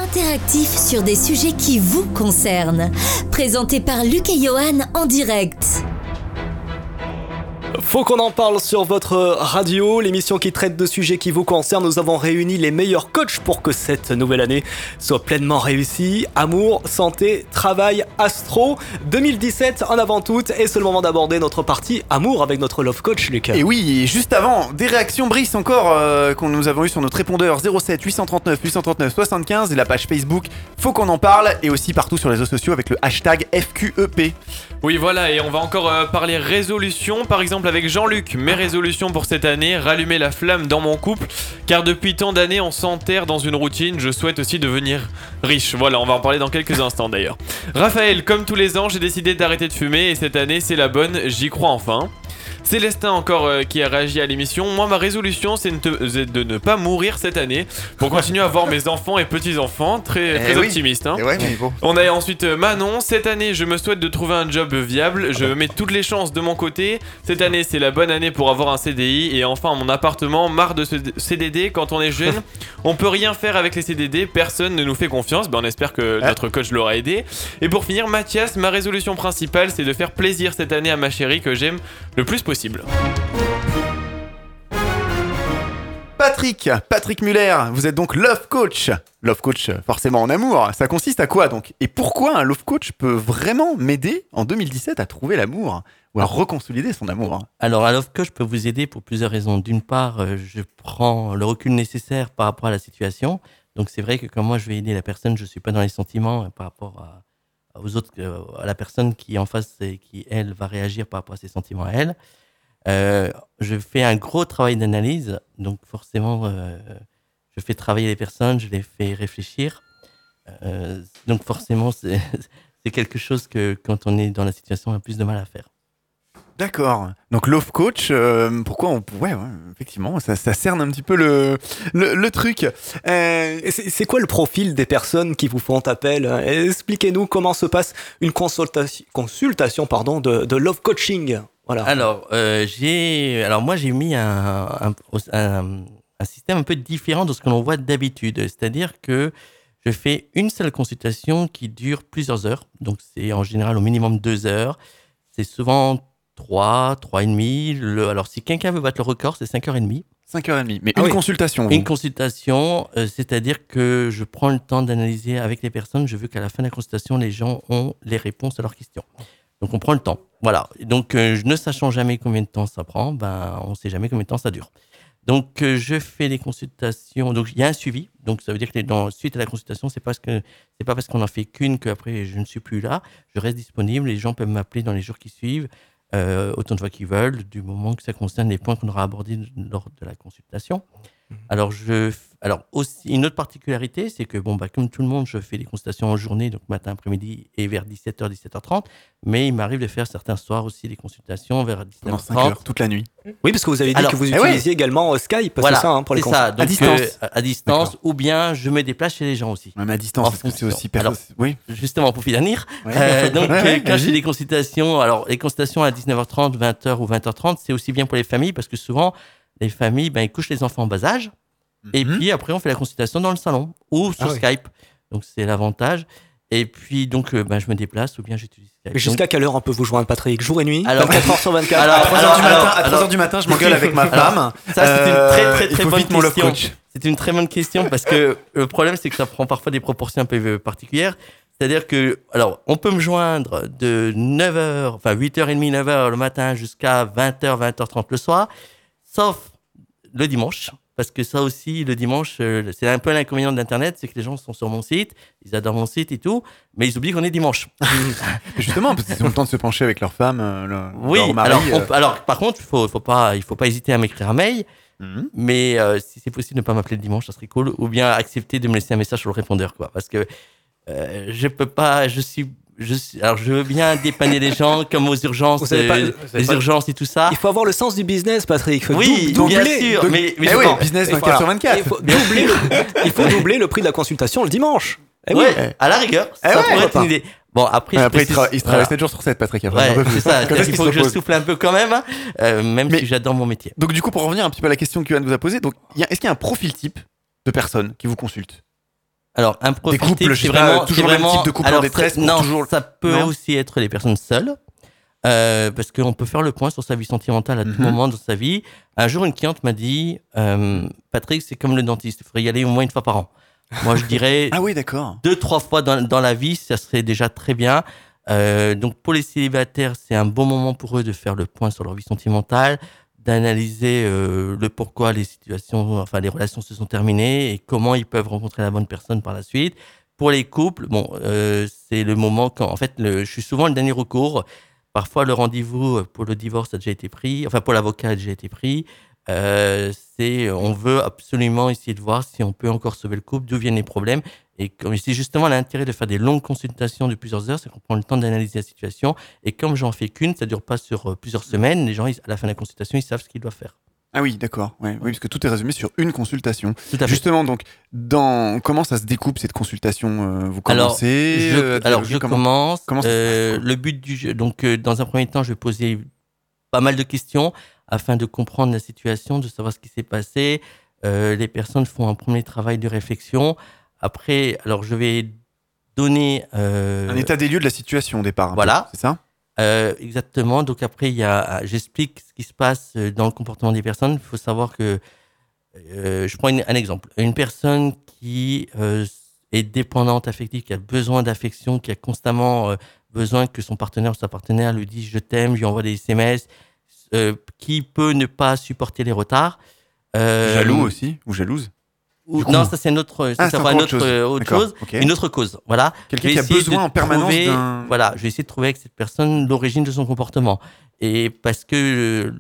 interactif sur des sujets qui vous concernent. Présenté par Luc et Johan en direct. Faut qu'on en parle sur votre radio, l'émission qui traite de sujets qui vous concernent. Nous avons réuni les meilleurs coachs pour que cette nouvelle année soit pleinement réussie. Amour, santé, travail, astro. 2017 en avant toute et c'est le moment d'aborder notre partie amour avec notre love coach Lucas. Et oui, et juste avant, des réactions Brice encore euh, qu'on nous avons eu sur notre répondeur 07 839 839 75 et la page Facebook Faut qu'on en parle et aussi partout sur les réseaux sociaux avec le hashtag FQEP. Oui, voilà, et on va encore euh, parler résolution, par exemple avec Jean-Luc. Mes résolutions pour cette année, rallumer la flamme dans mon couple, car depuis tant d'années on s'enterre dans une routine, je souhaite aussi devenir riche. Voilà, on va en parler dans quelques instants d'ailleurs. Raphaël, comme tous les ans, j'ai décidé d'arrêter de fumer et cette année c'est la bonne, j'y crois enfin. Célestin encore euh, qui a réagi à l'émission. Moi ma résolution c'est de, ne pas mourir cette année pour continuer à voir mes enfants et petits-enfants. Très, Eh très oui. optimiste. hein. Eh ouais, mais bon. On a ensuite euh, Manon. Cette année, je me souhaite de trouver un job viable. Je mets toutes les chances de mon côté. Cette année, c'est la bonne année pour avoir un CDI. Et enfin, mon appartement, marre de ce CDD. Quand on est jeune, on peut rien faire avec les CDD. Personne ne nous fait confiance. Ben, on espère que notre coach l'aura aidé. Et pour finir, Mathias, ma résolution principale, c'est de faire plaisir cette année à ma chérie que j'aime le plus possible. Patrick, Patrick Muller, vous êtes donc love coach. Love coach, forcément en amour. Ça consiste à quoi donc? Et pourquoi un love coach peut vraiment m'aider en 2017 à trouver l'amour ou à reconsolider son amour? Alors, à Love Coach, je peux vous aider pour plusieurs raisons. D'une part, euh, je prends le recul nécessaire par rapport à la situation. Donc, c'est vrai que quand moi, je vais aider la personne, je ne suis pas dans les sentiments euh, par rapport à, aux autres, à la personne qui est en face et qui, elle, va réagir par rapport à ses sentiments à elle. Euh, je fais un gros travail d'analyse. Donc, forcément, euh, je fais travailler les personnes, je les fais réfléchir. Euh, donc, forcément, c'est quelque chose que, quand on est dans la situation, on a plus de mal à faire. D'accord. Donc love coach, euh, pourquoi on... Ouais, ouais, effectivement, ça, ça cerne un petit peu le, le, le truc. Euh, C'est c'est quoi le profil des personnes qui vous font appel? Expliquez-nous comment se passe une consultation, consultation pardon, de, de love coaching. Voilà. Alors, euh, j'ai, alors moi, j'ai mis un, un, un- un système un peu différent de ce que l'on voit d'habitude. C'est-à-dire que je fais une seule consultation qui dure plusieurs heures. Donc, c'est en général au minimum deux heures. C'est souvent trois, trois et demi. Le- alors, si quelqu'un veut battre le record, c'est cinq heures et demie. 5h30. Mais Ah une oui. consultation. Une vous. consultation, euh, c'est-à-dire que je prends le temps d'analyser avec les personnes. Je veux qu'à la fin de la consultation, les gens ont les réponses à leurs questions. Donc on prend le temps. Voilà. Donc euh, ne sachant jamais combien de temps ça prend, ben on sait jamais combien de temps ça dure. Donc euh, je fais des consultations. Donc il y a un suivi. Donc ça veut dire que dans, suite à la consultation, c'est parce que c'est pas parce qu'on en fait qu'une qu'après je ne suis plus là. Je reste disponible. Les gens peuvent m'appeler dans les jours qui suivent euh, autant de fois qu'ils veulent, du moment que ça concerne les points qu'on aura abordés lors de la consultation. Alors, je, alors aussi, une autre particularité, c'est que, bon, bah, comme tout le monde, je fais des consultations en journée, donc matin, après-midi et vers 17h, 17h30. Mais il m'arrive de faire certains soirs aussi des consultations vers 19h30. Pendant cinq heures, toute la nuit. Oui, parce que vous avez dit Alors, que vous eh ouais. utilisiez également euh, Skype, Voilà, c'est ça, hein, pour les ça. Donc, à distance. euh, à distance, ou bien je me déplace chez les gens aussi. Même à distance, parce que c'est aussi perso- Alors, oui. Justement, pour finir. Ouais. Euh, donc, Ouais, ouais, quand j'ai des consultations, alors les consultations à 19h30, 20h ou 20h30, c'est aussi bien pour les familles parce que souvent, les familles, ben, ils couchent les enfants en bas âge. Et puis après, on fait la consultation dans le salon ou sur Ah oui. Skype. Donc, c'est l'avantage. Et puis, donc, euh, ben, je me déplace ou bien j'utilise Skype. Mais Jusqu'à Donc, quelle heure on peut vous joindre, Patrick? Jour et nuit? Alors- 24 heures sur 24 Alors, à 3 alors, heures du matin, alors, à 3 heures du matin, je m'engueule avec ma femme. Ça, c'est une Euh, très, très, bonne question. coach. C'est une très bonne question parce que le problème, c'est que ça prend parfois des proportions un peu euh, particulières. C'est-à-dire que, alors, on peut me joindre de 9h, enfin 8h30, 9h le matin jusqu'à 20h, 20h30 le soir, sauf le dimanche. Parce que ça aussi, le dimanche, euh, c'est un peu l'inconvénient d'Internet, c'est que les gens sont sur mon site, ils adorent mon site et tout, mais ils oublient qu'on est dimanche. Justement, parce qu'ils ont le temps de se pencher avec leur femme, euh, leur, Oui, leur mari. alors, euh. on alors par contre, il faut, faut pas, il faut pas hésiter à m'écrire un mail. Mhm. Mais euh, si c'est possible, ne pas m'appeler le dimanche, ça serait cool. Ou bien accepter de me laisser un message sur le répondeur, quoi. Parce que euh, je peux pas, je suis, je alors je veux bien dépanner les gens comme aux urgences, pas- euh, les pas- urgences et tout ça. Il faut avoir le sens du business, Patrick. Oui, Dou- bien doubler- sûr, mais- mais Eh je oui, pense- business Et 24 sur voilà. 24. Il faut doubler, le, il faut doubler le prix de la consultation le dimanche. Eh oui. à la rigueur, Eh ça ouais, pourrait être une idée. Bon, après, il, tra- il travaille voilà. 7 jours sur 7, Patrick. Après, Ouais, c'est ça. Il faut se que je souffle un peu quand même, hein, euh, même Mais- si j'adore mon métier. Donc, du coup, pour revenir un petit peu à la question que Yoann vous a posée, est-ce qu'il y a un profil type de personnes qui vous consultent Alors, un profil couples, type, c'est pas, vraiment, toujours c'est le même vraiment- type de couple en alors, détresse ça- pour Non, toujours- ça peut Non aussi être les personnes seules. euh, parce qu'on peut faire le point sur sa vie sentimentale à tout Mhm. moment dans sa vie. Un jour, une cliente m'a dit euh, Patrick, c'est comme le dentiste, il faudrait y aller au moins une fois par an. Moi, je dirais Ah oui, d'accord. deux, trois fois dans, dans la vie, ça serait déjà très bien. Euh, donc, pour les célibataires, c'est un bon moment pour eux de faire le point sur leur vie sentimentale, d'analyser euh, le pourquoi les situations, enfin les relations se sont terminées et comment ils peuvent rencontrer la bonne personne par la suite. Pour les couples, bon, euh, c'est le moment quand, en fait, je suis souvent le dernier recours. Parfois, le rendez-vous pour le divorce a déjà été pris, enfin pour l'avocat a déjà été pris. Euh, c'est, on veut absolument essayer de voir si on peut encore sauver le couple, d'où viennent les problèmes. Et comme c'est justement l'intérêt de faire des longues consultations de plusieurs heures, c'est qu'on prend le temps d'analyser la situation. Et comme j'en fais qu'une, ça dure pas sur euh, plusieurs semaines. Les gens, ils- à la fin de la consultation, ils savent ce qu'ils doivent faire. Ah oui, d'accord. Ouais, oui, parce que tout est résumé sur une consultation. Tout à fait. Justement, donc, dans comment ça se découpe cette consultation euh, Vous Alors, commencez je, euh, alors, je comment- commence. comment Euh, le but du jeu, donc, euh, dans un premier temps, je vais poser pas mal de questions afin de comprendre la situation, de savoir ce qui s'est passé. Euh, les personnes font un premier travail de réflexion. Après, alors, je vais donner. euh, Un état des lieux de la situation au départ. Voilà. C'est ça? Euh, exactement. Donc après, il y a, j'explique ce qui se passe euh, dans le comportement des personnes. Il faut savoir que, euh, je prends une- un exemple. Une personne qui est dépendante affective, qui a besoin d'affection, qui a constamment besoin que son partenaire ou sa partenaire lui dise je t'aime, lui envoie des SMS, qui peut ne pas supporter les retards. Jaloux aussi Ou jalouse? Ou- Du coup- non, ça c'est une autre, ça, Ah, pas encore une autre chose. euh, autre chose, une autre cause. Voilà. Quelqu'un Je qui a besoin de en permanence trouver- Voilà, je vais essayer de trouver avec cette personne l'origine de son comportement. Et parce que euh,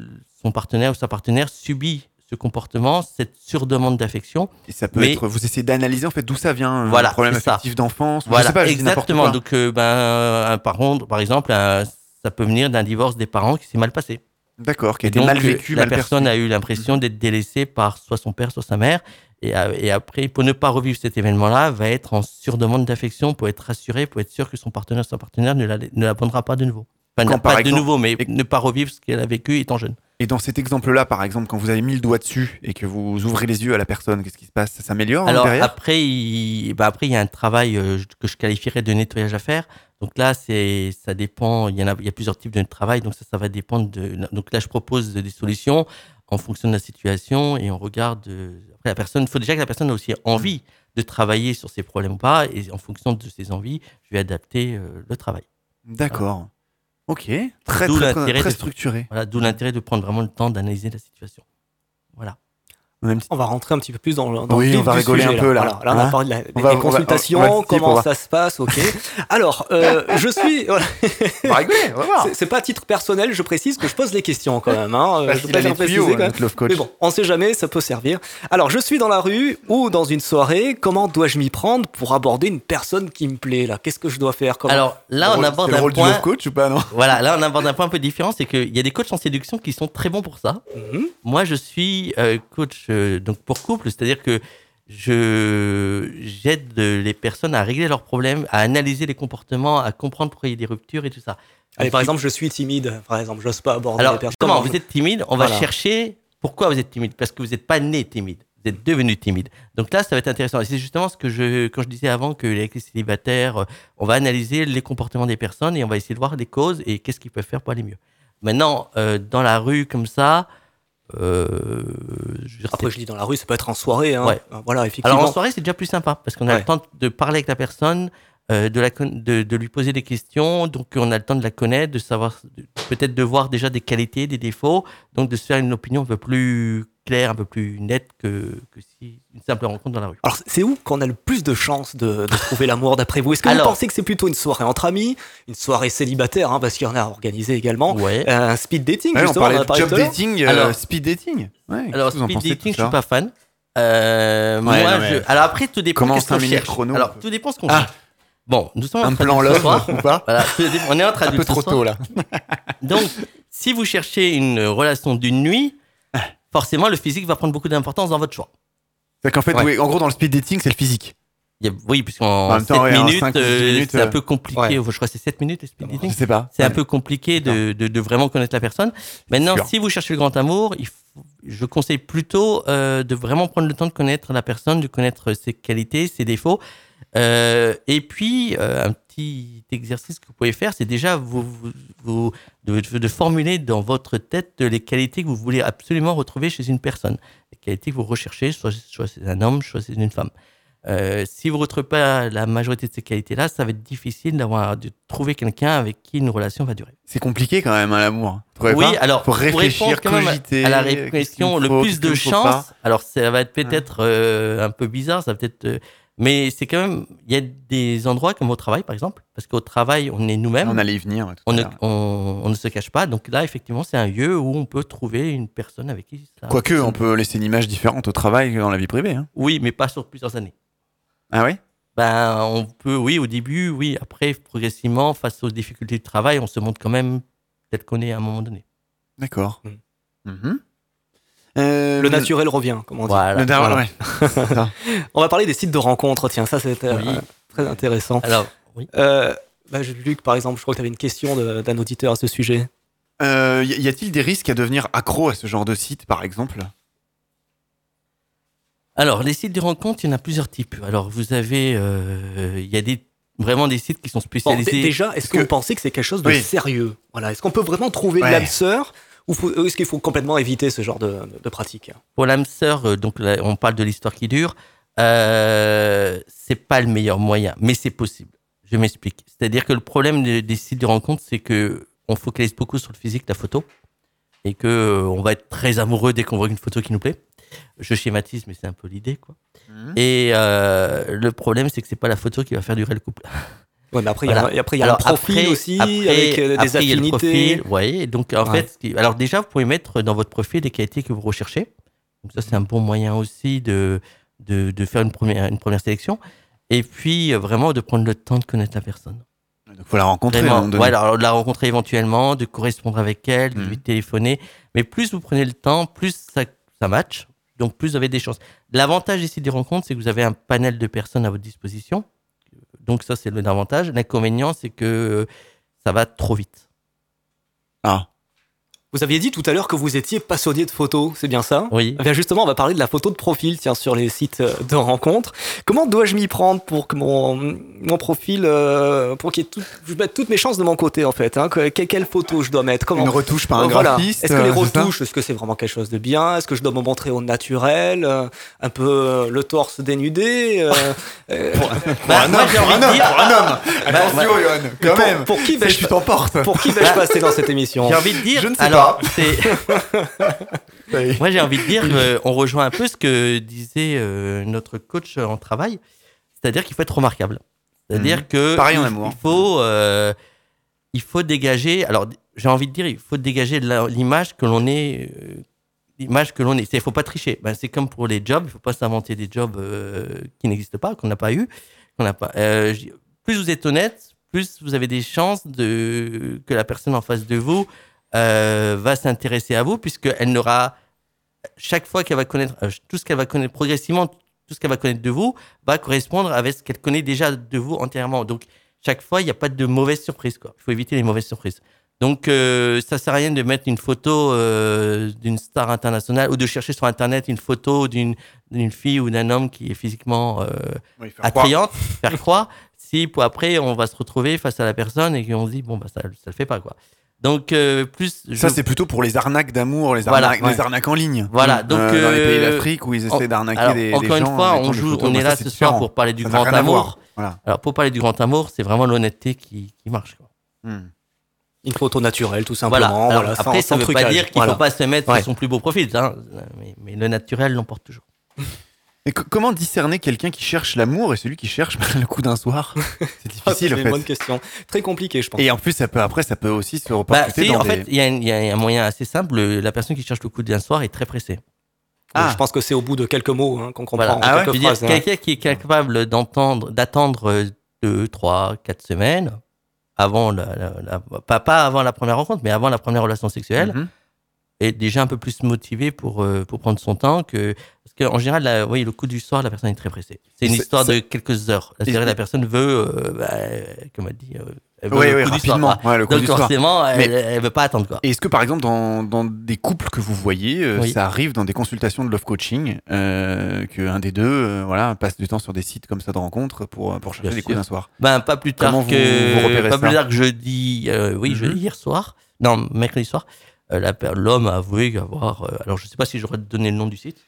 son partenaire ou sa partenaire subit ce comportement, cette surdemande d'affection. Et ça peut Mais- être. Vous essayez d'analyser en fait d'où ça vient, Voilà, un problème ça. affectif d'enfance. je Voilà, sais pas, je dis n'importe exactement. Donc, euh, ben, un parent, par exemple, un- ça peut venir d'un divorce des parents qui s'est mal passé. D'accord, qui a été donc, mal euh, vécu, La mal personne perçu. a eu l'impression d'être délaissée par soit son père, soit sa mère. Et, a- et après, pour ne pas revivre cet événement-là, va être en surdemande d'affection pour être rassuré, pour être sûr que son partenaire, sa partenaire ne la- ne l'abandonnera pas de nouveau. Enfin, Quand, pas par de nouveau, mais ne pas revivre ce qu'elle a vécu étant jeune. Et dans cet exemple-là, par exemple, quand vous avez mis le doigt dessus et que vous ouvrez les yeux à la personne, qu'est-ce qui se passe? Ça s'améliore hein, Alors derrière? après, il, bah après, il y a un travail euh, que je qualifierais de nettoyage à faire. Donc là, c'est, ça dépend. Il y en a, il y a plusieurs types de travail. Donc ça, ça va dépendre de. Donc là, je propose des solutions en fonction de la situation et on regarde. La personne, il faut déjà que la personne ait aussi envie de travailler sur ses problèmes ou pas. Et en fonction de ses envies, je vais adapter euh, le travail. D'accord. Ok. Très, très, très structuré. Voilà, d'où l'intérêt de prendre vraiment le temps d'analyser la situation. Voilà. On va rentrer un petit peu plus dans, le- dans Oui, le vif on va du rigoler sujet, un peu, là. Voilà, là, on a Hein parlé de la- On des, va- des on va- consultations, on va on comment ça se passe, ok. Alors, euh, je suis. On va rigoler, on va voir. C'est- pas à titre personnel, je précise que je pose les questions quand même. Hein. Parce je préfère les préciser tuyaux, quand même. love coach. Mais bon, on sait jamais, ça peut servir. Alors, je suis dans la rue ou dans une soirée. Comment dois-je m'y prendre pour aborder une personne qui me plaît là? Qu'est-ce que je dois faire Comment? Alors là, on aborde un point. coach ou pas, non? Voilà, là, on aborde un point un peu différent, c'est qu'il y a des coachs en séduction qui sont très bons pour ça. Mhm. Moi, je suis euh, coach euh, donc pour couple, c'est-à-dire que je j'aide les personnes à régler leurs problèmes, à analyser les comportements, à comprendre pourquoi il y a des ruptures et tout ça. Allez, Donc, par exemple, je suis timide. Par exemple, j'ose pas aborder alors, les personnes. justement, vous êtes timide, on va chercher pourquoi vous êtes timide. Parce que vous n'êtes pas né timide, vous êtes devenu timide. Donc là, ça va être intéressant. Et c'est justement ce que je, quand je disais avant que les célibataires, euh, on va analyser les comportements des personnes et on va essayer de voir les causes et qu'est-ce qu'ils peuvent faire pour aller mieux. Maintenant, euh, dans la rue comme ça, euh, je Après, je dis dans la rue, ça peut être en soirée. Hein. Ouais. Voilà, effectivement. Alors en soirée, c'est déjà plus sympa parce qu'on a le temps de parler avec la personne, euh, de, la de, de lui poser des questions, donc on a le temps de la connaître, de savoir, peut-être de voir déjà des qualités, des défauts, donc de se faire une opinion un peu plus claire, un peu plus nette que, que si une simple rencontre dans la rue. Alors, c'est où qu'on a le plus de chances de, de trouver l'amour d'après vous? Est-ce que Alors- vous pensez que c'est plutôt une soirée entre amis, une soirée célibataire, hein, parce qu'il y en a organisé également, Ouais. euh, un speed dating, Ouais, on justement, parlait en a de parlé job dating, euh, Alors- speed dating. Ouais, Alors en speed pensez, dating, je suis pas fan. Euh, Ouais, moi, je- alors après, tout dépend Comment qu'est-ce qu'on cherche? chrono, Alors on tout dépend ce qu'on Ah. cherche. Bon, nous sommes Un entre plan adultes ce love soir. ou pas? Voilà, on est Un peu ce trop tôt, là. Donc, si vous cherchez une relation d'une nuit, forcément, le physique va prendre beaucoup d'importance dans votre choix. C'est qu'en fait, Ouais. oui, en gros, dans le speed dating, c'est le physique. Il y a- oui, puisqu'en En même 7 temps, ouais, en minutes, cinq ou dix euh, minutes, c'est un euh, peu compliqué. ouais. Je crois que c'est 7 minutes le speed dating. Je sais pas. C'est un peu compliqué de, de, de vraiment connaître la personne. Maintenant, sûr. si vous cherchez le grand amour, il faut- je conseille plutôt euh, de vraiment prendre le temps de connaître la personne, de connaître ses qualités, ses défauts. Euh, et puis, un petit exercice que vous pouvez faire, c'est déjà vous, vous, vous- de, de formuler dans votre tête les qualités que vous voulez absolument retrouver chez une personne. Les qualités que vous recherchez, soit, soit c'est un homme, soit c'est une femme. Euh, si vous ne retrouvez pas la majorité de ces qualités-là, ça va être difficile d'avoir de trouver quelqu'un avec qui une relation va durer. C'est compliqué quand même, hein, l'amour. Oui, pas alors pour pour réfléchir, même cogiter. à la me le faut, plus de chance. Alors ça va être peut-être euh, un peu bizarre, ça va peut-être, euh, mais c'est quand même, il y a des endroits comme au travail par exemple, parce qu'au travail on est nous-mêmes. On allait y venir. tout On à ne, l'heure. on, on ne se cache pas. Donc là, effectivement, c'est un lieu où on peut trouver une personne avec qui ça. Quoique, on peut laisser une image différente au travail que dans la vie privée. hein. Oui, mais pas sur plusieurs années. Ah oui Ben, on peut, oui, au début, oui. Après, progressivement, face aux difficultés de travail, on se montre quand même tel qu'on est à un moment donné. D'accord. Mm. Mhm. Euh, Le naturel revient, comme on dit. Voilà. Le dar- Voilà. ouais. C'est ça. On va parler des sites de rencontres, tiens, ça c'est euh, Oui. très intéressant. Alors, oui. Euh, bah, je- Luc, par exemple, je crois que tu avais une question d'un auditeur à ce sujet. Euh, y a-t-il des risques à devenir accro à ce genre de site, par exemple? Alors, les sites de rencontres, il y en a plusieurs types. Alors, vous avez, euh, il y a des, vraiment des sites qui sont Bon, spécialisés. d- déjà, est-ce que, que- vous pensez que c'est quelque chose de Oui. sérieux? Voilà, Est-ce qu'on peut vraiment trouver Ouais. l'âme sœur ou ou est-ce qu'il faut complètement éviter ce genre de, de pratique? Pour l'âme sœur, euh, donc là, on parle de l'histoire qui dure, euh, c'est pas le meilleur moyen, mais c'est possible. Je m'explique. C'est-à-dire que le problème des, sites de rencontres, c'est que on focalise beaucoup sur le physique, la photo, et que euh, on va être très amoureux dès qu'on voit une photo qui nous plaît. Je schématise, mais c'est un peu l'idée, quoi. Mhm. Et euh, le problème, c'est que c'est pas la photo qui va faire durer le couple. Ouais, mais après, il y a- après, il y a Alors, un profil après- aussi, après- avec euh, des après, il y a le affinités. profil, ouais, donc en Ouais. fait, alors déjà, vous pouvez mettre dans votre profil les qualités que vous recherchez. Donc ça, c'est un bon moyen aussi de, de, de faire une première, une première sélection. Et puis, euh, vraiment, de prendre le temps de connaître la personne. Il faut la rencontrer à un Vraiment, ouais, alors, de la rencontrer éventuellement, de correspondre avec elle, de Mhm. lui téléphoner. Mais plus vous prenez le temps, plus ça, ça match. Donc, plus vous avez des chances. L'avantage ici des rencontres, c'est que vous avez un panel de personnes à votre disposition. Donc, ça, c'est l'avantage. L'inconvénient, c'est que euh, ça va trop vite. Ah. Vous aviez dit tout à l'heure que vous étiez passionné de photos, c'est bien ça? Oui. Eh bien justement, on va parler de la photo de profil tiens, sur les sites euh, de rencontres. Comment dois-je m'y prendre pour que mon, mon profil, euh, pour qu'il y ait tout, je mette toutes mes chances de mon côté en fait hein, que, que- Quelle photo je dois mettre? Comment Une retouche par un Euh, voilà. graphiste. Est-ce que les euh, retouches, est-ce que c'est vraiment quelque chose de bien? Est-ce que je dois me montrer au naturel? Euh, Un peu euh, le torse dénudé euh, euh, Bah, un moi, homme, pour un homme, pour un homme. Bah, Attention, bah, Johan, quand pour- même. pour qui vais-je. Pour qui vais-je passer dans cette émission? J'ai envie de dire. Je ne sais alors, Alors, pas. Moi, j'ai envie de dire qu'on rejoint un peu ce que disait euh, notre coach en travail, c'est-à-dire qu'il faut être remarquable. C'est-à-dire Mhm. que Pareil en il, amour. il faut, euh, il faut dégager. Alors, j'ai envie de dire, il faut dégager l'image que l'on est. euh, L'image que l'on est. Il ne faut pas tricher. Ben, c'est comme pour les jobs. Il ne faut pas s'inventer des jobs euh, qui n'existent pas, qu'on n'a pas eu. qu'on n'a pas. euh, je dis- plus vous êtes honnête, plus vous avez des chances de que la personne en face de vous euh, va s'intéresser à vous, puisqu'elle n'aura chaque fois qu'elle va connaître euh, tout ce qu'elle va connaître progressivement, tout ce qu'elle va connaître de vous va correspondre avec ce qu'elle connaît déjà de vous entièrement. Donc chaque fois, il n'y a pas de mauvaise surprise. Quoi. Il faut éviter les mauvaises surprises. Donc euh, ça sert à rien de mettre une photo euh, d'une star internationale ou de chercher sur internet une photo d'une fille ou d'un homme qui est physiquement euh, Oui, faire attrayante, faire croire. Si pour après on va se retrouver face à la personne et qu'on se dit bon bah ça ça le fait pas quoi. Donc euh, plus Ça, c'est plutôt pour les arnaques d'amour, les Voilà, arnaques, les ouais. arnaques en ligne. Voilà, donc Euh, dans les pays euh, d'Afrique où ils en- essaient d'arnaquer alors, des, des Encore une gens fois, on joue, photos. on est là ce soir pour parler du Ça grand amour. Voilà. Alors pour parler du grand amour, c'est vraiment l'honnêteté qui, qui marche. Quoi. Hmm. Une photo naturelle, tout Voilà. simplement. Alors, voilà, sans- après, ça ne veut pas dire qu'il Voilà. faut pas se mettre Ouais. sur son plus beau profil, hein, mais, mais le naturel l'emporte toujours. Et co- comment discerner quelqu'un qui cherche l'amour et celui qui cherche le coup d'un soir? C'est Ah, c'est difficile en une fait. bonne question. Très compliqué, je pense. Et en plus, ça peut, après, ça peut aussi se Bah, reporter si, dans en des... fait, il y, a y un moyen assez simple. La personne qui cherche le coup d'un soir est très pressée. Donc, Je pense que c'est au bout de quelques mots hein, qu'on comprend. Voilà. en dire, phrases, hein. quelqu'un qui est capable d'entendre, d'attendre euh, deux, trois, quatre semaines avant la, la- la- pas, pas avant la première rencontre, mais avant la première relation sexuelle, Mhm. Est déjà un peu plus motivé pour, euh, pour prendre son temps que parce qu'en général, la- oui, le coup du soir, la personne est très pressée. C'est une histoire de quelques heures. Et- C'est-à-dire la personne veut, euh, bah, comme elle dit, euh, elle veut Oui, le oui, coup du soir, rapidement. quoi. Ouais, le coup Donc du soir. forcément, elle, Mais- elle veut pas attendre quoi. Est-ce que par exemple dans, dans des couples que vous voyez, Oui. ça arrive dans des consultations de love coaching qu'un des deux voilà, passe du temps sur des sites comme ça de rencontres pour, pour chercher Bien des coups sûr. d'un soir? Ben, pas plus tard Comment que vous pas ça? plus tard que jeudi, oui, jeudi hier soir, non mercredi soir, la l'homme a avoué avoir, euh, alors je sais pas si j'aurais donné le nom du site.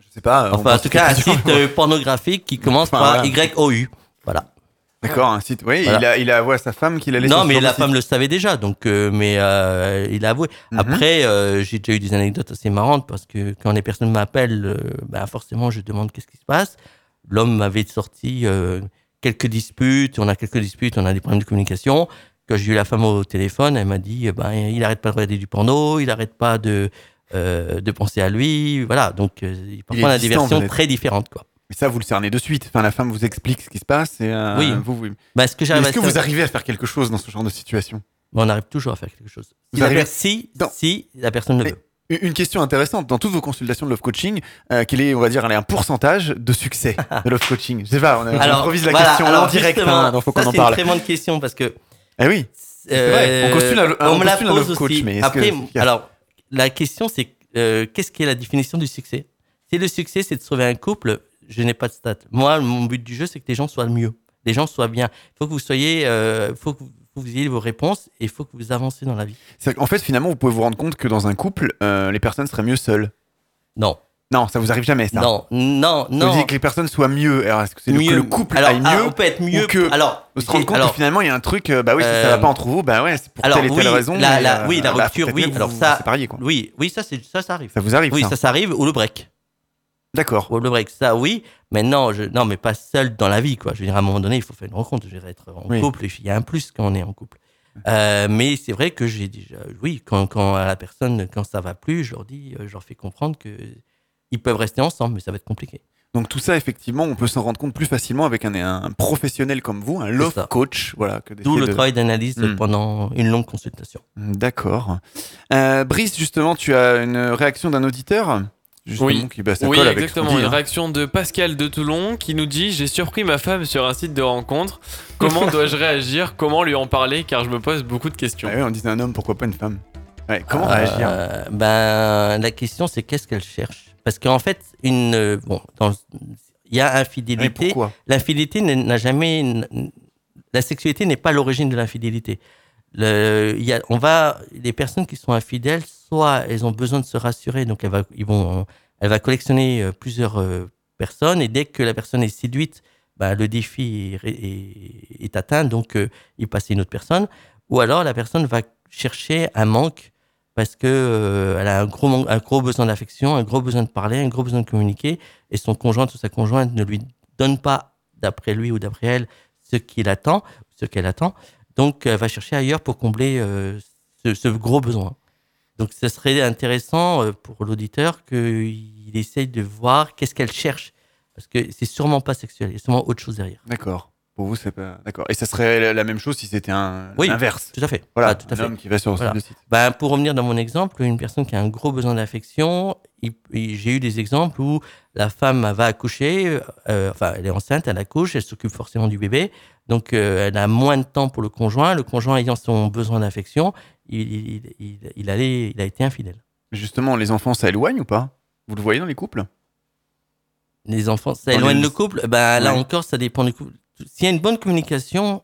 Je sais pas. on Enfin, en tout cas, un site euh, pornographique qui commence Enfin, par. YOU. Voilà. D'accord, un site. Oui, Voilà. il, a, il a avoué à sa femme qu'il allait Non, mais la femme site. le savait déjà, donc, euh, mais euh, il a avoué. Mhm. Après, euh, j'ai déjà eu des anecdotes assez marrantes parce que quand les personnes m'appellent, euh, ben, forcément, je demande qu'est-ce qui se passe. L'homme m'avait sorti euh, quelques disputes, on a quelques disputes, on a des problèmes de communication. Quand j'ai eu la femme au téléphone, elle m'a dit, ben, il arrête pas de regarder du porno, il arrête pas de, euh, de penser à lui. Voilà, donc euh, parfois on a des versions êtes- très différentes. Quoi. Mais ça, vous le cernez de suite. Enfin, la femme vous explique ce qui se passe. Et, euh, Oui. Vous, vous... Ce que j'arrive Est-ce que vous arrivez à faire quelque chose dans ce genre de situation? On arrive toujours à faire quelque chose. Si, Vous la, arrivez- si, Non. si la personne le Mais- veut. Une question intéressante, dans toutes vos consultations de love coaching, euh, quel est, on va dire, allez, un pourcentage de succès de love coaching? Je sais pas, on, improvise la voilà, question alors en direct, hein, donc faut qu'on en c'est parle. une très bonne question parce que. Eh oui, vrai, on postule un- on on me la postule un pose love coach, aussi. mais est-ce que Après, alors, la question, c'est euh, qu'est-ce qui est la définition du succès? Si le succès, c'est de sauver un couple, je n'ai pas de stats. Moi, mon but du jeu, c'est que les gens soient mieux, les gens soient bien. Il faut que vous soyez, euh, faut que vous, ayez vos réponses et il faut que vous avancez dans la vie. En fait, finalement, vous pouvez vous rendre compte que dans un couple, euh, les personnes seraient mieux seules. Non. Non, ça vous arrive jamais, ça Non, non, Vous non. dites que les personnes soient mieux. Alors, est-ce que c'est le- que Mieux. le couple Alors, aille ah, mieux on peut être mieux. ou que alors, se rendre j'ai- compte alors, que finalement, il y a un truc, euh, bah oui, si ça va Euh, pas entre vous, bah ouais, c'est pour alors, telle et telle oui, raison. La, mais, la- euh, oui, la bah, rupture, oui. vous Alors vous ça, sépariez, quoi. oui, oui, ça, c'est, ça, ça arrive. Ça vous arrive, Oui, ça ça, ça arrive. Ou le break. D'accord. Ou le break, ça, oui. Mais non, je, non, mais pas seul dans la vie, quoi. Je veux dire, à un moment donné, il faut faire une rencontre. Je veux dire, être en Oui. couple, il y a un plus quand on est en couple. Euh, mais c'est vrai que j'ai déjà, oui, quand, quand à la personne, quand ça va plus, je leur dis, euh, je leur fais comprendre que ils peuvent rester ensemble, mais ça va être compliqué. Donc tout ça, effectivement, on peut s'en rendre compte plus facilement avec un, un professionnel comme vous, un love coach, voilà. D'où le de- travail d'analyse Hmm. pendant une longue consultation. D'accord. Euh, Brice, justement, tu as une réaction d'un auditeur justement, Oui, qui bah, oui colle avec exactement. dit, Une hein. réaction de Pascal de Toulon qui nous dit J'ai surpris ma femme sur un site de rencontre. Comment dois-je réagir? Comment lui en parler? Car je me pose beaucoup de questions. Ah oui, on disait un homme, pourquoi pas une femme? Ouais, Comment Euh, réagir? Ben, la question, c'est qu'est-ce qu'elle cherche? Parce qu'en fait, une, euh, bon, il y a infidélité. L'infidélité n'a jamais. La sexualité n'est pas l'origine de l'infidélité. Le- y a- on va, les personnes qui sont infidèles, soit elles ont besoin de se rassurer, donc elle va, ils vont, elle va collectionner euh, plusieurs euh, personnes, et dès que la personne est séduite, bah, le défi est, est- est atteint, donc euh, il passe à une autre personne. Ou alors la personne va chercher un manque parce que euh, elle a un gros, besoin d'affection, un gros besoin de parler, un gros besoin de communiquer, et son conjoint ou sa conjointe ne lui donne pas, d'après lui ou d'après elle, ce qu'il attend, ce qu'elle attend. Donc, elle va chercher ailleurs pour combler euh, ce, ce gros besoin. Donc, ce serait intéressant euh, pour l'auditeur qu'il essaye de voir qu'est-ce qu'elle cherche, parce que c'est sûrement pas sexuel, il y a sûrement autre chose derrière. D'accord. Pour vous, c'est pas. D'accord. Et ça serait la- même chose si c'était un Oui, l'inverse. Tout à fait. Voilà, Ah, tout à un fait. homme qui va sur Voilà. le site. Ben, pour revenir dans mon exemple, une personne qui a un gros besoin d'affection, j'ai eu des exemples où la femme va accoucher, euh, enfin elle est enceinte, elle accouche, elle s'occupe forcément du bébé, donc euh, elle a moins de temps pour le conjoint. Le conjoint ayant son besoin d'affection, il, il, il, il allait, il a été infidèle. Justement, les enfants, ça éloigne ou pas? Vous le voyez dans les couples? Les enfants, ça éloigne les- le couple? Ben, là Ouais. encore, ça dépend du couple. S'il y a une bonne communication,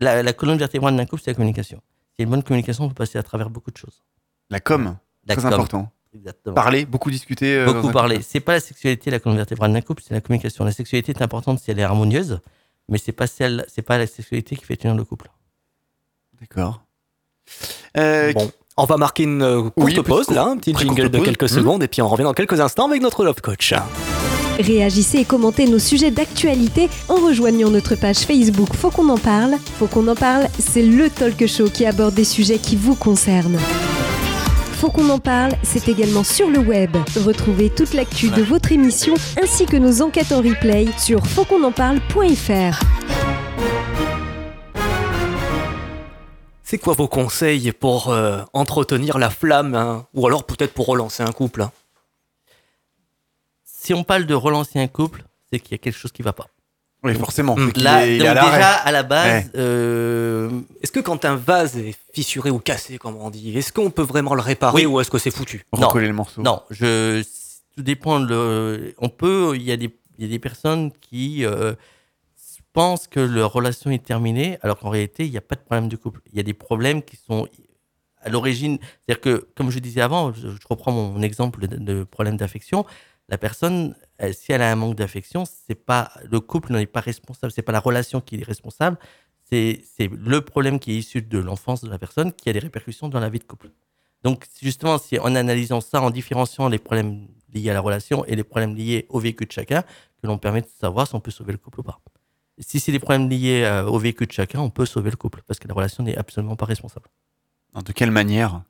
la, la colonne vertébrale d'un couple, c'est la communication. S'il y a une bonne communication, on peut passer à travers beaucoup de choses. La com, La très com. important. Exactement. Parler, beaucoup discuter. euh, Beaucoup parler. couple. C'est pas la sexualité, la colonne vertébrale d'un couple, c'est la communication. La sexualité est importante si elle est harmonieuse, mais c'est pas celle, c'est pas la sexualité qui fait tenir le couple. D'accord. Euh, Bon, on va marquer une euh, courte Oui, pause là, un petit jingle de quelques Hmm. secondes et puis on revient dans quelques instants avec notre Love Coach. Réagissez et commentez nos sujets d'actualité en rejoignant notre page Facebook Faut qu'on en parle. Faut qu'on en parle, c'est le talk show qui aborde des sujets qui vous concernent. Faut qu'on en parle, c'est également sur le web. Retrouvez toute l'actu de votre émission ainsi que nos enquêtes en replay sur fautquonenparle.fr. C'est quoi vos conseils pour euh, entretenir la flamme hein, ou alors peut-être pour relancer un couple hein? Si on parle de relancer un couple, c'est qu'il y a quelque chose qui va pas. Oui, forcément. Là, est- il est donc à l'arrêt. déjà à la base, Ouais. euh, Est-ce que quand un vase est fissuré ou cassé, comme on dit, est-ce qu'on peut vraiment le réparer Oui. ou est-ce que c'est foutu? Non. Recoller le morceau. Non, je, tout dépend. Le, on peut. Il y a des, il y a des personnes qui euh, pensent que leur relation est terminée, alors qu'en réalité, il n'y a pas de problème de couple. Il y a des problèmes qui sont à l'origine. C'est-à-dire que, comme je disais avant, je, je reprends mon exemple de, de problème d'affection. La personne, si elle a un manque d'affection, c'est pas le couple n'est pas responsable. C'est pas la relation qui est responsable. C'est c'est le problème qui est issu de l'enfance de la personne qui a des répercussions dans la vie de couple. Donc, justement, si en analysant ça, en différenciant les problèmes liés à la relation et les problèmes liés au vécu de chacun, que l'on permet de savoir si on peut sauver le couple ou pas. Si c'est des problèmes liés euh, au vécu de chacun, on peut sauver le couple parce que la relation n'est absolument pas responsable. De quelle manière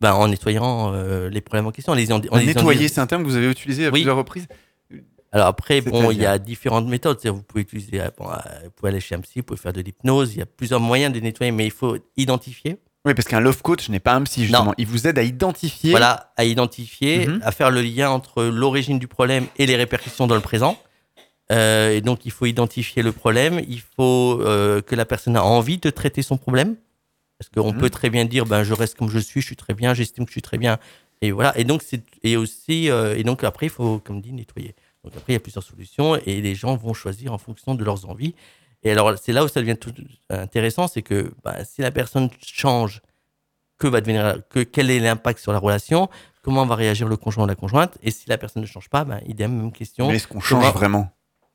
Ben, en nettoyant euh, les problèmes en question. En les, en, en Nettoyer, c'est un terme que vous avez utilisé à Oui. plusieurs reprises. Alors après, bon, il y a différentes méthodes. Vous pouvez utiliser, euh, bon, euh, vous pouvez aller chez un psy, vous pouvez faire de l'hypnose. Il y a plusieurs moyens de nettoyer, mais il faut identifier. Oui, parce qu'un love coach n'est pas un psy, justement. Non. Il vous aide à identifier. Voilà, à identifier, Mhm. à faire le lien entre l'origine du problème et les répercussions dans le présent. Euh, et donc, il faut identifier le problème. Il faut euh, que la personne a envie de traiter son problème. Parce qu'on Mhm. peut très bien dire, ben, je reste comme je suis, je suis très bien, j'estime que je suis très bien. Et voilà. Et donc, c'est, et aussi, euh, et donc après, il faut, comme dit, nettoyer. Donc après, il y a plusieurs solutions et les gens vont choisir en fonction de leurs envies. Et alors, c'est là où ça devient tout intéressant, c'est que ben, si la personne change, que va devenir, que, quel est l'impact sur la relation, comment va réagir le conjoint ou la conjointe, et si la personne ne change pas, ben, idem, même question. Mais est-ce qu'on change vraiment?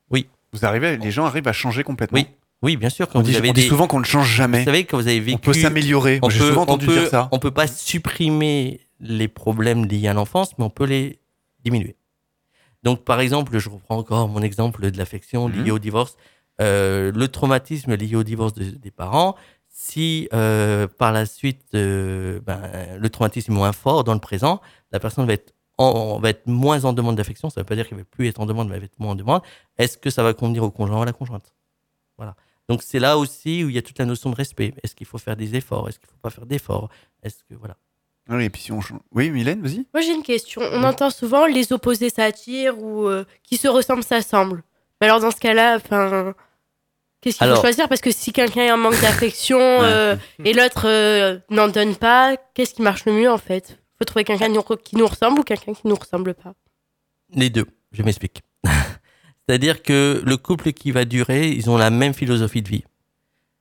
Oui. Vous arrivez, les gens arrivent à changer complètement? Oui, oui, bien sûr. Quand On vous dit, avez on dit souvent qu'on ne change jamais. Vous savez, quand vous avez vécu. On peut s'améliorer. on J'ai peut- souvent entendu peut- dire ça. On peut pas supprimer les problèmes liés à l'enfance, mais on peut les diminuer. Donc, par exemple, je reprends encore mon exemple de l'affection Mhm. liée au divorce. Euh, le traumatisme lié au divorce de- des parents, si euh, par la suite euh, ben, le traumatisme est moins fort dans le présent, la personne va être, en- va être moins en demande d'affection. Ça ne veut pas dire qu'elle ne va plus être en demande, mais elle va être moins en demande. Est-ce que ça va convenir au conjoint ou à la conjointe? Voilà. Donc c'est là aussi où il y a toute la notion de respect. Est-ce qu'il faut faire des efforts? Est-ce qu'il ne faut pas faire d'efforts? Est-ce que voilà. Oui, et puis si on change- Oui, Mylène, vas-y. Moi j'ai une question. On entend souvent les opposés s'attirent ou euh, qui se ressemblent s'assemblent. Mais alors dans ce cas-là, enfin, qu'est-ce qu'il faut choisir? Parce que si quelqu'un a un manque d'affection euh, et l'autre euh, n'en donne pas, qu'est-ce qui marche le mieux en fait? Faut trouver quelqu'un qui nous ressemble ou quelqu'un qui nous ressemble pas. Les deux, je m'explique. C'est-à-dire que le couple qui va durer, ils ont la même philosophie de vie.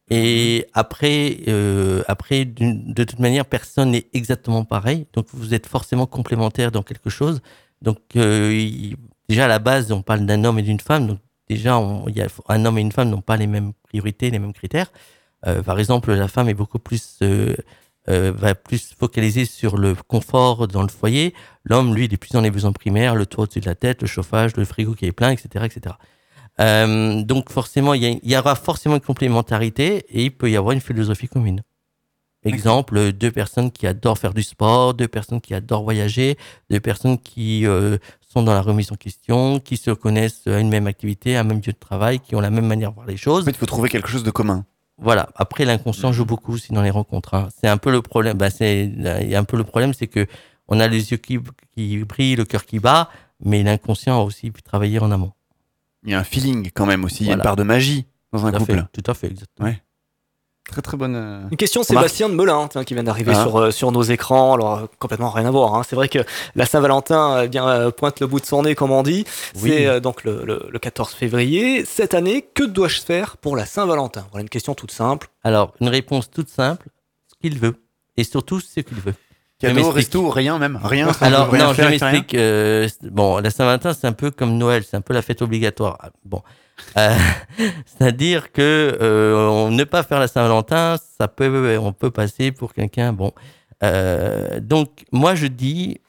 Et après, euh, après de toute manière, personne n'est exactement pareil. Donc, vous êtes forcément complémentaires dans quelque chose. Donc, euh, déjà à la base, on parle d'un homme et d'une femme. Donc, déjà, un homme et une femme n'ont pas les mêmes priorités, les mêmes critères. Euh, par exemple, la femme est beaucoup plus euh, va plus focaliser sur le confort dans le foyer. L'homme, lui, il est plus dans les besoins primaires, le toit au-dessus de la tête, le chauffage, le frigo qui est plein, etc. etc. Euh, donc forcément, il y, a- il y aura forcément une complémentarité et il peut y avoir une philosophie commune. Exemple, deux personnes qui adorent faire du sport, deux personnes qui adorent voyager, deux personnes qui euh, sont dans la remise en question, qui se connaissent à une même activité, à un même lieu de travail, qui ont la même manière de voir les choses. En fait, il faut trouver quelque chose de commun. Voilà. Après, l'inconscient joue beaucoup aussi dans les rencontres. hein. C'est un peu le problème. Bah, c'est il y a un peu le problème, c'est que on a les yeux qui, qui brillent, le cœur qui bat, mais l'inconscient a aussi pu travailler en amont. Il y a un feeling quand même aussi, il y a une part de magie dans un Tout couple. fait, tout à fait, exactement. Ouais. Très très bonne. euh, Une question remarque. Sébastien de Melun tiens, qui vient d'arriver Ah. sur, euh, sur nos écrans. Alors, euh, complètement rien à voir. hein. C'est vrai que la Saint-Valentin euh, bien, euh, pointe le bout de son nez, comme on dit. Oui. C'est euh, donc le, le- le 14 février. Cette année, que dois-je faire pour la Saint-Valentin? Voilà une question toute simple. Alors, une réponse toute simple, ce qu'il veut. Et surtout, ce qu'il veut. Cadeau, resto, rien même, rien. Alors, rien non, je m'explique. euh, bon, la Saint-Valentin, c'est un peu comme Noël, c'est un peu la fête obligatoire. Ah, Bon. Euh, C'est-à-dire que euh, ne pas faire la Saint-Valentin, ça peut, on peut passer pour quelqu'un. Bon. Euh, donc, moi, je dis,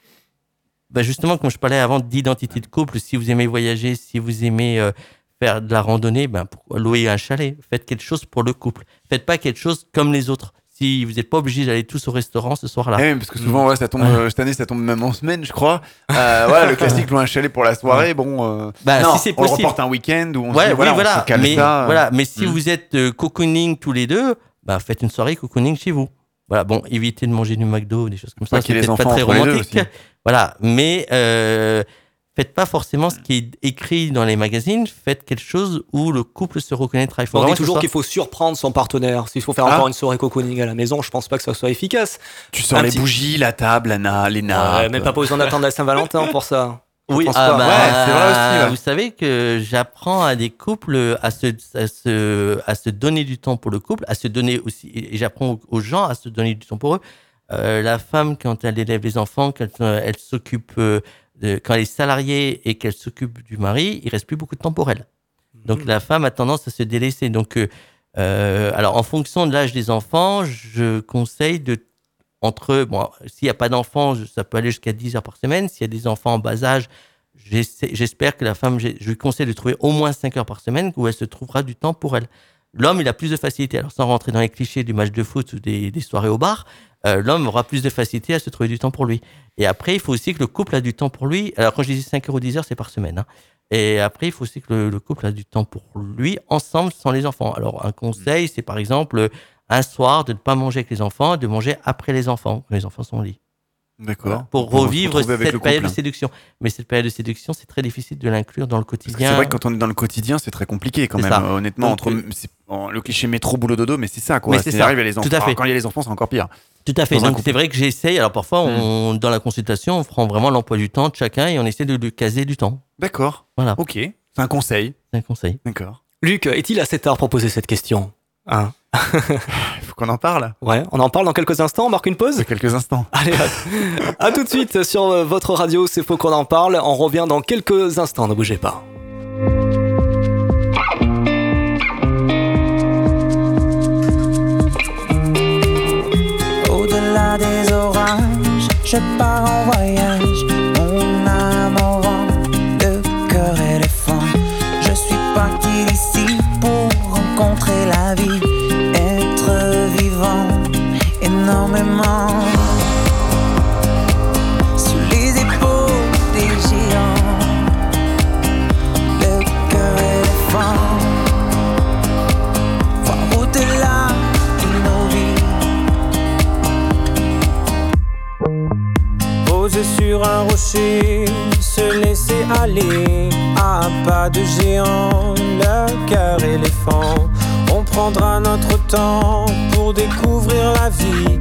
bah, justement, comme je parlais avant d'identité de couple, si vous aimez voyager, si vous aimez faire de la randonnée, ben, louer un chalet? Faites quelque chose pour le couple. Faites pas quelque chose comme les autres. Si vous n'êtes pas obligé d'aller tous au restaurant ce soir-là. Eh oui, parce que souvent, ouais, ça tombe, Ouais. euh, cette année, ça tombe même en semaine, je crois. Euh, voilà, le classique, un chalet pour la soirée, bon. euh, Bah, non, si c'est on le possible. reporte un week-end où on Ouais, se dit, voilà, oui, voilà. on se cale mais, ça. voilà. mais si Mm. vous êtes cocooning tous les deux, bah, faites une soirée cocooning chez vous. Voilà, bon, évitez de manger du McDo, des choses comme ça. C'est peut-être pas très romantique. Voilà, mais euh, faites pas forcément ce qui est écrit dans les magazines. Faites quelque chose où le couple se reconnaîtra. Il faut on dit toujours qu'il faut surprendre son partenaire. S'il faut faire Ah. encore une soirée cocooning à la maison, je pense pas que ça soit efficace. Tu sors Un les petit- bougies, la table, la na- les nappes. Ouais, même pas besoin d'attendre la Saint-Valentin pour ça. Oui, ah bah, Ouais, c'est vrai aussi, ouais. Vous savez que j'apprends à des couples à se, à, se, à se donner du temps pour le couple, à se donner aussi, et j'apprends aux- aux gens à se donner du temps pour eux. Euh, la femme, quand elle élève les enfants, quand euh, elle s'occupe, euh, quand elle est salariée et qu'elle s'occupe du mari, il reste plus beaucoup de temps pour elle. Donc la femme a tendance à se délaisser. Donc, euh, euh, alors en fonction de l'âge des enfants, je conseille de entre bon, s'il n'y a pas d'enfants, ça peut aller jusqu'à 10 heures par semaine. S'il y a des enfants en bas âge, j'espère que la femme, je lui conseille de trouver au moins 5 heures par semaine où elle se trouvera du temps pour elle. L'homme, il a plus de facilité. Alors, sans rentrer dans les clichés du match de foot ou des, des soirées au bar, euh, l'homme aura plus de facilité à se trouver du temps pour lui. Et après, il faut aussi que le couple a du temps pour lui. Alors, quand je dis 5 heures ou 10 heures, c'est par semaine. hein. Et après, il faut aussi que le, le couple a du temps pour lui, ensemble, sans les enfants. Alors, un conseil, c'est par exemple, un soir, de ne pas manger avec les enfants, de manger après les enfants, quand les enfants sont au lit. D'accord. Pour revivre cette période de séduction. Mais cette période de séduction, c'est très difficile de l'inclure dans le quotidien. c'est vrai que quand on est dans le quotidien, c'est très compliqué quand même. ça. euh, Honnêtement, Donc, entre euh, le cliché métro boulot dodo, mais c'est ça quoi. Mais c'est C'est ça. arrive à les enfants. Tout à fait. Alors, quand il y a les enfants, c'est encore pire. Tout à fait. Dans Donc c'est vrai que j'essaye. Alors parfois, on, dans la consultation, on prend vraiment l'emploi du temps de chacun et on essaie de lui caser du temps. D'accord. Voilà. Ok. C'est un conseil. C'est un conseil. D'accord. Luc, est-il assez tard pour poser cette question? Hein? Il faut qu'on en parle. Ouais, on en parle dans quelques instants, on marque une pause? De quelques instants. Allez, à, à tout de suite sur votre radio, c'est faux qu'on en parle. On revient dans quelques instants, ne bougez pas. Je pars en voyage. Mon âme au vent, le cœur éléphant. Je suis parti d'ici pour rencontrer la vie, être vivant énormément. Sur un rocher, se laisser aller à pas de géant, le cœur éléphant. On prendra notre temps pour découvrir la vie,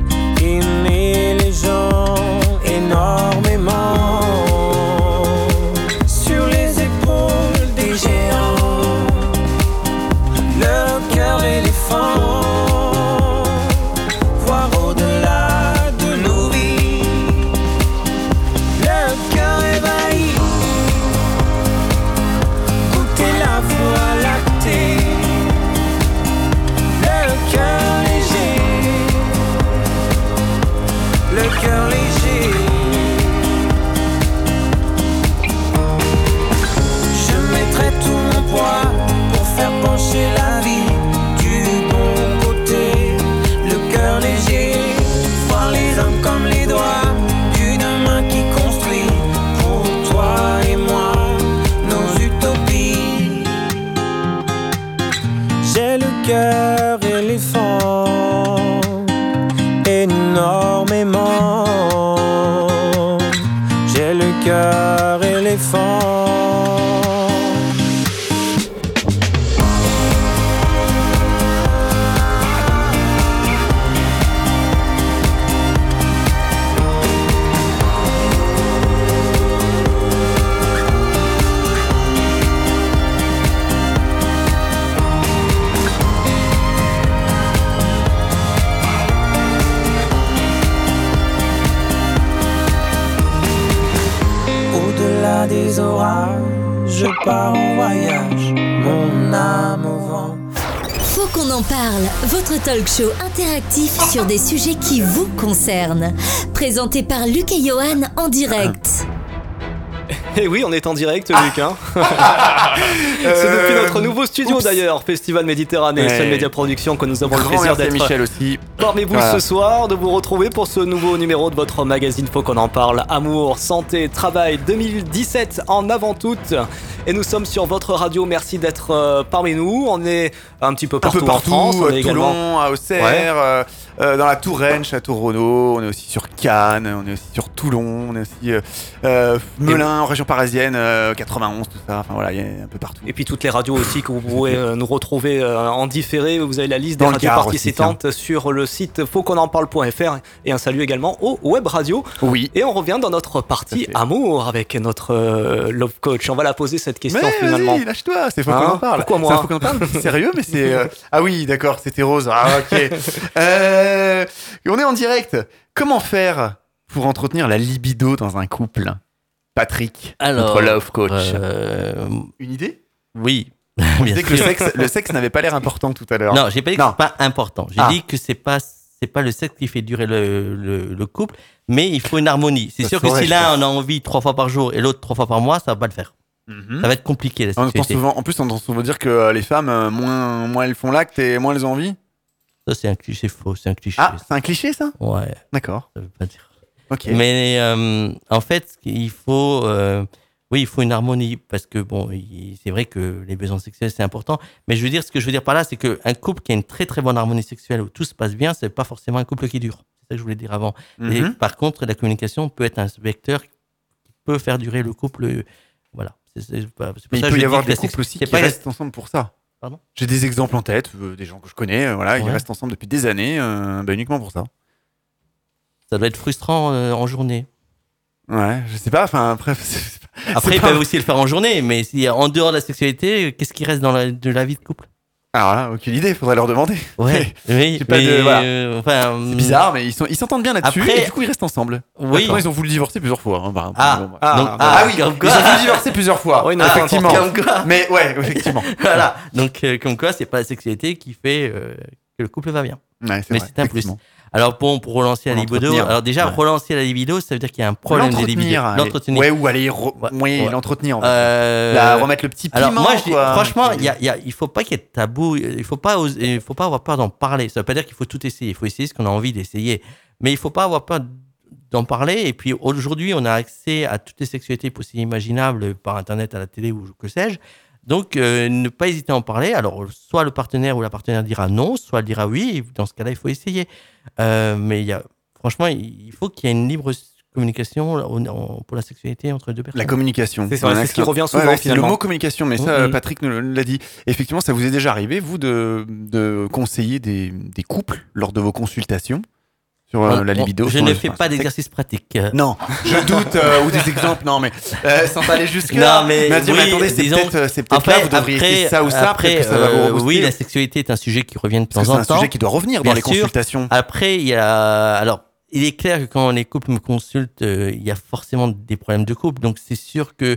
sur des sujets qui vous concernent. Présenté par Luc et Johan en direct. Et oui, on est en direct, Luc. hein. C'est depuis notre nouveau studio d'ailleurs, Festival Méditerranée, Ouais. Sun Media Production, que nous avons le plaisir d'être Michel aussi. parmi vous Voilà. ce soir, de vous retrouver pour ce nouveau numéro de votre magazine Faut qu'on en parle. Amour, santé, travail 2017 en avant toute. Et nous sommes sur votre radio. Merci d'être euh, parmi nous. On est un petit peu Un partout, peu partout, en France. On à est Toulon, également. à Auxerre, Ouais. euh, euh, dans la Touraine, Château Renaud, on est aussi sur Cannes, on est aussi sur Toulon, on est aussi euh, Melun, en région parisienne, euh, 91, tout ça, enfin voilà, il y a un peu partout. Et puis toutes les radios aussi que vous pouvez nous retrouver en différé. Vous avez la liste des Dans radios aussi, participantes sur le site fautquonenparle.fr et un salut également aux web radios. Oui. Et on revient dans notre partie amour avec notre love coach. On va la poser cette question Mais finalement. vas-y, lâche-toi, c'est faut Hein qu'on en parle. Pourquoi moi Faut qu'on en parle Sérieux, mais c'est. euh, Ah oui, d'accord, c'était rose. Ah ok. Euh, On est en direct. Comment faire pour entretenir la libido dans un couple? Patrick, Alors, notre love coach. euh, Une idée? Oui. On Bien disait que le sûr. sexe, le sexe n'avait pas l'air important tout à l'heure. Non, j'ai pas dit que c'est pas important. J'ai Ah. dit que c'est pas c'est pas le sexe qui fait durer le, le, le couple, mais il faut une harmonie. C'est Ça sûr que saurait, si je l'un en a envie trois fois par jour et l'autre trois fois par mois, ça va pas le faire. Mhm. Ça va être compliqué la souvent, en plus, on entend souvent dire que euh, les femmes, euh, moins, moins elles font l'acte et moins elles ont envie. Ça c'est un cliché faux, c'est un cliché. Ah, c'est un cliché ça? Ouais. D'accord. Ça veut pas dire. Ok. Mais euh, en fait, il faut, euh, oui, il faut une harmonie parce que bon, c'est vrai que les besoins sexuels c'est important. Mais je veux dire, ce que je veux dire par là, c'est qu'un couple qui a une très très bonne harmonie sexuelle où tout se passe bien, c'est pas forcément un couple qui dure. C'est ça que je voulais dire avant. Et Mhm. par contre, la communication peut être un vecteur qui peut faire durer le couple. Voilà. C'est- pas- il ça peut y avoir des couples aussi qui pas- restent ensemble pour ça. Pardon J'ai des exemples en tête, euh, des gens que je connais, euh, voilà, ils restent ensemble depuis des années, euh, bah, uniquement pour ça. Ça doit être frustrant en journée. Ouais, je sais pas, enfin après. c'est- Après, ils pas- peuvent aussi le faire en journée, mais si, en dehors de la sexualité, qu'est-ce qui reste dans la, de la vie de couple? Alors là, aucune idée, faudrait leur demander. Ouais, oui, J'ai pas mais, de- voilà. euh, enfin, C'est bizarre, mais ils sont- ils s'entendent bien là-dessus Après- et du coup ils restent ensemble. Oui. Ils ont voulu divorcer plusieurs fois. hein, par- Ah, bon, bah. ah, Donc- ah, ah oui, comme ils ont voulu divorcer plusieurs fois. Oui, non, effectivement. Comme quoi. Mais ouais, effectivement. voilà. Donc, euh, comme quoi, c'est pas la sexualité qui fait euh, que le couple va bien. Ouais, Mais c'est un plus. Alors, bon, pour relancer la libido, alors déjà, Ouais. relancer la libido, ça veut dire qu'il y a un problème de libido. L'entretenir. Ouais, ou aller re- oui, ouais. l'entretenir. en fait. Euh, La- remettre le petit piment. Alors moi, je dis, quoi. franchement, il y a, il y a- il faut pas qu'il y ait de tabou. Il faut pas, oser- il faut pas avoir peur d'en parler. Ça veut pas dire qu'il faut tout essayer. Il faut essayer ce qu'on a envie d'essayer. Mais il faut pas avoir peur d'en parler. Et puis aujourd'hui, on a accès à toutes les sexualités possibles et imaginables par Internet, à la télé ou que sais-je. Donc, euh, ne pas hésiter à en parler. Alors, soit le partenaire ou la partenaire dira non, soit elle dira oui. Dans ce cas-là, il faut essayer. Euh, mais il y a, franchement, il faut qu'il y ait une libre communication en- pour la sexualité entre deux personnes. La communication. C'est ça, c'est ce qui revient souvent, Ouais, le mot communication, mais ça, Patrick nous l'a dit. Effectivement, ça vous est déjà arrivé, vous, de, de conseiller des, des couples lors de vos consultations? Sur euh, On- la libido je ne fais pas d'exercice pratique. Non, je doute, euh, ou des exemples, non, mais euh, sans aller jusque-là. Non, mais, dire, oui, mais attendez, c'est peut-être c'est peut-être après, là, vous devriez après, ça ou ça, après, que ça va vous euh. Oui, la sexualité est un sujet qui revient de temps en c'est temps. un sujet qui doit revenir dans les sûr. consultations. Après, il y a. Alors, il est clair que quand les couples me consultent, euh, il y a forcément des problèmes de couple. Donc, c'est sûr que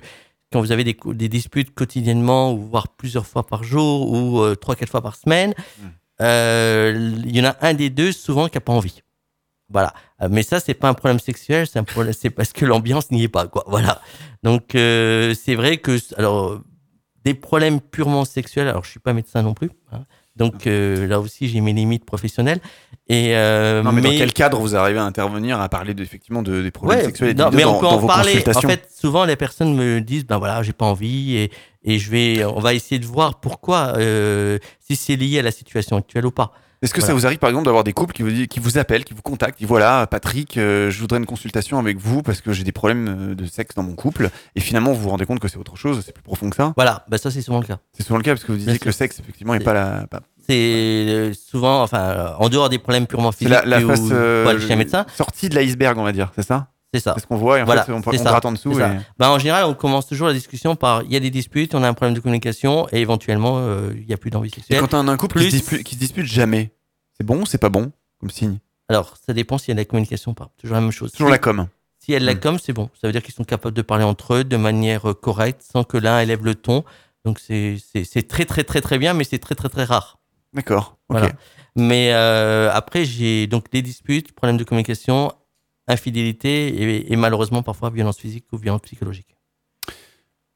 quand vous avez des, disputes quotidiennement, ou voire plusieurs fois par jour, ou euh, trois, quatre fois par semaine, Hmm. euh, il y en a un des deux souvent qui n'a pas envie. Voilà. Euh, Mais ça, c'est pas un problème sexuel, c'est parce que l'ambiance n'y est pas, quoi. Voilà. Donc, euh, c'est vrai que, alors, des problèmes purement sexuels, alors je suis pas médecin non plus, hein. donc euh, là aussi j'ai mes limites professionnelles. Et euh, Non, mais, dans quel cadre vous arrivez à intervenir, à parler de, effectivement de, des problèmes Ouais, sexuels et non, mais dans, on peut dans en vos parler. En fait, souvent les personnes me disent, ben voilà, j'ai pas envie, et, et je vais, on va essayer de voir pourquoi, euh, si c'est lié à la situation actuelle ou pas. Est-ce que ça vous arrive par exemple d'avoir des couples qui vous, qui vous appellent, qui vous contactent, qui disent voilà Patrick, euh, je voudrais une consultation avec vous parce que j'ai des problèmes euh, de sexe dans mon couple. Et finalement vous vous rendez compte que c'est autre chose, c'est plus profond que ça? Voilà, bah ça c'est souvent le cas. C'est souvent le cas parce que vous disiez Bien que le sexe effectivement n'est pas la. pas- C'est euh, souvent, enfin, en dehors des problèmes purement physiques la, la ou face euh, chez un médecin, sortie de l'iceberg on va dire, c'est ça? C'est ça. C'est ce qu'on voit et en Voilà, fait on, c'est on ça, gratte en dessous. et- Bah, en général, on commence toujours la discussion par il y a des disputes, on a un problème de communication et éventuellement euh, il n'y a plus d'envie Et sexuelle. quand on a un couple qui, se dispute, qui se dispute jamais, c'est bon ou c'est pas bon comme signe? Alors, ça dépend s'il y a de la communication ou pas. Toujours la même chose. Toujours Si- la com. S'il y a de la Mm. com, c'est bon. Ça veut dire qu'ils sont capables de parler entre eux de manière euh, correcte, sans que l'un élève le ton. Donc c'est c'est- c'est très très très très bien, mais c'est très très très rare. D'accord. Voilà. Mais euh, après, j'ai donc des disputes, problèmes de communication, infidélité et, et malheureusement parfois violence physique ou violence psychologique.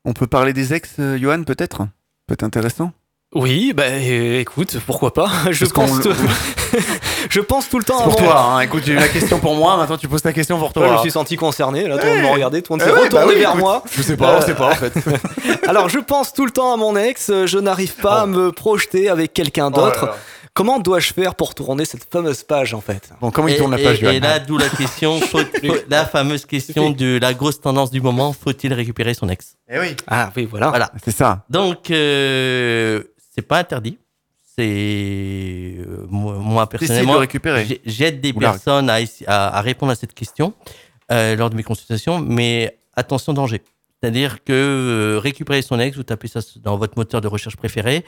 On peut parler des ex, euh, Johan peut-être? Peut-être intéressant? Oui, bah euh, écoute, pourquoi pas? Je Parce pense, tout... je pense tout le temps pour mon- toi, hein. écoute, j'ai eu la question pour moi, maintenant tu poses ta question pour Ouais, toi. je me suis senti concerné, là, tout le monde Ouais. me regardait, tout le monde Eh s'est ouais, bah retourné oui, vers écoute, moi. Je sais pas, on Euh, sait pas en fait. Alors, je pense tout le temps à mon ex, je n'arrive pas à me projeter avec quelqu'un Oh d'autre. là. Comment dois-je faire pour tourner cette fameuse page, en fait? Bon, comment il tourne la page, et là, d'où la question, faut- faut- la fameuse question de la grosse tendance du moment, faut-il récupérer son ex? Eh oui. Ah oui, voilà. Voilà. C'est ça. Donc, euh, c'est pas interdit. C'est euh, moi, de personnellement, j'aide des personnes à, essa- à- à répondre à cette question euh, lors de mes consultations, mais attention danger. C'est-à-dire que euh, récupérer son ex, vous tapez ça dans votre moteur de recherche préféré,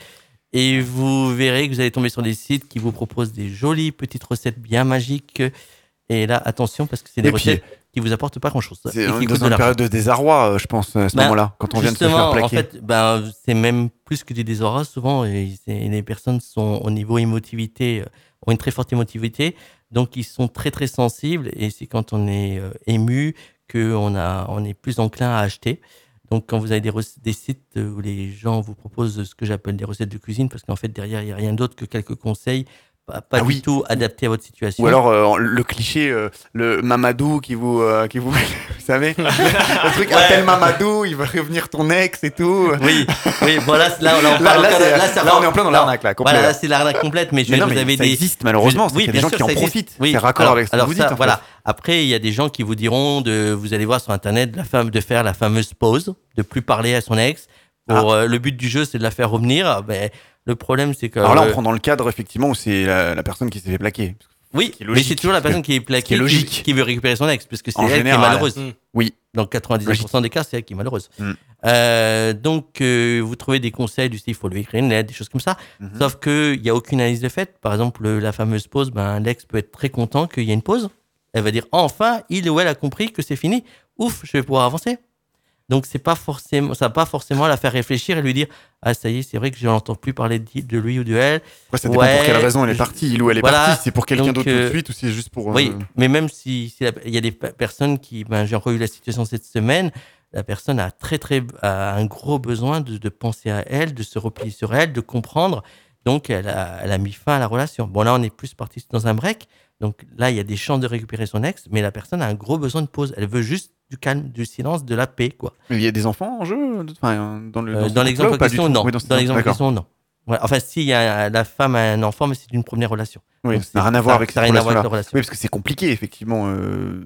et vous verrez que vous allez tomber sur des sites qui vous proposent des jolies petites recettes bien magiques. Et là, attention, parce que c'est des Et puis, recettes qui vous apportent pas grand-chose. C'est dans de une période de désarroi, euh, je pense, à ce Ben, moment-là, quand on vient de se faire plaquer. En fait, ben, c'est même plus que du désarroi. Souvent, et les personnes sont au niveau émotivité, euh, ont une très forte émotivité, donc ils sont très très sensibles. Et c'est quand on est euh, ému qu'on on est plus enclin à acheter. Donc, quand vous avez des, sites euh, où les gens vous proposent ce que j'appelle des recettes de cuisine, parce qu'en fait derrière il n'y a rien d'autre que quelques conseils, pas, pas Ah du tout adaptés à votre situation. Ou alors euh, le cliché, euh, le Mamadou qui vous, euh, qui vous, vous savez, le truc appelle Mamadou, il va revenir ton ex et tout. Oui, oui, bon là, là, on, Là- là, ça là, rentre- on est en plein dans l'arnaque, là, complet. Voilà, là c'est l'arnaque complète, mais, je Mais non, dire, mais vous avez ça des existe, malheureusement, Oui, qu'il y a des gens sûr, qui en ça existe. profitent. Oui, C'est raccord alors- avec ce que vous ça, dites, en Voilà. fait. Après, il y a des gens qui vous diront de, vous allez voir sur internet la femme de faire la fameuse pause, de plus parler à son ex. Pour euh, le but du jeu, c'est de la faire revenir. Ben, le problème, c'est que Alors là, on euh, prend dans le cadre, effectivement, où c'est la, la personne qui s'est fait plaquer. oui, mais c'est toujours la personne qui est plaquée, qui est logique. Qui, veut récupérer son ex, parce que c'est elle qui est malheureuse. Mm. Oui. Dans 99% des cas, c'est elle qui est malheureuse. Mm. Euh, donc, euh, vous trouvez des conseils du style, il faut lui écrire une lettre, des choses comme ça. Mhm. Sauf qu'il n'y a aucune analyse de fait. Par exemple, le- la fameuse pause, ben, l'ex peut être très content qu'il y ait une pause. Elle va dire, enfin, il ou elle a compris que c'est fini. Ouf, je vais pouvoir avancer. Donc, c'est pas forcément, ça va pas forcément la faire réfléchir et lui dire, ah, ça y est, c'est vrai que je n'entends plus parler de, lui ou de elle. Après, ça dépend pour quelle raison elle est partie, il ou elle est Voilà. partie. C'est pour quelqu'un d'autre tout de euh, suite ou c'est juste pour. euh, Oui, mais même si il y a des pe- personnes qui, ben, j'ai encore eu la situation cette semaine, la personne a très très a un gros besoin de, de penser à elle, de se replier sur elle, de comprendre. Donc elle a, elle a mis fin à la relation. Bon là on est plus parti dans un break. Donc là il y a des chances de récupérer son ex, mais la personne a un gros besoin de pause. Elle veut juste du calme, du silence, de la paix quoi. Mais il y a des enfants en jeu enfin, dans le. Euh, dans l'exemple en du question, non. Oui, dans l'exemple en question, non. Ouais, enfin, si y a, la femme a un enfant, mais c'est une première relation. Oui, Donc, ça n'a rien à voir avec cette voir avec relation. Oui, parce que c'est compliqué, effectivement, euh,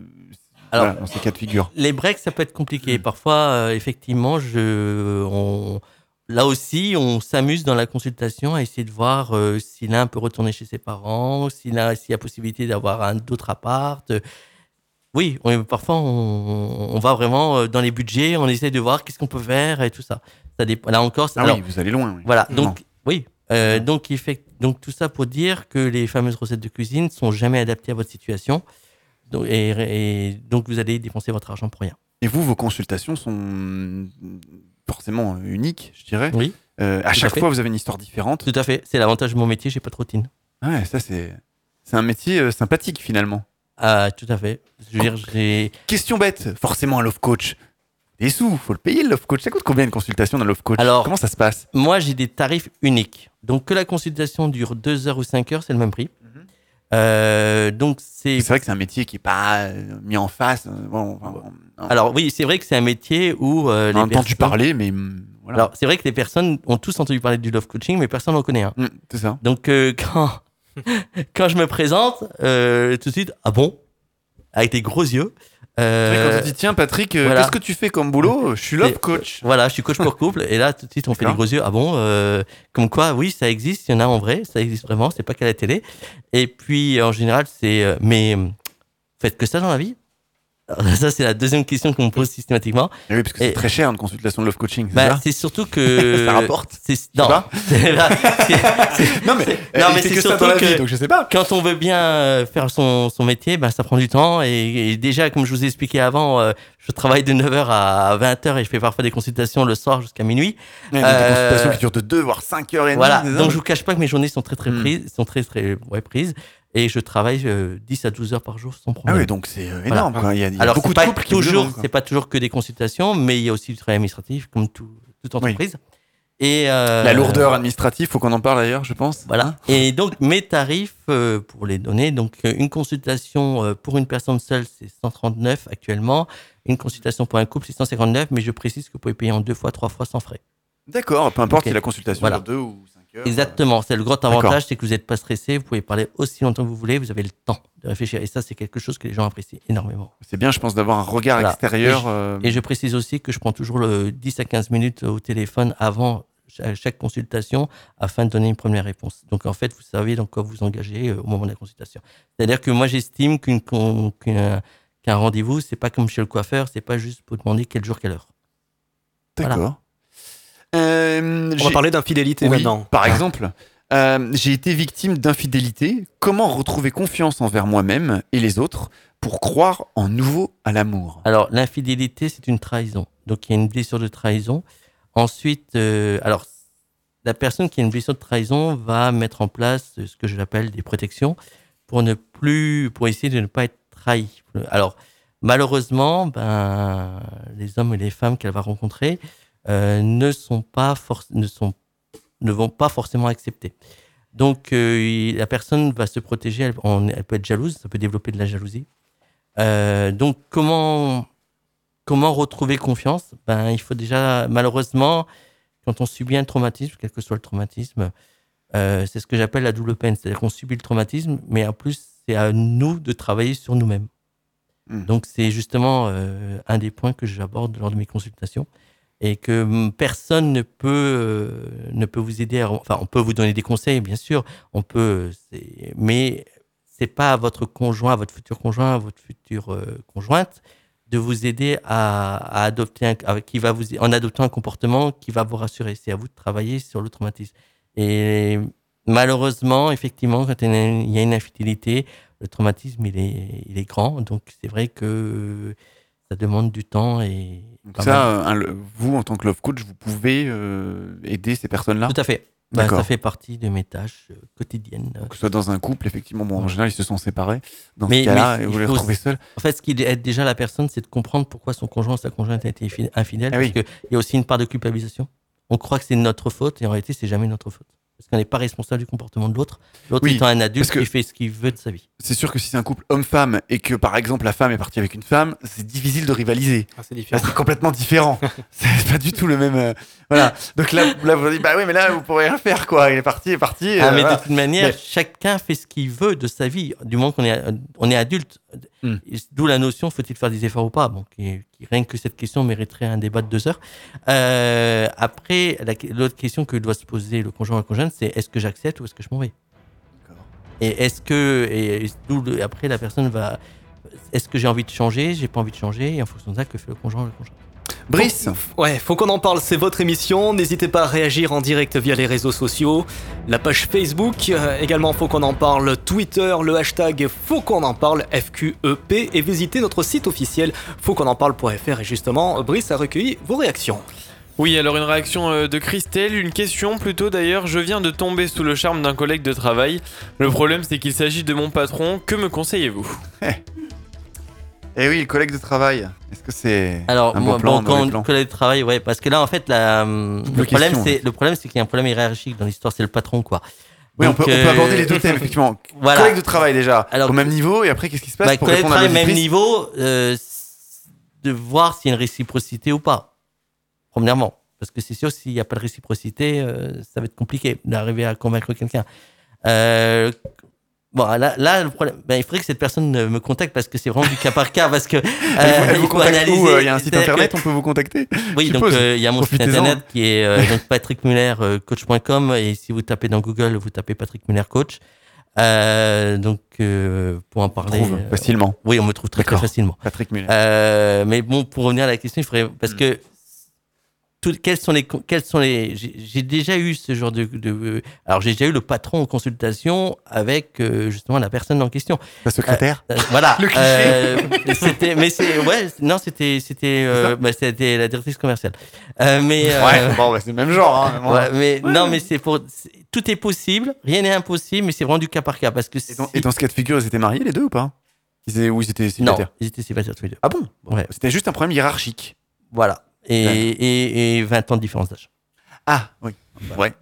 Alors, voilà, dans ces cas de figure. Les breaks, ça peut être compliqué. Mm. Parfois, euh, effectivement, je, on, là aussi, on s'amuse dans la consultation à essayer de voir euh, si l'un peut retourner chez ses parents, s'il a, s'il y a possibilité d'avoir un d'autre appart. Oui, on- parfois, on, on va vraiment euh, dans les budgets, on essaie de voir qu'est-ce qu'on peut faire et tout ça. ça dépend. Là encore, ça- Ah alors, oui, vous allez loin. oui. voilà, Non. donc oui. Euh, donc, il fait, donc tout ça pour dire que les fameuses recettes de cuisine sont jamais adaptées à votre situation. Donc, et, et donc vous allez dépenser votre argent pour rien. Et vous, vos consultations sont forcément uniques, je dirais. Oui. Euh, à Tout chaque fois, vous avez une histoire différente. Tout à fait. C'est l'avantage de mon métier, j'ai pas de routine. Ouais, ça, c'est. C'est un métier sympathique, finalement. Ah, tout à fait. Je veux dire, j'ai. Question bête, forcément, un love coach. Des sous, faut le payer, le love coach. Ça coûte combien une consultation d'un love coach? Alors, Comment ça se passe? Moi, j'ai des tarifs uniques. Donc, que la consultation dure 2 heures ou 5 heures, c'est le même prix. Euh, donc, c'est. C'est vrai que c'est un métier qui est pas euh, mis en face. euh, bon, enfin, bon, non. Alors, oui, c'est vrai que c'est un métier où. euh, On a entendu parler, mais mm, voilà. Alors, c'est vrai que les personnes ont tous entendu parler du love coaching, mais personne n'en connaît un. Mm, c'est ça. Donc, euh, quand, quand je me présente, euh, tout de suite, ah bon? Avec des gros yeux. Euh, Quand on dit tiens Patrick, euh, voilà. qu'est-ce que tu fais comme boulot? Je suis love Et- coach. Voilà, je suis coach pour couple. Et là, tout de suite, on fait les D'accord. gros yeux. Ah bon euh, Comme quoi, oui, ça existe. Il y en a en vrai. Ça existe vraiment. C'est pas qu'à la télé. Et puis, en général, c'est. euh, mais euh, faites que ça dans la vie Ça, c'est la deuxième question qu'on me pose systématiquement. Et oui, parce que c'est très cher une consultation de love coaching. c'est Bah, c'est surtout que. Ça rapporte C'est- Je sais Non. pas. C'est- c'est- Non, mais, c'est- euh, non, mais c'est que ça surtout que donc je sais pas. Quand on veut bien euh, faire son, son métier, bah, ça prend du temps. Et, et déjà, comme je vous ai expliqué avant, euh, je travaille de 9h à 20h et je fais parfois des consultations le soir jusqu'à minuit. Ouais, donc des Euh, consultations qui durent de 2 voire 5 heures et. Voilà, donc je vous cache pas que mes journées sont très très Hmm. prises, sont très très ouais, prises et je travaille euh, 10 à 12 heures par jour sans problème. Ah oui, donc c'est euh, énorme, quoi. Il y a- il y a Alors, beaucoup de pas couples toujours, c'est pas toujours que des consultations, mais il y a aussi du travail administratif comme tout, toute entreprise. Et euh, La lourdeur administrative, faut qu'on en parle d'ailleurs, je pense. Voilà. Et donc, mes tarifs, euh, pour les donner, donc une consultation pour une personne seule, c'est 139 actuellement. Une consultation pour un couple, c'est 159, mais je précise que vous pouvez payer en deux fois, trois fois sans frais. D'accord, peu importe Ok. si la consultation Voilà. dure 2 ou 5 heures. Exactement. C'est le gros D'accord. avantage, c'est que vous n'êtes pas stressé, vous pouvez parler aussi longtemps que vous voulez, vous avez le temps de réfléchir. Et ça, c'est quelque chose que les gens apprécient énormément. C'est bien, je pense, d'avoir un regard Voilà. extérieur. Et je, euh, et je précise aussi que je prends toujours le 10 à 15 minutes au téléphone avant cha- chaque consultation afin de donner une première réponse. Donc en fait, vous savez dans quoi vous engagez euh, au moment de la consultation. C'est-à-dire que moi, j'estime qu'un rendez-vous, c'est pas comme chez le coiffeur, c'est pas juste pour demander quel jour, quelle heure. Voilà. Euh, On va parler d'infidélité Oui, maintenant. Par exemple, euh, j'ai été victime d'infidélité. Comment retrouver confiance envers moi-même et les autres pour croire en nouveau à l'amour? Alors, l'infidélité, c'est une trahison. Donc, il y a une blessure de trahison. Ensuite, euh, alors, la personne qui a une blessure de trahison va mettre en place ce que je l'appelle des protections pour ne plus, pour essayer de ne pas être trahi. Alors, malheureusement, ben, les hommes et les femmes qu'elle va rencontrer euh, ne sont pas ne sont, ne vont pas forcément accepter. Donc, euh, la personne va se protéger. Elle, on- elle peut être jalouse, ça peut développer de la jalousie. Euh, donc, comment, comment retrouver confiance? Ben, Il faut déjà, malheureusement, quand on subit un traumatisme, quel que soit le traumatisme, euh, c'est ce que j'appelle la double peine. C'est-à-dire qu'on subit le traumatisme, mais en plus, c'est à nous de travailler sur nous-mêmes. Hmm. Donc, c'est justement euh, un des points que j'aborde lors de mes consultations et que hum, personne ne peut, euh, ne peut vous aider. Enfin, on peut vous donner des conseils, bien sûr, on peut, mais c'est pas à votre conjoint, à votre futur conjoint, à votre future euh, conjointe de vous aider à, adopter qui va vous, en adoptant un comportement qui va vous rassurer. C'est à vous de travailler sur le traumatisme. Et malheureusement, effectivement, quand il y a une infidélité, le traumatisme, il est, il est grand. Donc, c'est vrai que ça demande du temps et. Donc pas ça, euh, un- vous, en tant que love coach, vous pouvez euh, aider ces personnes-là? Tout à fait. Bah, ça fait partie de mes tâches euh, quotidiennes. Que ce soit dans un couple, effectivement, bon, en général, ils se sont séparés. Dans Mais- ce cas-là, vous les retrouvez seuls. En fait, ce qui aide déjà la personne, c'est de comprendre pourquoi son conjoint ou sa conjointe a été infi- infidèle. Ah parce oui. qu'il y a aussi une part de culpabilisation. On croit que c'est notre faute et en réalité, c'est jamais notre faute. Parce qu'on n'est pas responsable du comportement de l'autre. L'autre Oui, étant un adulte qui fait ce qu'il veut de sa vie. C'est sûr que si c'est un couple homme-femme et que, par exemple, la femme est partie avec une femme, c'est difficile de rivaliser. Ah, c'est complètement différent. c'est pas du tout le même. euh, Voilà. Donc là, là, vous dites, bah oui, mais là, vous pourrez rien faire, quoi. Il est parti, il est parti. Ah, euh, mais voilà. de toute manière, Mais- chacun fait ce qu'il veut de sa vie, du moment qu'on est, on est adulte. Hmm. D'où la notion, faut-il faire des efforts ou pas? Bon, qui, qui- Rien que cette question mériterait un débat de deux heures. Euh, après, la- l'autre question que doit se poser le conjoint ou la conjointe, c'est est-ce que j'accepte ou est-ce que je m'en vais? Et est-ce que, et, après, la personne va, est-ce que j'ai envie de changer, j'ai pas envie de changer, et en fonction de ça, que fait le conjoint ou la conjointe Brice Ouais, faut qu'on en parle, c'est votre émission. N'hésitez pas à réagir en direct via les réseaux sociaux, la page Facebook, euh, également faut qu'on en parle, Twitter, le hashtag faut qu'on en parle, FQEP, et visitez notre site officiel faut qu'on en parle.fr. Et justement, Brice a recueilli vos réactions. Oui, alors une réaction euh, de Christelle, une question plutôt d'ailleurs. Je viens de tomber sous le charme d'un collègue de travail. Le problème, c'est qu'il s'agit de mon patron. Que me conseillez-vous? Eh oui, le collègue de travail. Est-ce que c'est Alors, un moi, bon plan, bon, quand collègue de travail, ouais, parce que là, en fait, la, hum, le, problème, c'est, ouais. le problème, c'est qu'il y a un problème hiérarchique dans l'histoire, c'est le patron, quoi. Oui, on peut, on peut euh, aborder les deux thèmes, effectivement. Voilà. Collègue de travail, déjà, Alors, au même niveau, et après, qu'est-ce qui se passe Bah, pour collègue de travail, même niveau, euh, de voir s'il y a une réciprocité ou pas. Premièrement. Parce que c'est sûr, s'il n'y a pas de réciprocité, euh, ça va être compliqué d'arriver à convaincre quelqu'un. Euh, Bon, là, là le problème, ben, il faudrait que cette personne euh, me contacte parce que c'est vraiment du cas par cas. Parce que, euh, il vous faut euh, Il y a un site internet, que- on peut vous contacter Oui, donc euh, il y a mon site internet qui est euh, donc Patrick Muller coach.com et si vous tapez dans Google, vous tapez Patrick Muller coach. Euh, donc euh, pour en parler trouve euh, facilement. Oui, on me trouve très, facilement. Patrick Muller. Euh, mais bon, pour revenir à la question, il faudrait parce que tout- quels sont les quels sont les j'ai déjà eu ce genre de, de alors j'ai déjà eu le patron en consultation avec euh, justement la personne en question. La secrétaire. Euh, euh, voilà. Le cliché. Euh, c'était mais c'est ouais non c'était c'était euh, bah, c'était la directrice commerciale. Euh, mais euh, Ouais, bon, bah, c'est le même genre. Hein, ouais, mais non mais c'est pour tout est possible rien n'est impossible mais c'est vraiment du cas par cas parce que Et dans, et dans ce cas de figure, ils étaient mariés les deux ou pas? Ils étaient, Ou ils étaient non célibataires? ils étaient célibataires tous les deux. Ah bon, ouais. C'était juste un problème hiérarchique. voilà et, et, et 20 ans de différence d'âge Ah, oui. Ouais, ouais.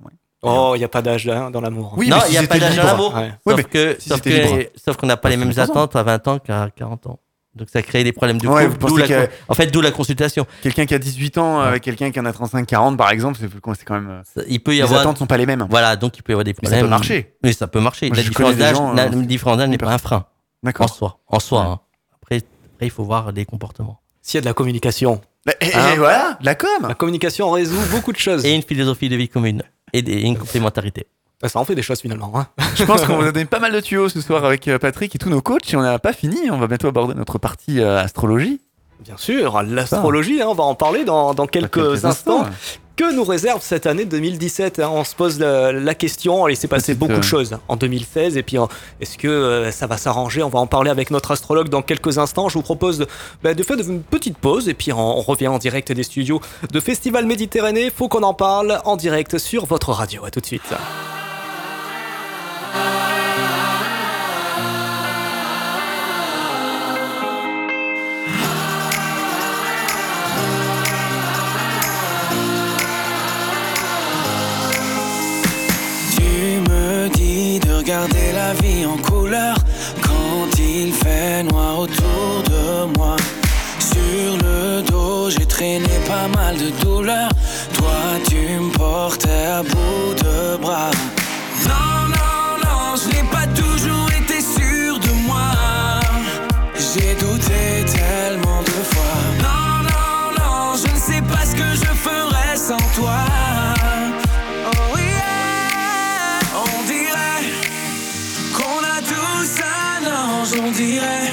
Oh, il n'y a pas d'âge là, dans l'amour. Oui, non, mais il si n'y a pas d'âge à l'amour. Ouais. Sauf mais si qu'on n'a pas les mêmes 15 ans. attentes à 20 ans qu'à 40 ans. Donc ça crée des problèmes de Ouais, couple. la a- En fait, d'où la consultation. Quelqu'un qui a 18 ans avec quelqu'un qui en a 35-40, par exemple, c'est quand même. euh, Ça- Il peut y les avoir. attentes sont pas les mêmes. Voilà, donc il peut y avoir des Mais ça problèmes. peut marcher. Oui, ça peut marcher. Moi, la différence d'âge, euh, n'est pas un frein. En D'accord. soi. En soi. Hein. Après, après, il faut voir les comportements. S'il y a de la communication. Et, et Hein voilà, de la com La communication résout beaucoup de choses. Et une philosophie de vie commune. Et, des- et une complémentarité. Bah, ça en fait des choses finalement. hein. Je pense qu'on vous a donné pas mal de tuyaux ce soir avec euh, Patrick et tous nos coachs et on n'a pas fini. On va bientôt aborder notre partie euh, astrologie. Bien sûr, l'astrologie, hein, on va en parler dans, dans quelques, quelques instants. instants, Que nous réserve cette année 2017 hein On se pose la, la question, il s'est passé beaucoup euh, de choses en 2016, et puis euh, est-ce que euh, ça va s'arranger? On va en parler avec notre astrologue dans quelques instants. Je vous propose de, bah, de faire une petite pause, et puis on, on revient en direct des studios de Festival Méditerranée. Faut qu'on en parle en direct sur votre radio. À tout de suite. Regarder la vie en couleur quand il fait noir autour de moi. Sur le dos, j'ai traîné pas mal de douleurs. Toi, tu me portais à bout de bras. On dirait,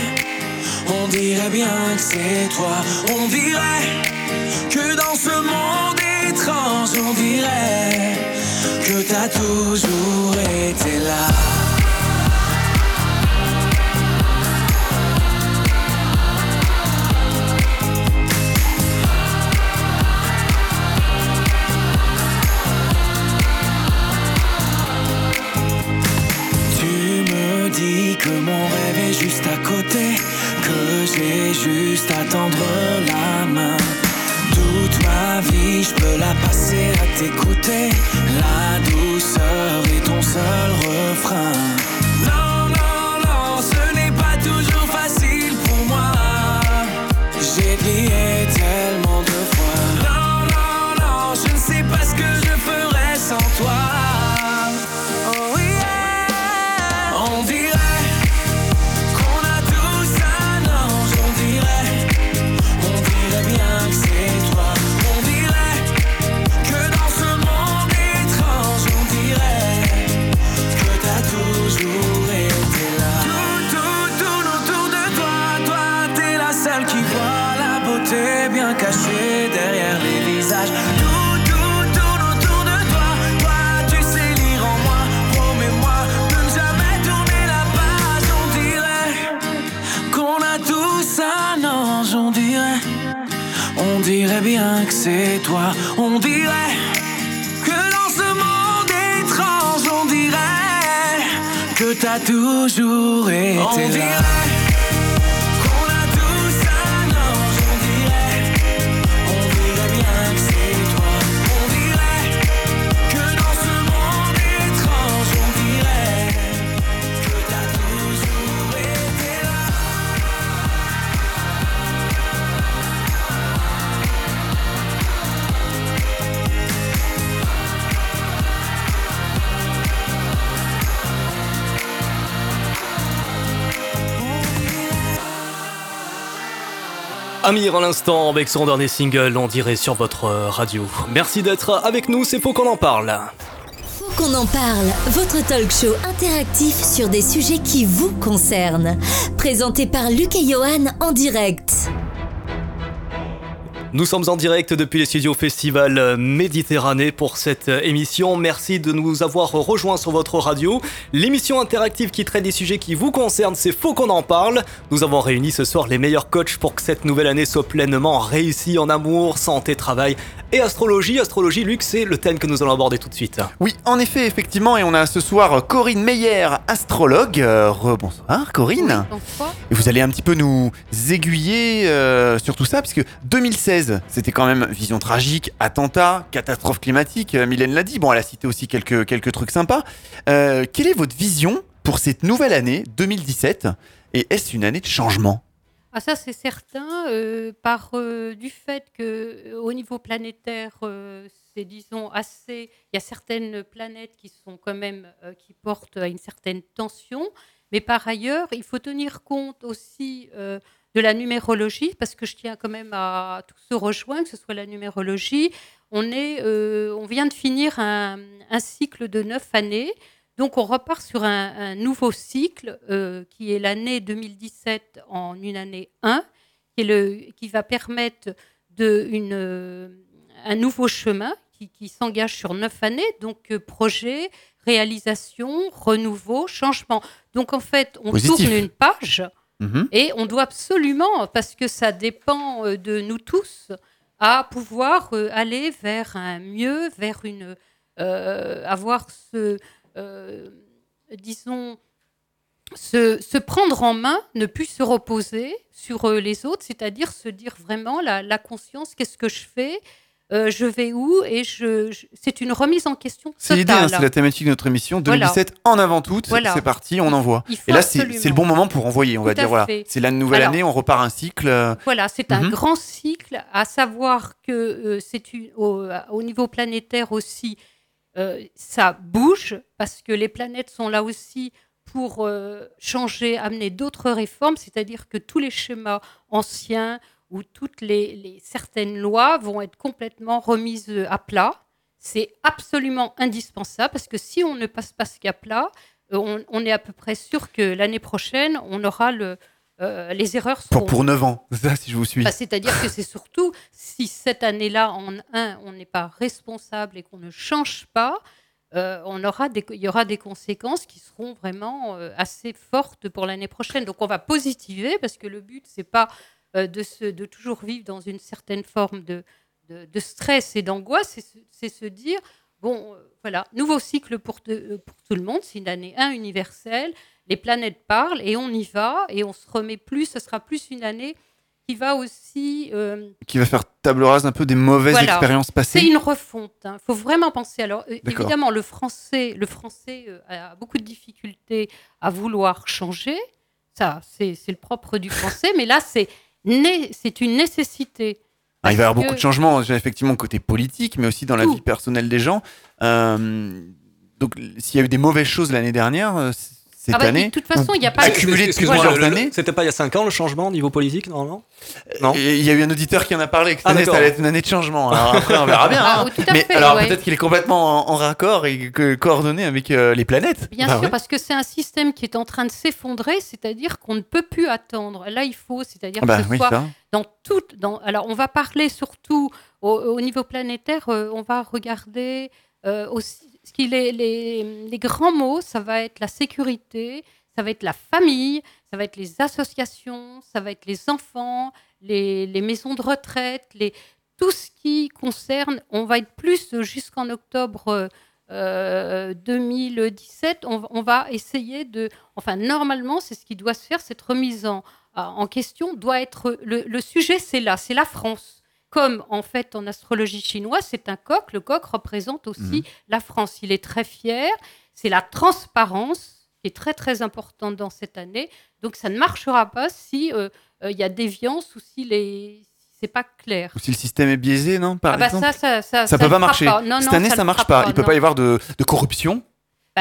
on dirait bien que c'est toi, on dirait que dans ce monde étrange, on dirait que t'as toujours été là. Que mon rêve juste à côté, que j'ai juste à tendre la main. Toute ma vie, je peux la passer à t'écouter. La douceur est ton seul refrain. Non, non, non, ce n'est pas toujours facile pour moi. J'ai crié c'est toi, on dirait que dans ce monde étrange, on dirait que t'as toujours été On là. dirait Amir à l'instant avec son dernier single, on dirait sur votre euh, radio. Merci d'être avec nous, c'est faux qu'on en parle. Faut qu'on en parle, votre talk show interactif sur des sujets qui vous concernent. Présenté par Luc et Johan en direct. Nous sommes en direct depuis les studios Festival Méditerranée pour cette émission. Merci de nous avoir rejoints sur votre radio. L'émission interactive qui traite des sujets qui vous concernent, c'est Faux qu'on en parle. Nous avons réuni ce soir les meilleurs coachs pour que cette nouvelle année soit pleinement réussie en amour, santé, travail et astrologie. Astrologie, Luc, c'est le thème que nous allons aborder tout de suite. Oui, en effet, effectivement, et on a ce soir Corinne Meyer, astrologue. Euh, Rebonsoir, Corinne. Et vous allez un petit peu nous aiguiller euh, sur tout ça, puisque 2016, c'était quand même vision tragique, attentat, catastrophe climatique. euh, Mylène l'a dit. Bon, elle a cité aussi quelques, quelques trucs sympas. Euh, quelle est votre vision pour cette nouvelle année 2017 Et est-ce une année de changement? Ah, ça, c'est certain, euh, par du fait que au niveau planétaire, c'est disons assez. Il y a certaines planètes qui sont quand même qui portent à une certaine tension, mais par ailleurs, il faut tenir compte aussi de la numérologie, parce que je tiens quand même à tout se rejoindre, que ce soit la numérologie. On est, euh, on vient de finir un, un cycle de neuf années. Donc on repart sur un, un nouveau cycle euh, qui est l'année 2017 en une année 1, qui, est le, qui va permettre de une, euh, un nouveau chemin qui, qui s'engage sur neuf années, donc euh, projet, réalisation, renouveau, changement. Donc en fait, on Positif. tourne une page Mhm. et on doit absolument, parce que ça dépend euh, de nous tous, à pouvoir euh, aller vers un mieux, vers une... euh, avoir ce... disons se, prendre en main, ne plus se reposer sur les autres, c'est-à-dire se dire vraiment la conscience, qu'est-ce que je fais, Euh, je vais où, et je, je- c'est une remise en question C'est l'idée, hein, c'est la thématique de notre émission. Voilà. 2017 en avant toute, Voilà. c'est parti, on envoie. Et là, c'est le bon moment pour envoyer, on va Tout dire. Voilà. C'est la nouvelle Alors- année, on repart un cycle. euh, Voilà, c'est un Mhm. grand cycle, à savoir que euh, c'est une- au, au niveau planétaire aussi, euh, ça bouge parce que les planètes sont là aussi pour changer, amener d'autres réformes, c'est-à-dire que tous les schémas anciens ou toutes les, les- certaines lois vont être complètement remises à plat. C'est absolument indispensable parce que si on ne passe pas ce cap-là, euh, on, on est à peu près sûr que l'année prochaine, on aura le, euh, les erreurs seront pour, pour 9 ans, ça, si je vous suis. bah, C'est-à-dire que c'est surtout si cette année-là, en un, on n'est pas responsable et qu'on ne change pas, euh, on aura des, il y aura des conséquences qui seront vraiment euh, assez fortes pour l'année prochaine. Donc on va positiver parce que le but, c'est pas de, se, de toujours vivre dans une certaine forme de, de, de stress et d'angoisse, c'est se, dire, bon, euh, voilà, nouveau cycle pour, te- euh, pour tout le monde, c'est une année 1 universelle, les planètes parlent et on y va et on se remet plus, ce sera plus une année qui va aussi... euh, Qui va faire table rase un peu des mauvaises voilà. expériences passées. C'est une refonte. Il faut vraiment penser. Alors, euh, évidemment, le français, le français euh, a beaucoup de difficultés à vouloir changer. Ça, c'est le propre du français. Mais là, c'est c'est une nécessité. Ah, il va y avoir beaucoup de changements, déjà, effectivement, côté politique, mais aussi dans la vie personnelle des gens. Euh, donc, s'il y a eu des mauvaises choses l'année dernière, euh, cette Ah bah, année, de toute façon, il y a pas de- accumulé depuis Excuse-moi, plusieurs années. C'était pas il y a 5 ans le changement au niveau politique, normalement? Non? Et il y a eu un auditeur qui en a parlé que cette Ah, année, ça allait être une année de changement. Alors après, on verra bien. Ah, hein. oui, tout à Mais fait, alors ouais. peut-être qu'il est complètement en, en raccord et que, coordonné avec euh, les planètes. Bien Bah sûr, ouais. parce que c'est un système qui est en train de s'effondrer, c'est-à-dire qu'on ne peut plus attendre. Là, il faut, c'est-à-dire Ah bah que ce oui, soit ça. dans toute. Dans, alors, on va parler surtout au, au niveau planétaire, euh, on va regarder euh, aussi les, les, grands mots, ça va être la sécurité, ça va être la famille, ça va être les associations, ça va être les enfants, les, maisons de retraite, tout ce qui concerne, on va être plus euh, jusqu'en octobre euh, euh, 2017, on, on va essayer de... Enfin, normalement, c'est ce qui doit se faire, cette remise en, question doit être... Le sujet, c'est là, c'est la France. Comme, en fait, en astrologie chinoise, c'est un coq. Le coq représente aussi la France. Il est très fier. C'est la transparence qui est très, très importante dans cette année. Donc, ça ne marchera pas si euh, euh, il y a déviance ou si les... c'est pas clair. Ou si le système est biaisé, non Par Ah bah exemple ça, ça, ça, Ça ça peut pas marcher. pas. Non, Cette non, année, ça ça le marche pas. pas, Il peut non. pas y avoir de, de corruption.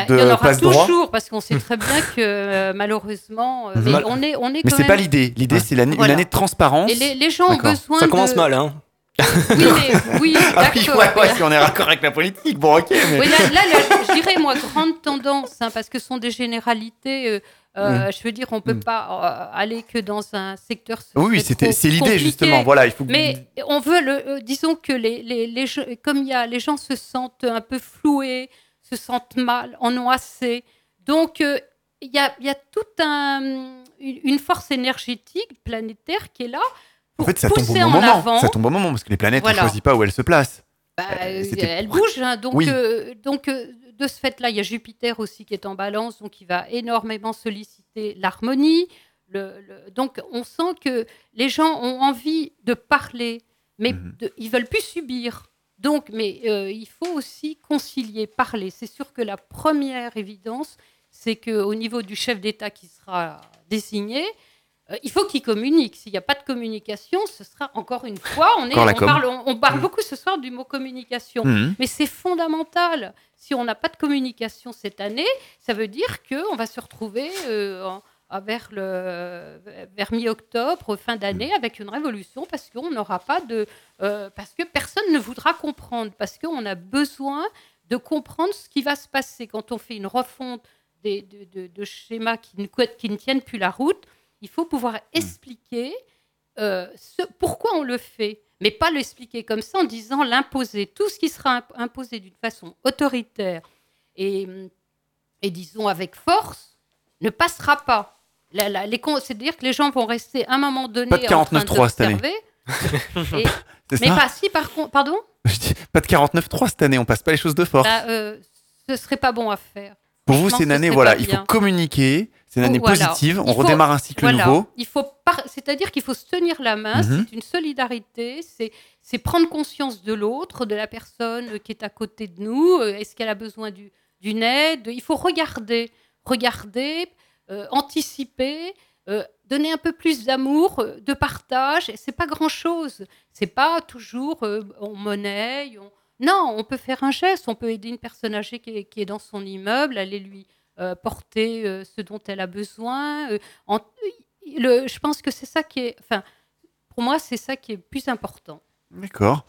Bah, de il y en aura droit toujours parce qu'on sait très bien que euh, malheureusement, euh, mais Mhm. on est, on est Mais c'est même- pas l'idée. L'idée, c'est l'année- Voilà. une année de transparence. Et les, les gens ont besoin Ça commence de... mal, hein Oui, mais, oui, Ah oui, d'accord. ouais, ouais, si on est raccord avec la politique, bon, ok. Mais... Oui, là, là, là, je dirais, moi, grande tendance, hein, parce que ce sont des généralités. euh, euh, Mm. Je veux dire, on ne peut Mm. pas euh, aller que dans un secteur. Oui, c'était- c'est l'idée, justement, voilà, il faut que- Mais on veut, le, euh, disons que les, les, les comme il y a, les gens se sentent un peu floués, se sentent mal, en ont assez. Donc, euh, il y, a, y a toute un, une force énergétique planétaire qui est là En pour fait, ça tombe au bon en moment. avant. Ça tombe au moment parce que les planètes, Voilà. on choisit pas où elles se placent. Bah, euh, c'était- elle bouge, hein, donc, Oui. euh, donc euh, de ce fait-là, il y a Jupiter aussi qui est en balance, donc il va énormément solliciter l'harmonie. Le, le- donc on sent que les gens ont envie de parler, mais Mhm. de- ils veulent plus subir. Donc, mais euh, il faut aussi concilier, parler. C'est sûr que la première évidence, c'est qu'au niveau du chef d'État qui sera désigné, euh, il faut qu'il communique. S'il n'y a pas de communication, ce sera encore une fois, on, est, parle, on, on parle beaucoup ce soir du mot communication, Mhm. mais c'est fondamental. Si on n'a pas de communication cette année, ça veut dire qu'on va se retrouver euh, en- vers, le, vers mi-octobre, fin d'année, avec une révolution, parce qu'on n'aura pas de... euh, parce que personne ne voudra comprendre, parce qu'on a besoin de comprendre ce qui va se passer quand on fait une refonte des, de, de- de schémas qui ne, qui ne tiennent plus la route. Il faut pouvoir expliquer euh, ce, pourquoi on le fait, mais pas l'expliquer comme ça en disant l'imposer. Tout ce qui sera imp- imposé d'une façon autoritaire et, et disons avec force ne passera pas. C'est-à-dire que les gens vont rester à un moment donné Pas de en train 49.3 cette année. Et- mais ça pas si par contre, pardon? Pas de 49.3 cette année, on passe pas les choses de force. Bah, euh, Ce serait pas bon à faire. Pour vous, c'est une année, voilà, il faut communiquer, c'est une année Voilà. positive, on faut- redémarre un cycle voilà. nouveau. Il faut par- c'est-à-dire qu'il faut se tenir la main, Mhm. c'est une solidarité, c'est prendre conscience de l'autre, de la personne qui est à côté de nous. euh, Est-ce qu'elle a besoin du- d'une aide Il faut regarder, regarder, anticiper. euh, donner un peu plus d'amour, euh, de partage, et c'est pas grand-chose. C'est pas toujours euh, on monnaie, on... Non, on peut faire un geste, on peut aider une personne âgée qui est, qui est dans son immeuble, aller lui euh, porter euh, ce dont elle a besoin. euh, en- le, je pense que c'est ça qui est... Enfin, pour moi, c'est ça qui est le plus important. D'accord.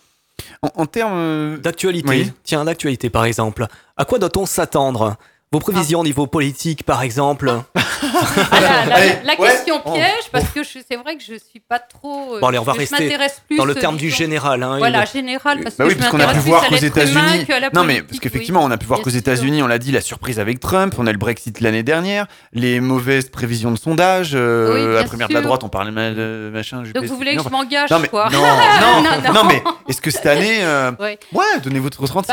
En, en termes d'actualité. Oui. Tiens, d'actualité par exemple. À quoi doit-on s'attendre? Vos prévisions au niveau politique par exemple Ah, la, la- Allez, la ouais. question Oh. piège, parce que c'est vrai que je suis pas trop... euh, Bon, allez, on va je rester plus, dans le terme du général. hein, voilà, général, parce Bah que oui, je parce qu'on a pu m'intéresse plus voir à qu'aux l'être humain États-Unis. qu'à la Non, mais parce qu'effectivement, oui. on a pu voir qu'aux. États-Unis, on l'a dit, la surprise avec Trump, on a le Brexit l'année dernière, les mauvaises prévisions de sondage. euh, Oui, la première de la droite, on parlait mal, euh, machin. Donc vous voulez que je m'engage, non, mais, quoi? non, non, Non, non. non, mais est-ce que cette année, euh, Ouais. ouais, donnez votre ressenti.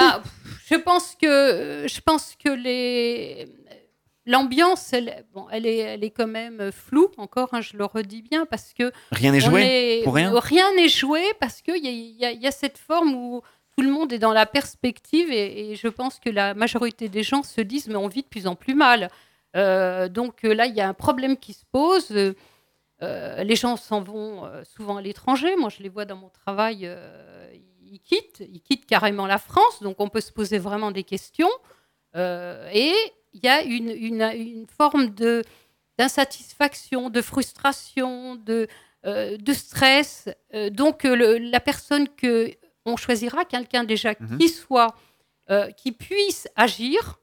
Je pense que je pense que les l'ambiance, elle, bon, elle est, elle est quand même floue encore. hein, je le redis bien parce que Rien n'est joué est- pour rien? Rien n'est joué parce qu'il y, a- il y a- il y a cette forme où tout le monde est dans la perspective et, et je pense que la majorité des gens se disent mais on vit de plus en plus mal. Euh, donc là, il y a un problème qui se pose. Euh, les gens s'en vont euh, souvent à l'étranger. Moi, je les vois dans mon travail. euh, ils quittent, ils quittent carrément la France. Donc, on peut se poser vraiment des questions. Euh, et il y a une, une, une forme de d'insatisfaction, de frustration, de, euh, de stress. Euh, donc, euh, le- la personne que on choisira, quelqu'un déjà Mhm. qui soit, euh, qui puisse agir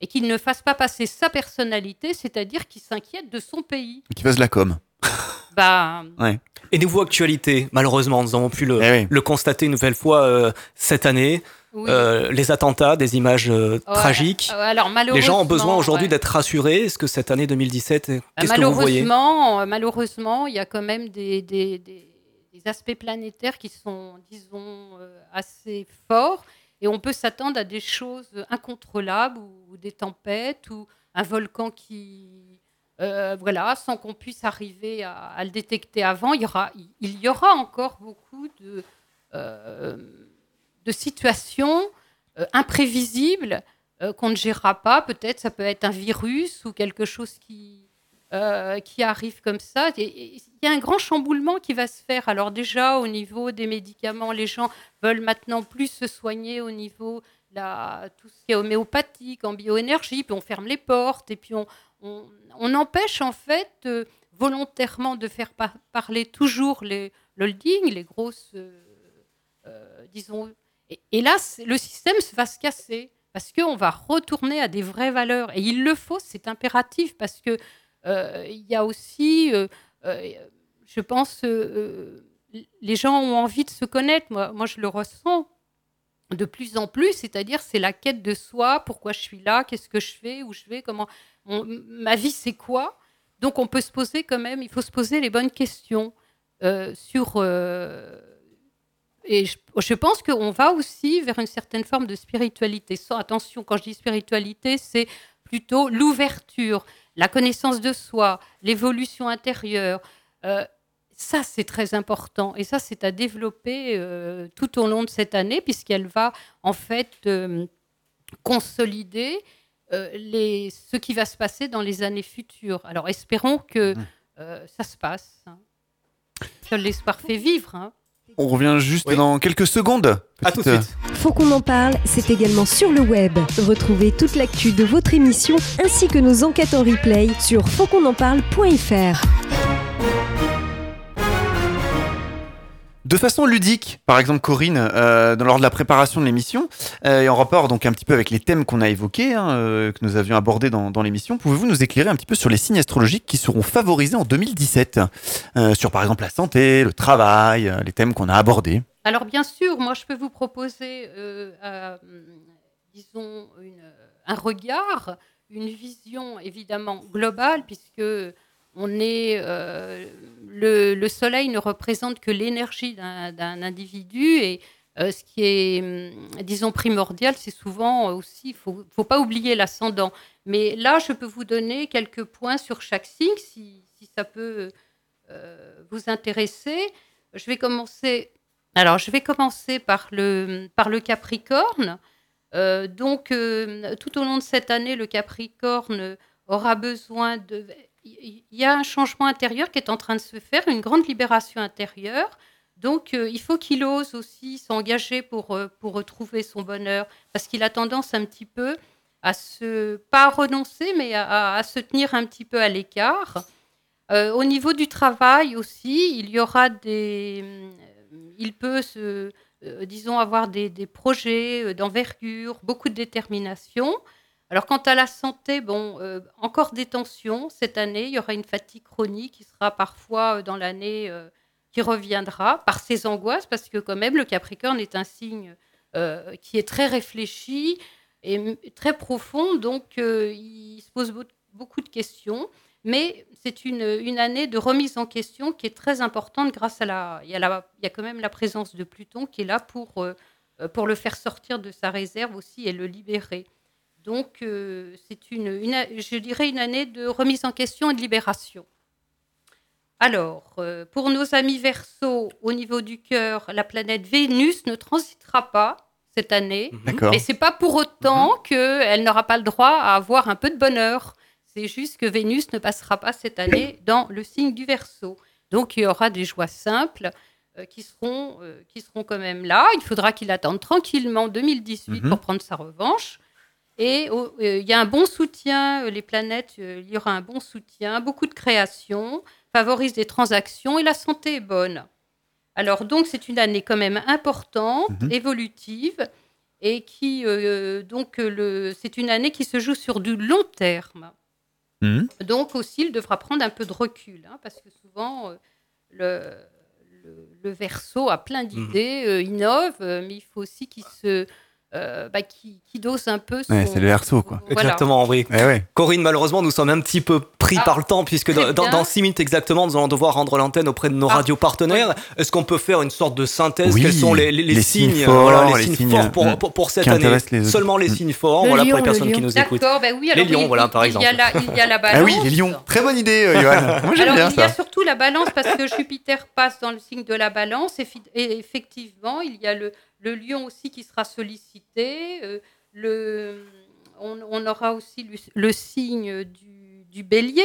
et qui ne fasse pas passer sa personnalité, c'est-à-dire qui s'inquiète de son pays. Qui fasse la com. Bah, Ouais. Et niveau actualité, malheureusement, nous avons pu le, Eh le constater une nouvelle fois euh, cette année. Oui. Euh, les attentats, des images euh, Ouais, tragiques. alors, les gens ont besoin aujourd'hui ouais. d'être rassurés. Est-ce que cette année 2017, Bah, qu'est-ce que vous voyez? Malheureusement, malheureusement, il y a quand même des, des- des- des aspects planétaires qui sont, disons, euh, assez forts. Et on peut s'attendre à des choses incontrôlables ou, ou des tempêtes ou un volcan qui, euh, voilà, sans qu'on puisse arriver à, le détecter avant. Il y aura, il y aura encore beaucoup de, euh, de situations euh, imprévisibles qu'on ne gérera pas. Peut-être ça peut être un virus ou quelque chose qui, qui arrive comme ça. Il y a un grand chamboulement qui va se faire. Alors déjà, au niveau des médicaments, les gens veulent maintenant plus se soigner au niveau la, tout ce qui est homéopathique, en bioénergie, puis on ferme les portes, et puis on, empêche en fait euh, volontairement de faire par- parler toujours les l'holding, les grosses, euh, euh, disons. Et, là, le système va se casser parce qu'on va retourner à des vraies valeurs. Et il le faut, c'est impératif parce que il y a aussi, je pense, les gens ont envie de se connaître. Moi, je le ressens de plus en plus, c'est-à-dire c'est la quête de soi, pourquoi je suis là, qu'est-ce que je fais, où je vais, comment ma vie c'est quoi? Donc on peut se poser quand même, il faut se poser les bonnes questions euh, sur euh, et je, pense qu'on va aussi vers une certaine forme de spiritualité. Attention, quand je dis spiritualité, c'est plutôt l'ouverture, la connaissance de soi, l'évolution intérieure. Euh, ça, c'est très important. Et ça, c'est à développer euh, tout au long de cette année, puisqu'elle va en fait euh, consolider euh, les, ce qui va se passer dans les années futures. Alors, espérons que euh, ça se passe. hein. Seul l'espoir fait vivre. hein. On revient juste dans quelques secondes. À tout de suite. Faut qu'on en parle, c'est également sur le web. Retrouvez toute l'actu de votre émission ainsi que nos enquêtes en replay sur fautquonenparle.fr. De façon ludique, par exemple Corinne, euh, lors de la préparation de l'émission, euh, et en rapport donc un petit peu avec les thèmes qu'on a évoqués, hein, euh, que nous avions abordés dans, l'émission, pouvez-vous nous éclairer un petit peu sur les signes astrologiques qui seront favorisés en 2017 euh, Sur par exemple la santé, le travail, les thèmes qu'on a abordés? Alors bien sûr, moi je peux vous proposer, disons, un regard, une vision évidemment globale, puisque on est, le, le Soleil ne représente que l'énergie d'un individu et euh, ce qui est, hum, disons, primordial, c'est souvent aussi, il faut, faut pas oublier l'ascendant. Mais là, je peux vous donner quelques points sur chaque signe, si, ça peut euh, vous intéresser. Je vais commencer. Alors, je vais commencer par le, Capricorne. Euh, donc, tout au long de cette année, le Capricorne aura besoin de. Il y a un changement intérieur qui est en train de se faire, une grande libération intérieure. Donc, euh, il faut qu'il ose aussi s'engager pour, euh, pour retrouver son bonheur, parce qu'il a tendance un petit peu à se, pas à renoncer, mais à, se tenir un petit peu à l'écart. Euh, au niveau du travail aussi, il y aura des. Il peut se, disons, avoir des, des projets d'envergure, beaucoup de détermination. Alors, quant à la santé, bon, euh, encore des tensions cette année. Il y aura une fatigue chronique qui sera parfois euh, dans l'année euh, qui reviendra par ses angoisses, parce que quand même, le Capricorne est un signe qui est très réfléchi et très profond, donc il se pose beau- beaucoup de questions. Mais c'est une, une année de remise en question qui est très importante grâce à la... La, il y a quand même la présence de Pluton qui est là pour, pour le faire sortir de sa réserve aussi et le libérer. Donc euh, c'est une, une, je dirais une année de remise en question et de libération. Alors, euh, pour nos amis Verseau, au niveau du cœur, la planète Vénus ne transitera pas cette année. D'accord. Mais c'est pas pour autant qu'elle n'aura pas le droit à avoir un peu de bonheur. C'est juste que Vénus ne passera pas cette année dans le signe du Verseau. Donc il y aura des joies simples euh, qui, seront, euh, qui seront quand même là. Il faudra qu'il attende tranquillement 2018 Mhm. pour prendre sa revanche. Et oh, euh, il y a un bon soutien, euh, les planètes, euh, il y aura un bon soutien, beaucoup de création, favorise des transactions et la santé est bonne. Alors donc c'est une année quand même importante, Mhm. évolutive, et qui euh, donc le, c'est une année qui se joue sur du long terme. Donc aussi, il devra prendre un peu de recul, hein, parce que souvent, euh, le, le, le verso a plein d'idées, euh, innove, mais il faut aussi qu'il se, euh, bah, qu'il dose un peu son... Ouais, c'est le Verseau, quoi. Voilà. Exactement, oui. Eh ouais. Corinne, malheureusement, nous sommes un petit peu pris Ah, par le temps, puisque dans, dans, six minutes exactement, nous allons devoir rendre l'antenne auprès de nos Ah, radios partenaires. Est-ce qu'on peut faire une sorte de synthèse Oui, Quels sont les, les- les les signes, signes forts, voilà, les les signes signes, forts pour, pour, pour cette qui année les. Seulement les signes forts, Le voilà, pour les le personnes qui nous écoutent. D'accord, ben oui, les alors lions, il- voilà, par il exemple. y a la- il y a la balance. Ah oui, les lions. Très bonne idée, euh, Johan. Moi, j'aime il y a surtout la balance parce que Jupiter passe dans le signe de la balance et effectivement, il y a le, le lion aussi qui sera sollicité. euh, le, on, on aura aussi le, le signe du, du bélier.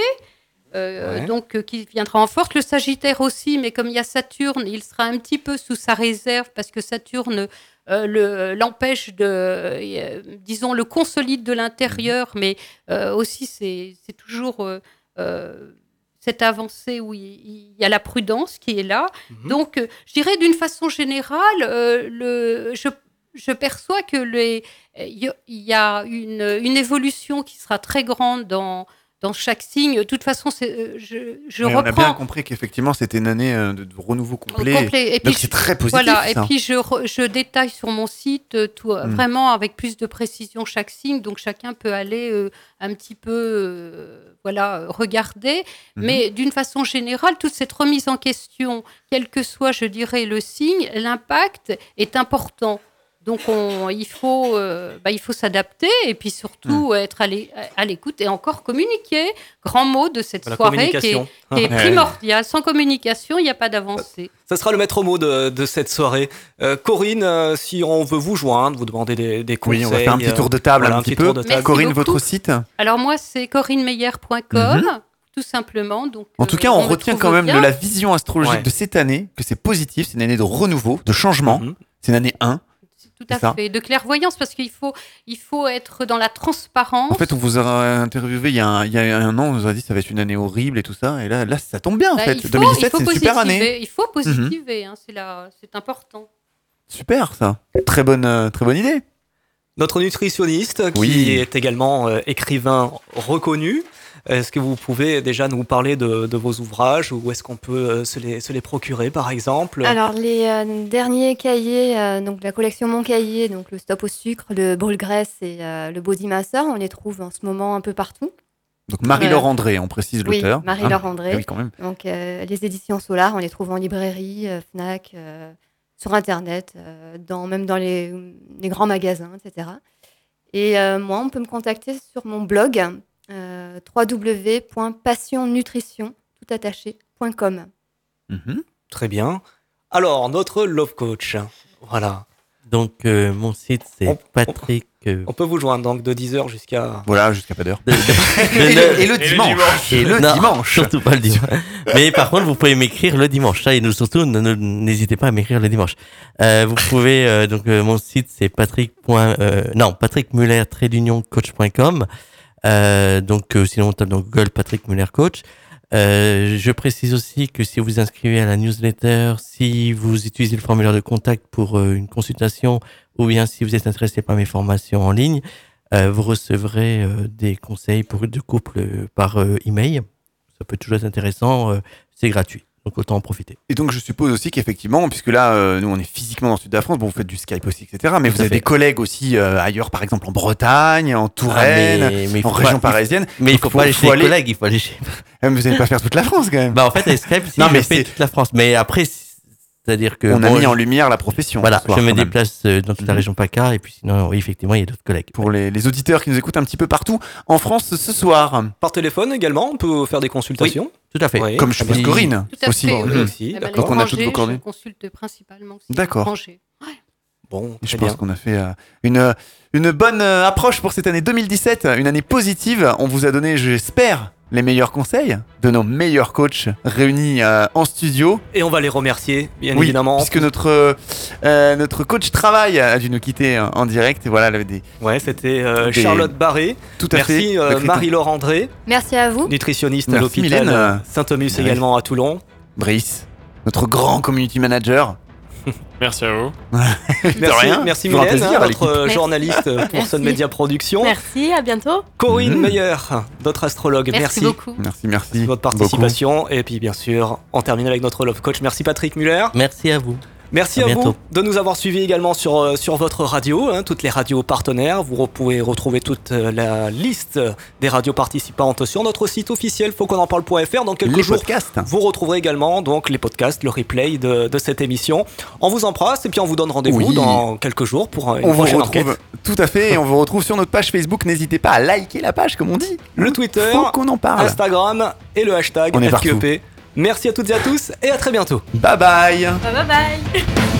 euh, Ouais. donc euh, qui viendra en force. Le Sagittaire aussi, mais comme il y a Saturne, il sera un petit peu sous sa réserve parce que Saturne euh, le- l'empêche de, disons, le consolide de l'intérieur, mais euh, aussi c'est toujours cette avancée où il, y a la prudence qui est là. Donc, euh, je dirais d'une façon générale, euh, le, je, je perçois que les, il y a- il y a une, une évolution qui sera très grande dans, dans chaque signe. De toute façon, euh, je, je Mais on a reprends. bien compris qu'effectivement c'était une année euh, de, de renouveau complet. complet. Et Donc puis, c'est très positif. Voilà, et puis je, re- je détaille sur mon site euh, tout, euh, Mm. vraiment avec plus de précision chaque signe, donc chacun peut aller euh, un petit peu euh, voilà, regarder. Mhm. Mais d'une façon générale, toute cette remise en question, quel que soit, je dirais, le signe, l'impact est important. Donc on, il faut, euh, bah, il faut s'adapter et puis surtout Mm. être à l'é- à l'écoute et encore communiquer. Grand mot de cette La soirée qui est, qui est Ouais. primordial. Sans communication, il n'y a pas d'avancée. Ça sera le maître mot de, de cette soirée. Euh, Corinne, euh, si on veut vous joindre, vous demander des, des conseils. Oui, on va faire un petit tour de table voilà, un petit peu. de table. Merci Corinne, beaucoup. votre site Alors moi, c'est corinnemeyer.com, Mhm. tout simplement. Donc, En tout euh, cas, on, retient quand même bien. de la vision astrologique Ouais. de cette année que c'est positif, c'est une année de renouveau, de changement. Mhm. C'est une année 1. Tout à ça. fait, de clairvoyance, parce qu'il faut, il faut être dans la transparence. En fait, on vous a interviewé il y, a un, il y a un an, on vous a dit que ça va être une année horrible et tout ça. Et là, là ça tombe bien en Bah, fait. il faut, 2017, il faut c'est une super année. Mhm. Il faut positiver, hein, c'est important. Super ça. Très bonne, euh, très bonne idée. Notre nutritionniste, qui Oui. est également euh, écrivain reconnu. Est-ce que vous pouvez déjà nous parler de, de vos ouvrages ou est-ce qu'on peut euh, se, les, se les procurer par exemple? Alors, les euh, derniers cahiers, euh, donc la collection Mon Cahier, donc le Stop au sucre, le Brûle Graisse et euh, le Body Master, on les trouve en ce moment un peu partout. Donc Marie-Laure Euh, André, on précise Oui, l'auteur. Marie-Laure Ah, André. ah oui, quand même. Donc, euh, les éditions Solar, on les trouve en librairie, euh, Fnac, euh, sur Internet, euh, dans, même dans les, les grands magasins, etc. Et euh, moi, on peut me contacter sur mon blog euh, www.passionnutrition tout attaché.com. Mhm. Très bien. Alors, notre Love Coach. Voilà. Donc, euh, mon site, c'est Patrick. On peut vous joindre donc de 10h jusqu'à. Voilà, jusqu'à pas d'heure. Et, le, et le dimanche. Et le Non, dimanche. Surtout pas le dimanche. Mais par contre, vous pouvez m'écrire le dimanche. Ça, et nous, surtout, n'hésitez pas à m'écrire le dimanche. Euh, vous pouvez, euh, donc, euh, mon site, c'est patrick. point- Euh, non, patrickmuller coach.com. Euh, donc, euh, sinon, on tape dans Google Patrick Muller Coach. Euh, je précise aussi que si vous vous inscrivez à la newsletter, si vous utilisez le formulaire de contact pour euh, une consultation, ou bien si vous êtes intéressé par mes formations en ligne, euh, vous recevrez euh, des conseils pour de couple euh, par email. Ça peut toujours être intéressant, c'est gratuit. Donc autant en profiter. Et donc je suppose aussi qu'effectivement, puisque là, euh, nous on est physiquement dans le sud de la France, bon vous faites du Skype aussi, etc. Mais Tout vous avez fait. des collègues aussi euh, ailleurs, par exemple en Bretagne, en Touraine, Ah, mais- mais il en faut région pas- parisienne. Mais il Donc, faut pas aller chez les aller- collègues, il faut aller chez. Mais Vous n'allez pas faire toute la France quand même. Bah en fait, avec Skype, si Non, je mais fais toute la France. Mais après, c'est-à-dire que on a bon, mis je- en lumière la profession. Voilà, soir, je me quand même. déplace euh, dans toute la Mhm. région PACA et puis sinon, oui, effectivement, il y a d'autres collègues. Pour les, les auditeurs qui nous écoutent un petit peu partout en France ce soir. Par téléphone également, on peut faire des consultations. Tout à fait. Oui, Comme je très suppose bien. Corinne Tout à aussi. fait, oui. aussi, Eh ben, d'accord. Donc on a toutes vos coordonnées. Je consulte principalement aussi D'accord. Bon, Je pense qu'on a fait euh, une, une bonne euh, approche pour cette année 2017, une année positive. On vous a donné, j'espère, les meilleurs conseils de nos meilleurs coachs réunis euh, en studio. Et on va les remercier, bien oui, évidemment. puisque notre, euh, notre coach travail a dû nous quitter euh, en direct. Et voilà, elle avait des, Ouais, c'était euh, Des- Charlotte Barré. tout à fait. Merci euh, Recrutement. Marie-Laure André, Merci à vous. nutritionniste à l'hôpital Saint-Thomas Ouais. également à Toulon. Brice, notre grand community manager. Merci à vous. Merci, rien. merci Toujours un Mylène, plaisir, hein, euh, Merci. journaliste pour Merci. Sun Media Production. Merci, à bientôt. Corinne Mhm. Meyer, notre astrologue. Merci, Merci, beaucoup. Merci, merci. de votre participation. Et puis bien sûr, on termine avec notre Love Coach. Merci Patrick Muller. Merci à vous. Merci À à, vous de nous avoir suivis également sur, euh, sur votre radio, hein, toutes les radios partenaires. Vous pouvez retrouver toute euh, la liste des radios participantes sur notre site officiel fautquonenparle.fr dans quelques Les jours. podcasts. Vous retrouverez également donc les podcasts, le replay de, de cette émission. On vous embrasse et puis on vous donne rendez-vous Oui. dans quelques jours pour une On vous retrouve enquête. tout à fait et on vous retrouve sur notre page Facebook. N'hésitez pas à liker la page, comme on dit. Le Twitter, Faut qu'on en parle. Instagram et le hashtag On est. Merci à toutes et à tous et à très bientôt. Bye bye. Bye bye bye.